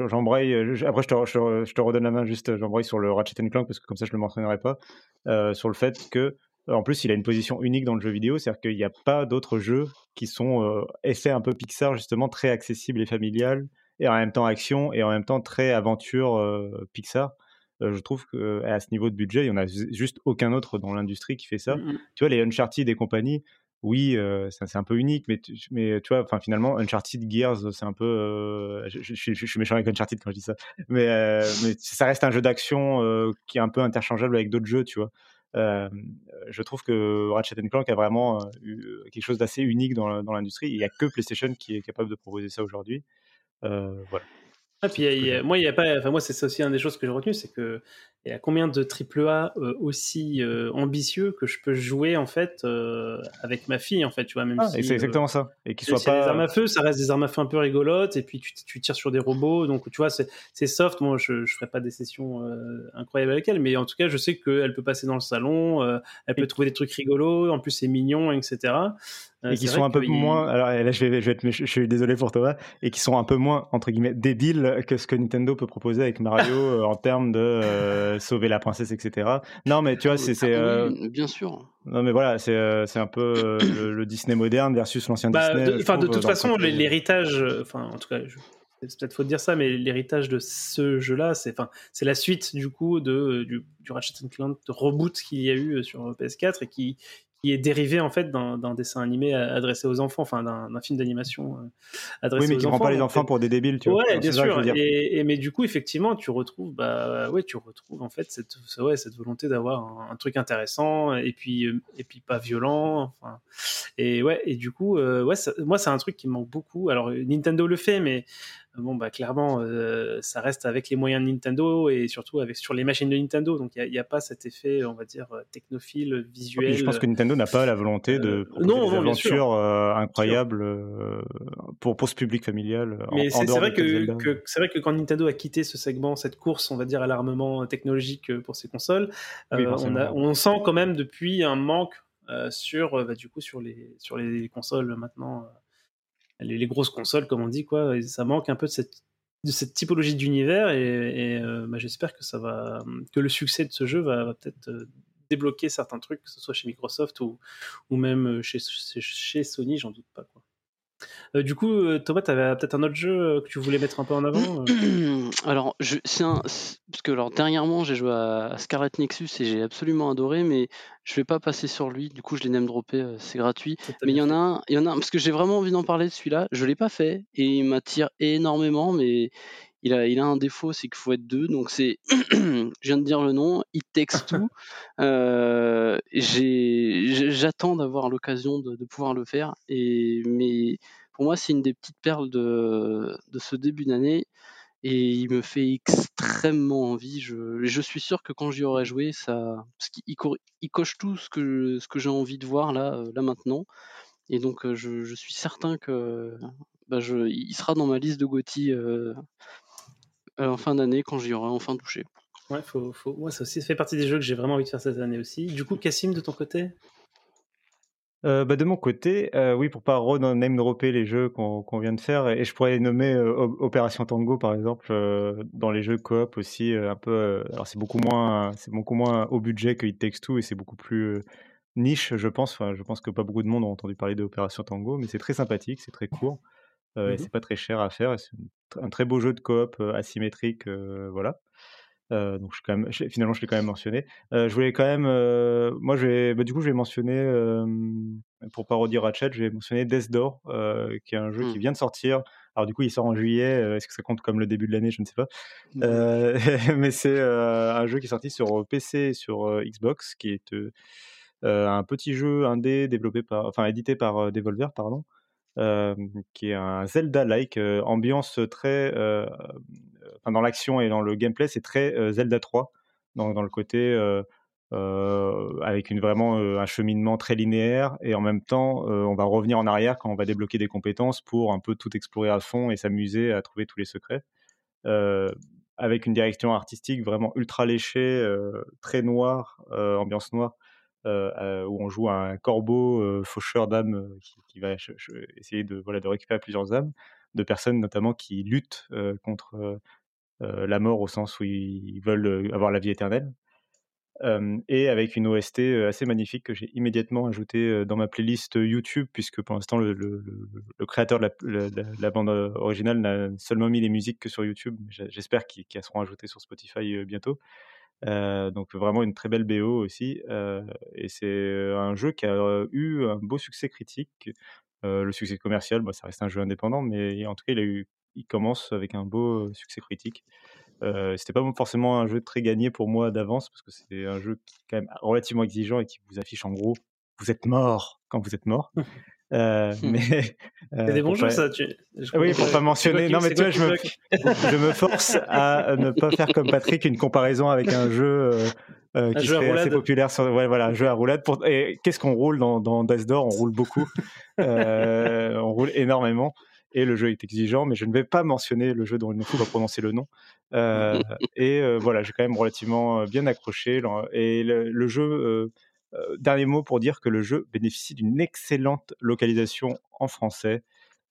j'embraye. Après, je te, je, te, je te, redonne la main juste. J'embraye sur le Ratchet Clank parce que comme ça, je le mentionnerai pas. Euh, sur le fait que, en plus, il a une position unique dans le jeu vidéo, c'est-à-dire qu'il n'y a pas d'autres jeux qui sont euh, effets un peu Pixar justement très accessibles et familiales et en même temps action et en même temps très aventure euh, Pixar. Euh, je trouve qu'à ce niveau de budget, il n'y en a juste aucun autre dans l'industrie qui fait ça. Mmh tu vois, les Uncharted et compagnie, oui, euh, c'est un peu unique, mais tu, mais tu vois, enfin finalement, Uncharted Gears, c'est un peu, je, suis méchant avec Uncharted quand je dis ça, mais, mais ça reste un jeu d'action qui est un peu interchangeable avec d'autres jeux, tu vois. Je trouve que Ratchet Clank a vraiment eu quelque chose d'assez unique dans, dans l'industrie. Il n'y a que PlayStation qui est capable de proposer ça aujourd'hui. Voilà. Ah, puis moi, il a pas. Enfin, moi, c'est aussi une des choses que j'ai retenu, c'est que il y a combien de triple A euh, aussi euh, ambitieux que je peux jouer en fait avec ma fille en fait, tu vois même. Ah, c'est exactement ça. Et qui soit pas. des armes à feu, ça reste des armes à feu un peu rigolotes, et puis tu, tu tires sur des robots, donc tu vois, c'est soft. Moi, je, je ferai pas des sessions incroyables avec elle, mais en tout cas, je sais qu'elle peut passer dans le salon, elle peut trouver des trucs rigolos, en plus c'est mignon, etc et qui sont un peu moins. Alors là, je vais, je vais être, je suis désolé pour toi, et qui sont un peu moins entre guillemets débiles que ce que Nintendo peut proposer avec Mario euh, en termes de euh, sauver la princesse, etc. Non, mais tu vois, c'est, c'est euh, bien sûr. Non, mais voilà, c'est, c'est un peu le, Disney moderne versus l'ancien bah, Disney. Enfin, de, toute façon, l'héritage, enfin, en tout cas. c'est peut-être faut dire ça, mais l'héritage de ce jeu-là, c'est enfin, c'est la suite du coup de du, du Ratchet Clank de reboot qu'il y a eu sur PS4 et qui qui est dérivé en fait d'un dessin animé adressé aux enfants, enfin d'un film d'animation euh, adressé aux enfants. Oui, mais qui rend pas les enfants pour des débiles, tu vois. Ouais, bien sûr. Et, mais du coup, effectivement, tu retrouves, bah, ouais, tu retrouves en fait cette, ouais, cette volonté d'avoir un, truc intéressant et puis et puis pas violent. Enfin, et ouais, et du coup, euh, ouais, moi, c'est un truc qui me manque beaucoup. Alors, Nintendo le fait, mais bon, bah, clairement, euh, ça reste avec les moyens de Nintendo et surtout avec, sur les machines de Nintendo. Donc, il n'y a, pas cet effet, on va dire, euh, technophile, visuel. je pense que Nintendo n'a pas la volonté de euh, non, des aventures incroyables pour, pour ce public familial. Mais c'est vrai que, c'est vrai que quand Nintendo a quitté ce segment, cette course, on va dire, à l'armement technologique pour ses consoles, on, on, sent quand même depuis un manque sur, bah, du coup, sur les, sur les consoles maintenant les, grosses consoles, comme on dit, quoi. ça manque un peu de cette, de cette typologie d'univers et, euh, bah, j'espère que ça va, que le succès de ce jeu va, peut-être euh, débloquer certains trucs, que ce soit chez Microsoft ou, ou même euh, chez, chez Sony, j'en doute pas, quoi. Euh, du coup, euh, Thomas, tu avais peut-être un autre jeu euh, que tu voulais mettre un peu en avant Alors, je, un, parce que alors, dernièrement, j'ai joué à Scarlet Nexus et j'ai absolument adoré, mais je vais pas passer sur lui. Du coup, je l'ai même droppé, c'est gratuit. Mais il y en a un, il y en a parce que j'ai vraiment envie d'en parler de celui-là. Je l'ai pas fait et il m'attire énormément, mais il a, il a un défaut, c'est qu'il faut être deux. Donc c'est, je viens de dire le nom, It Takes Two. euh, j'attends d'avoir l'occasion de, de, pouvoir le faire. Et mais pour moi, c'est une des petites perles de, de ce début d'année. Et il me fait extrêmement envie. Je, je suis sûr que quand j'y aurai joué, ça, parce qu'il il coche tout ce que, ce que j'ai envie de voir là, euh, là maintenant. Et donc, euh, je, je suis certain que bah je, il sera dans ma liste de euh, en fin d'année quand j'y aurai enfin touché. Ouais, faut, faut... Moi, ça aussi ça fait partie des jeux que j'ai vraiment envie de faire cette année aussi. Du coup, Cassim, de ton côté? Euh, bah de mon côté, euh, oui, pour pas name dropper les jeux qu'on vient de faire, et je pourrais nommer euh, Opération Tango par exemple euh, dans les jeux coop aussi, un peu. alors c'est beaucoup moins, c'est beaucoup moins au budget que It Takes Two et c'est beaucoup plus niche, je pense. Enfin, je pense que pas beaucoup de monde ont entendu parler d'Opération Tango, mais c'est très sympathique, c'est très court. Euh, et mmh c'est pas très cher à faire. C'est un très beau jeu de coop asymétrique, voilà. Donc je quand même, finalement, je l'ai quand même mentionné. Je voulais quand même, moi, je vais, bah, du coup, je vais mentionner, pour parodier Ratchet, je vais mentionner Death Door, qui est un jeu qui Mmh. vient de sortir. Alors du coup, il sort en juillet. Est-ce que ça compte comme le début de l'année? Je ne sais pas. Mmh. mais c'est un jeu qui est sorti sur PC et sur Xbox, qui est un petit jeu indé développé par, enfin édité par Devolver, pardon. Qui est un Zelda-like, ambiance très, enfin, dans l'action et dans le gameplay, c'est très Zelda 3, dans, dans le côté avec une, vraiment un cheminement très linéaire et en même temps, on va revenir en arrière quand on va débloquer des compétences pour un peu tout explorer à fond et s'amuser à trouver tous les secrets. avec une direction artistique vraiment ultra léchée, très noire, ambiance noire, euh, où on joue un corbeau faucheur d'âmes qui, va essayer de, voilà, de récupérer plusieurs âmes de personnes notamment qui luttent contre la mort au sens où ils veulent avoir la vie éternelle. et avec une OST assez magnifique que j'ai immédiatement ajouté dans ma playlist YouTube, puisque pour l'instant le, créateur de la, la, bande originale n'a seulement mis les musiques que sur YouTube. J'espère qu'elles seront ajoutées sur Spotify bientôt. Euh, donc vraiment une très belle BO aussi. Euh, et c'est un jeu qui a eu un beau succès critique. Euh, le succès commercial, bah, ça reste un jeu indépendant, mais en tout cas, il, a eu, il commence avec un beau succès critique. Euh, c'était pas forcément un jeu très gagné pour moi d'avance parce que c'est un jeu qui est quand même relativement exigeant et qui vous affiche en gros vous êtes mort quand vous êtes mort. Euh, mais euh, c'est des bons jeux pas... ça. Tu... oui, pour pas mentionner. Non, mais tu vois, je me... je me force à ne pas faire comme Patrick une comparaison avec un jeu. Euh, qui jeu serait assez populaire sur ouais, voilà un jeu à roulade pour et qu'est-ce qu'on roule dans, dans Death Door? On roule beaucoup euh, on roule énormément et le jeu est exigeant mais je ne vais pas mentionner le jeu dont il ne faut pas prononcer le nom euh, et voilà j'ai quand même relativement bien accroché et le, le jeu euh, dernier mot pour dire que le jeu bénéficie d'une excellente localisation en français.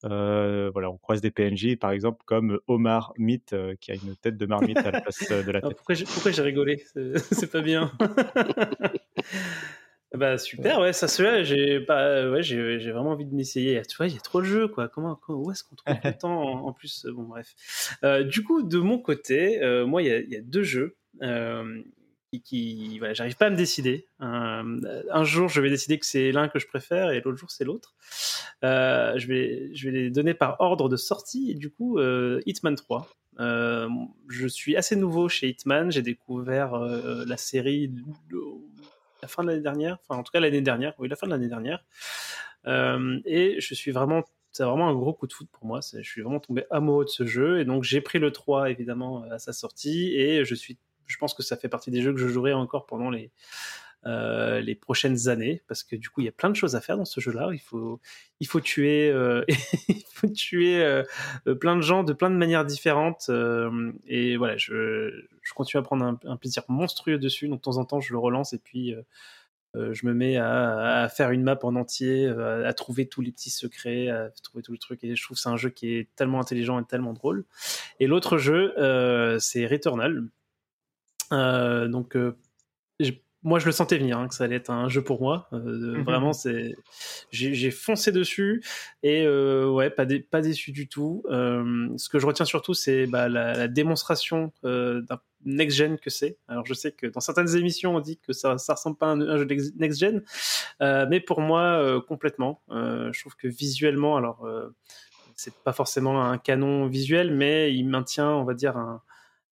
Euh, voilà, on croise des PNJ, par exemple, comme Omar Mythe, euh, qui a une tête de marmite à la place de la tête. pourquoi j'ai rigolé? C'est pas bien. bah super, ouais, ça cela, j'ai pas, ouais, j'ai vraiment envie de m'essayer. Tu vois, il y a trop de jeux, quoi. Comment, comment où est-ce qu'on trouve le temps en, en, plus? Bon, bref. Euh, du coup, de mon côté, euh, moi, il y, y, a deux jeux. Qui voilà, j'arrive pas à me décider. Euh, un jour, je vais décider que c'est l'un que je préfère et l'autre jour, c'est l'autre. Euh, je, vais, je vais les donner par ordre de sortie. Et du coup, euh, Hitman 3. je suis assez nouveau chez Hitman. J'ai découvert la série la fin de l'année dernière. Enfin, en tout cas, l'année dernière. Oui, la fin de l'année dernière. et je suis vraiment c'est vraiment un gros coup de foot pour moi. Je suis vraiment tombé amoureux de ce jeu. Et donc, j'ai pris le 3, évidemment, à sa sortie. Et je suis je pense que ça fait partie des jeux que je jouerai encore pendant les, euh, les prochaines années parce que du coup il y a plein de choses à faire dans ce jeu-là. Il faut, il faut tuer, euh, il faut tuer euh, plein de gens de plein de manières différentes et voilà, je, je, continue à prendre un, plaisir monstrueux dessus. Donc de temps en temps je le relance et puis je me mets à, faire une map en entier, à, à, trouver tous les petits secrets, à trouver tous les trucs et je trouve que c'est un jeu qui est tellement intelligent et tellement drôle. Et l'autre jeu c'est Returnal. Euh, donc, euh, moi, je le sentais venir, hein, que ça allait être un jeu pour moi. Euh, Mhm. Vraiment, c'est, j'ai foncé dessus et ouais, pas, dé pas déçu du tout. ce que je retiens surtout, c'est bah, la, la, démonstration d'un next-gen que c'est. Alors, je sais que dans certaines émissions, on dit que ça, ça ressemble pas à un, un jeu next-gen, mais pour moi, complètement. je trouve que visuellement, alors, c'est pas forcément un canon visuel, mais il maintient, on va dire, un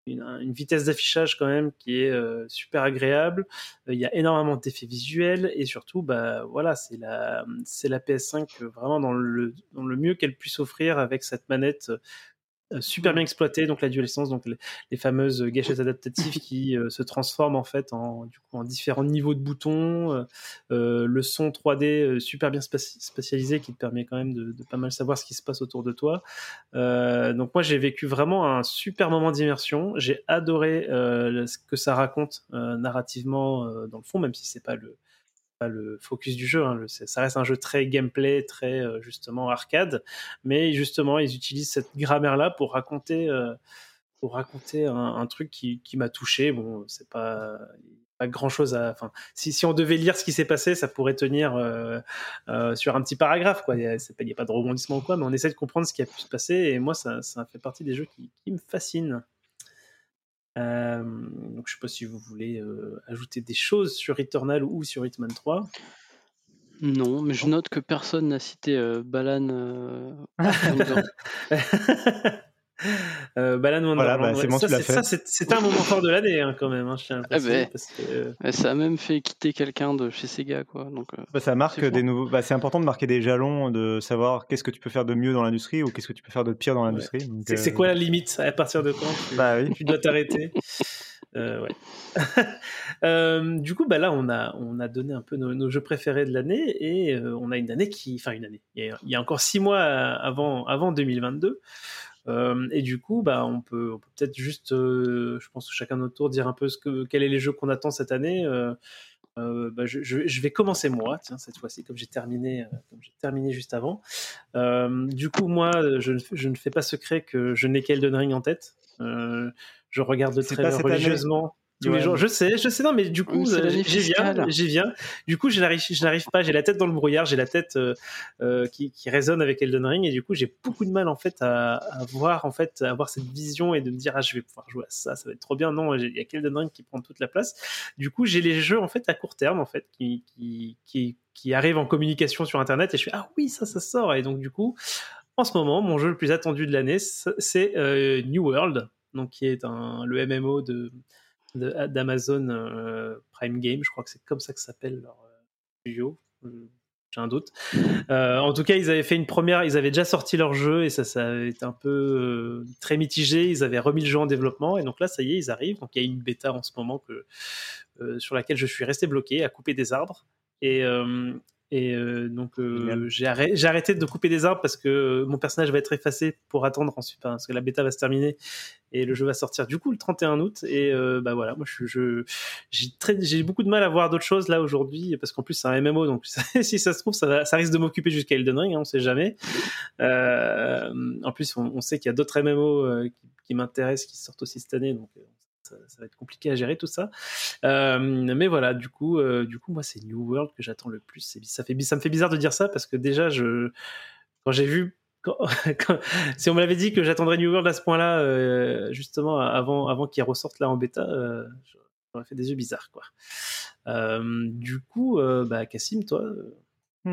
une, une, vitesse d'affichage quand même qui est euh, super agréable. Euh, il y a énormément d'effets visuels et surtout, bah voilà, c'est la c'est la PS5 vraiment dans le dans le mieux qu'elle puisse offrir avec cette manette euh, super bien exploitée, donc la DualSense, donc les, les fameuses gâchettes adaptatives qui euh, se transforment en fait en, du coup, en différents niveaux de boutons, euh, le son 3D super bien spatialisé qui te permet quand même de, de, pas mal savoir ce qui se passe autour de toi. Euh, donc moi j'ai vécu vraiment un super moment d'immersion. J'ai adoré euh, ce que ça raconte narrativement dans le fond, même si c'est pas le le focus du jeu. Hein. Ça reste un jeu très gameplay, très euh, justement arcade, mais justement ils utilisent cette grammaire-là pour raconter, euh, pour raconter un, truc qui, m'a touché. Bon, c'est pas grand chose à. Enfin, si, on devait lire ce qui s'est passé, ça pourrait tenir euh, sur un petit paragraphe. Il n'y a, pas de rebondissement ou quoi, mais on essaie de comprendre ce qui a pu se passer. Et moi, ça, ça fait partie des jeux qui me fascinent. Euh, donc je sais pas si vous voulez euh, ajouter des choses sur Returnal ou sur Hitman 3. Non, mais je note que personne n'a cité euh, Balan. euh, Balan Wonderland, bah, c'est bon, ça, tu l'as c'est- un moment fort de l'année hein, quand même, hein, je tiens à le Ah préciser, ben. parce que, euh, Ouais, ça a même fait quitter quelqu'un de chez Sega, quoi. Donc, euh, Bah, ça marque c'est des nouveaux. Bah, c'est important de marquer des jalons, de savoir qu'est-ce que tu peux faire de mieux dans l'industrie ou qu'est-ce que tu peux faire de pire dans l'industrie. C'est c'est euh, quoi la limite À partir de quand tu, Bah oui. tu dois t'arrêter? Euh, ouais. Euh, du coup, bah là, on a, on a donné un peu nos, nos jeux préférés de l'année et euh, on a une année qui, enfin une année. Il y a, il y a encore six mois avant, avant 2022. Euh, et du coup, bah, on peut, on peut peut-être juste, euh, je pense chacun notre tour dire un peu ce que, quels sont les jeux qu'on attend cette année. Euh, bah, je, je- je vais commencer moi, tiens, cette fois-ci, comme j'ai terminé, comme j'ai terminé juste avant. Du coup, moi, je, ne- je ne fais pas secret que je n'ai qu'Elden Ring en tête. Je regarde le trailer année. Les jours, je sais, je sais, non, mais du coup, euh, j'y viens, j'y viens. Du coup, je n'arrive, je n'arrive pas, j'ai la tête dans le brouillard, j'ai la tête euh, euh, qui, qui résonne avec Elden Ring, et du coup, j'ai beaucoup de mal en fait à, à voir en fait, à avoir cette vision et de me dire ah je vais pouvoir jouer à ça, ça va être trop bien. Non, il y a qu'Elden Ring qui prend toute la place. Du coup, j'ai les jeux en fait à court terme en fait qui qui qui, qui arrivent en communication sur Internet, et je fais ah oui ça ça sort, et donc du coup, en ce moment, mon jeu le plus attendu de l'année, c'est euh, New World, donc qui est un, le MMO de- d'Amazon euh, Prime Game, je crois que c'est comme ça que s'appelle leur euh, studio. Euh, J'ai un doute. Euh, en tout cas, ils avaient fait une première, ils avaient déjà sorti leur jeu et ça, ça avait été un peu euh, très mitigé. Ils avaient remis le jeu en développement et donc là, ça y est, ils arrivent. Donc il y a une bêta en ce moment que, euh, sur laquelle je suis resté bloqué à couper des arbres. Et, euh, et euh, donc euh, j'ai arrêté, de couper des arbres parce que euh, mon personnage va être effacé pour attendre ensuite parce que la bêta va se terminer et le jeu va sortir du coup le 31 août. Et euh, bah voilà. Moi je, j'ai j'ai beaucoup de mal à voir d'autres choses là aujourd'hui parce qu'en plus c'est un MMO donc si ça se trouve ça, risque de m'occuper jusqu'à Elden Ring hein, on sait jamais. Euh, en plus on, sait qu'il y a d'autres MMO euh, qui, m'intéressent qui sortent aussi cette année. Donc ça, va être compliqué à gérer tout ça. Mais voilà du coup du coup moi c'est New World que j'attends le plus. Ça fait ça me fait bizarre de dire ça parce que déjà je quand j'ai vu quand- quand- si on me l'avait dit que j'attendrais New World à ce point-là, euh, justement avant, avant qu'il ressorte là en bêta, euh, j'aurais fait des yeux bizarres, quoi. Euh, du coup, bah, Cassim, toi,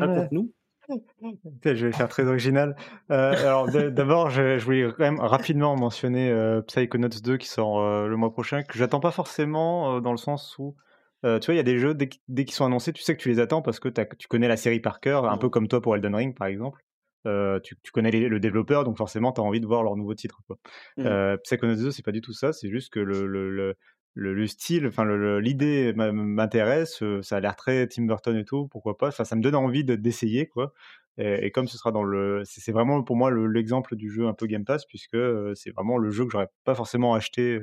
raconte-nous. Je vais faire très original. Euh, alors d'abord, je, je voulais quand même rapidement mentionner euh, Psychonauts 2 qui sort euh, le mois prochain, que j'attends pas forcément dans le sens où, tu vois, il y a des jeux, dès, qu- dès qu'ils sont annoncés, tu sais que tu les attends parce que tu connais la série par cœur, un peu comme toi pour Elden Ring par exemple. Euh, tu, tu connais les- le développeur, donc forcément, tu as envie de voir leur nouveau titre. Quoi. Mhm. Euh, Psychonauts 2, c'est pas du tout ça, c'est juste que le, le, le, le- le style, enfin l'idée m'intéresse, euh, ça a l'air très Tim Burton et tout, pourquoi pas. Enfin, ça me donne envie de- d'essayer, quoi. Et, et comme ce sera dans le, c'est vraiment pour moi le- l'exemple du jeu un peu Game Pass, puisque c'est vraiment le jeu que j'aurais pas forcément acheté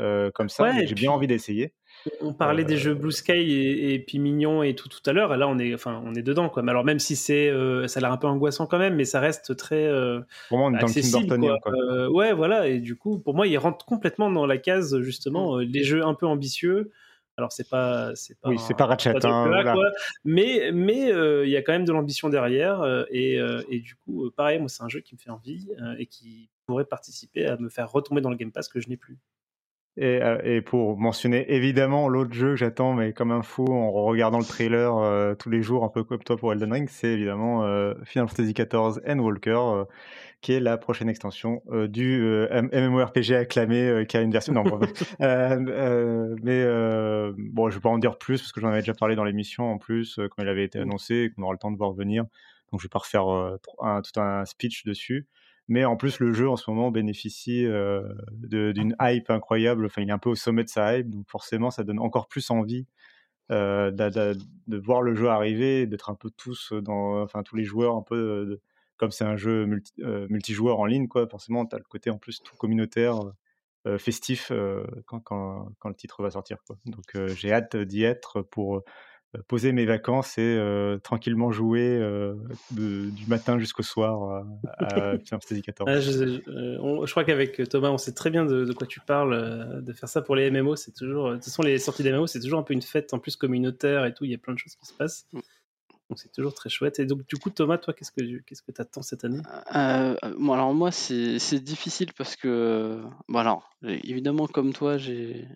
euh, comme ça, Ouais, j'ai bien envie d'essayer. On parlait des Euh, jeux Blue Sky et, et puis Mignon et tout tout à l'heure. et Là, on est, enfin, on est dedans, quoi. Mais alors, même si c'est, euh, ça a l'air un peu angoissant quand même, mais ça reste très Vraiment on est dans le accessible. Quoi. quoi. Ouais, voilà. Et du coup, pour moi, il rentre complètement dans la case justement euh, les jeux un peu ambitieux. Alors, c'est pas, c'est pas, Oui, c'est pas Ratchet, pas hein, AAA, voilà. quoi. mais mais euh, il y a quand même de l'ambition derrière. euh, et, euh, et du coup, pareil, moi, c'est un jeu qui me fait envie et qui pourrait participer à me faire retomber dans le Game Pass que je n'ai plus. Et, euh, et pour mentionner évidemment l'autre jeu que j'attends, mais comme un fou en regardant le trailer euh, tous les jours, un peu comme toi pour Elden Ring, c'est évidemment euh, Final Fantasy XIV Endwalker, euh, qui est la prochaine extension du MMORPG acclamé qui a une version. Non, bon, mais bon, je vais pas en dire plus parce que j'en avais déjà parlé dans l'émission en plus quand il avait été annoncé et qu'on aura le temps de voir venir. Donc je vais pas refaire un- tout un speech dessus. Mais en plus, le jeu en ce moment bénéficie euh, d'une hype incroyable. Enfin, il est un peu au sommet de sa hype, donc forcément, ça donne encore plus envie euh, de voir le jeu arriver, d'être un peu tous dans, enfin tous les joueurs un peu, euh, comme c'est un jeu multi- multijoueur en ligne, quoi. Forcément, tu as le côté en plus tout communautaire, festif quand, quand, le titre va sortir, quoi. Donc, j'ai hâte d'y être pour poser mes vacances et euh, tranquillement jouer euh, de- du matin jusqu'au soir à, à Final Fantasy XIV. Ah, je, je- euh, on- je crois qu'avec Thomas, on sait très bien de, de quoi tu parles. euh, de faire ça pour les MMO, c'est toujours. De toute façon, les sorties des MMO, c'est toujours un peu une fête en plus communautaire et tout. Il y a plein de choses qui se passent. Donc c'est toujours très chouette. Et donc du coup, Thomas, toi, qu'est-ce que qu'est-ce que attends cette année? Euh, bon, alors moi, c'est c'est difficile parce que, bon alors, évidemment, comme toi, j'ai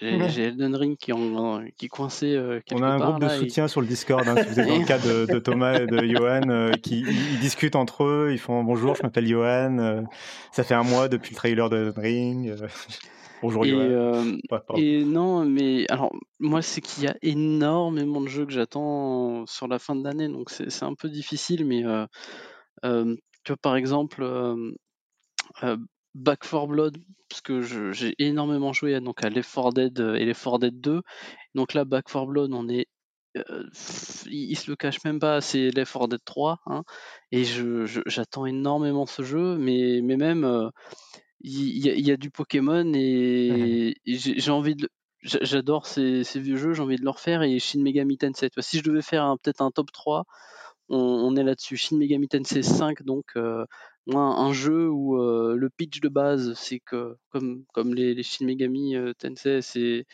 j'ai Ouais. Elden Ring qui, en, qui est coincé euh, quelque On a un part groupe de et- soutien sur le Discord, hein, si vous êtes dans le cas de, de Thomas et de Johan, euh, qui ils, discutent entre eux, ils font bonjour, je m'appelle Johan, euh, ça fait un mois depuis le trailer de Elden Ring. euh, bonjour et, Johan. euh, Ouais, et non, mais alors moi, c'est qu'il y a énormément de jeux que j'attends sur la fin de l'année, donc c'est c'est un peu difficile, mais euh, euh, tu vois, par exemple, euh, euh, Back 4 Blood, parce que j'ai énormément joué à, donc à Left 4 Dead euh, et Left 4 Dead 2. Donc là, Back 4 Blood, on est. euh, il, il se le cache même pas, c'est Left 4 Dead 3. hein, et je- je- j'attends énormément ce jeu, mais, mais même. euh, il y, a- il y a du Pokémon et, et j'ai envie de. J'adore ces, ces vieux jeux, j'ai envie de le refaire et Shin Megami Tensei. Si je devais faire peut-être un top 3, on, on est là-dessus. Shin Megami Tensei 5, donc euh, un jeu où euh, le pitch de base, c'est que comme, comme les, les Shin Megami euh, Tensei, c'est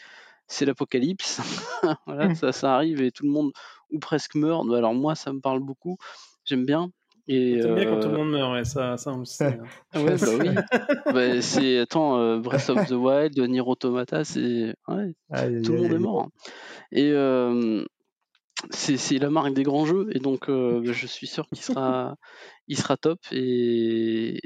c'est l'apocalypse. voilà, Mhm. ça, ça arrive et tout le monde ou presque meurt. Alors moi, ça me parle beaucoup. J'aime bien. Et, T'aimes bien quand tout le euh, monde meurt, ouais, ça, ça on le sait. hein. ah ouais, bah oui. Bah, c'est attends, euh, Breath of the Wild, Nier Automata, c'est ouais, tout le monde est mort. hein. Et euh, c'est la marque des grands jeux, et donc euh, bah, je suis sûr qu'il sera, il sera top. Et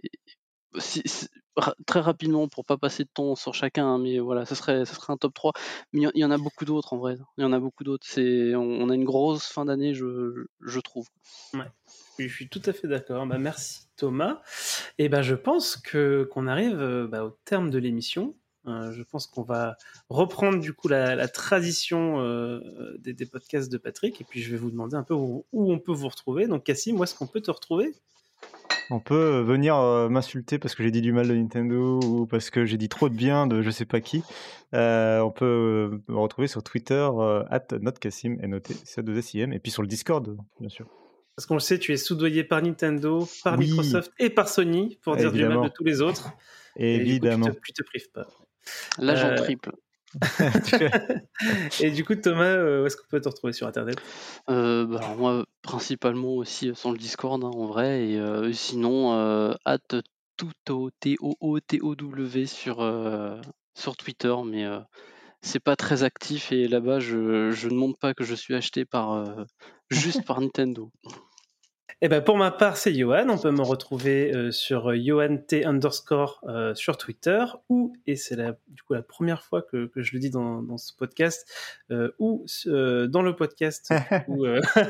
si- si- ra- très rapidement, pour pas passer de temps sur chacun, hein, mais voilà, ça serait, ça serait un top 3. Mais il y en- il y, en a beaucoup d'autres en vrai. Il y en a beaucoup d'autres. C'est, on, on a une grosse fin d'année, je, je trouve. Je suis tout à fait d'accord. Bah, merci Thomas. Et ben je pense que qu'on arrive euh, bah, au terme de l'émission. Euh, je pense qu'on va reprendre du coup la, la tradition euh, des, des podcasts de Patrick. Et puis je vais vous demander un peu où, où on peut vous retrouver. Donc Cassim, où est-ce qu'on peut te retrouver? On peut venir euh, m'insulter parce que j'ai dit du mal de Nintendo ou parce que j'ai dit trop de bien de je sais pas qui. On peut me retrouver sur Twitter, at notcassim, noté C2SIM, et puis sur le Discord, bien sûr. Parce qu'on le sait, tu es soudoyé par Nintendo, par Oui. Microsoft et par Sony pour dire du Évidemment. mal de tous les autres. Et du coup, Évidemment. tu, te, tu te prives pas. L'agent Euh, triple. Et du coup, Thomas, euh, où est-ce qu'on peut te retrouver sur Internet? Euh, bah, alors moi, principalement aussi sur le Discord hein, en vrai, et euh, sinon, euh, at touto, T-O-O-T-O-W sur, sur Twitter, mais c'est pas très actif et là-bas, je, je ne montre pas que je suis acheté par juste par Nintendo. Eh ben pour ma part, c'est Johan. On peut me retrouver euh, sur euh, Johan T underscore euh, sur Twitter ou, et c'est la, du coup la première fois que, que je le dis dans, dans ce podcast, euh, ou euh, dans le podcast où, euh,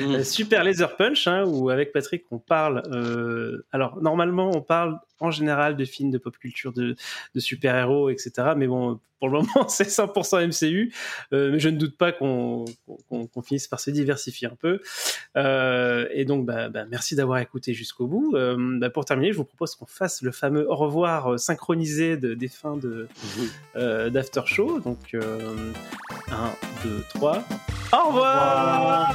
Mm. euh, Super Laser Punch, hein, où avec Patrick on parle. euh, alors normalement on parle en général de films de pop culture, de, de super-héros, etc. Mais bon, pour le moment c'est 100% MCU. Euh, mais je ne doute pas qu'on finisse par se diversifier un peu. Euh, et donc, bah, bah, merci d'avoir écouté jusqu'au bout. Euh, bah, pour terminer, je vous propose qu'on fasse le fameux au revoir synchronisé de, des fins de euh, d'After Show. Donc, 1, 2, 3. Au revoir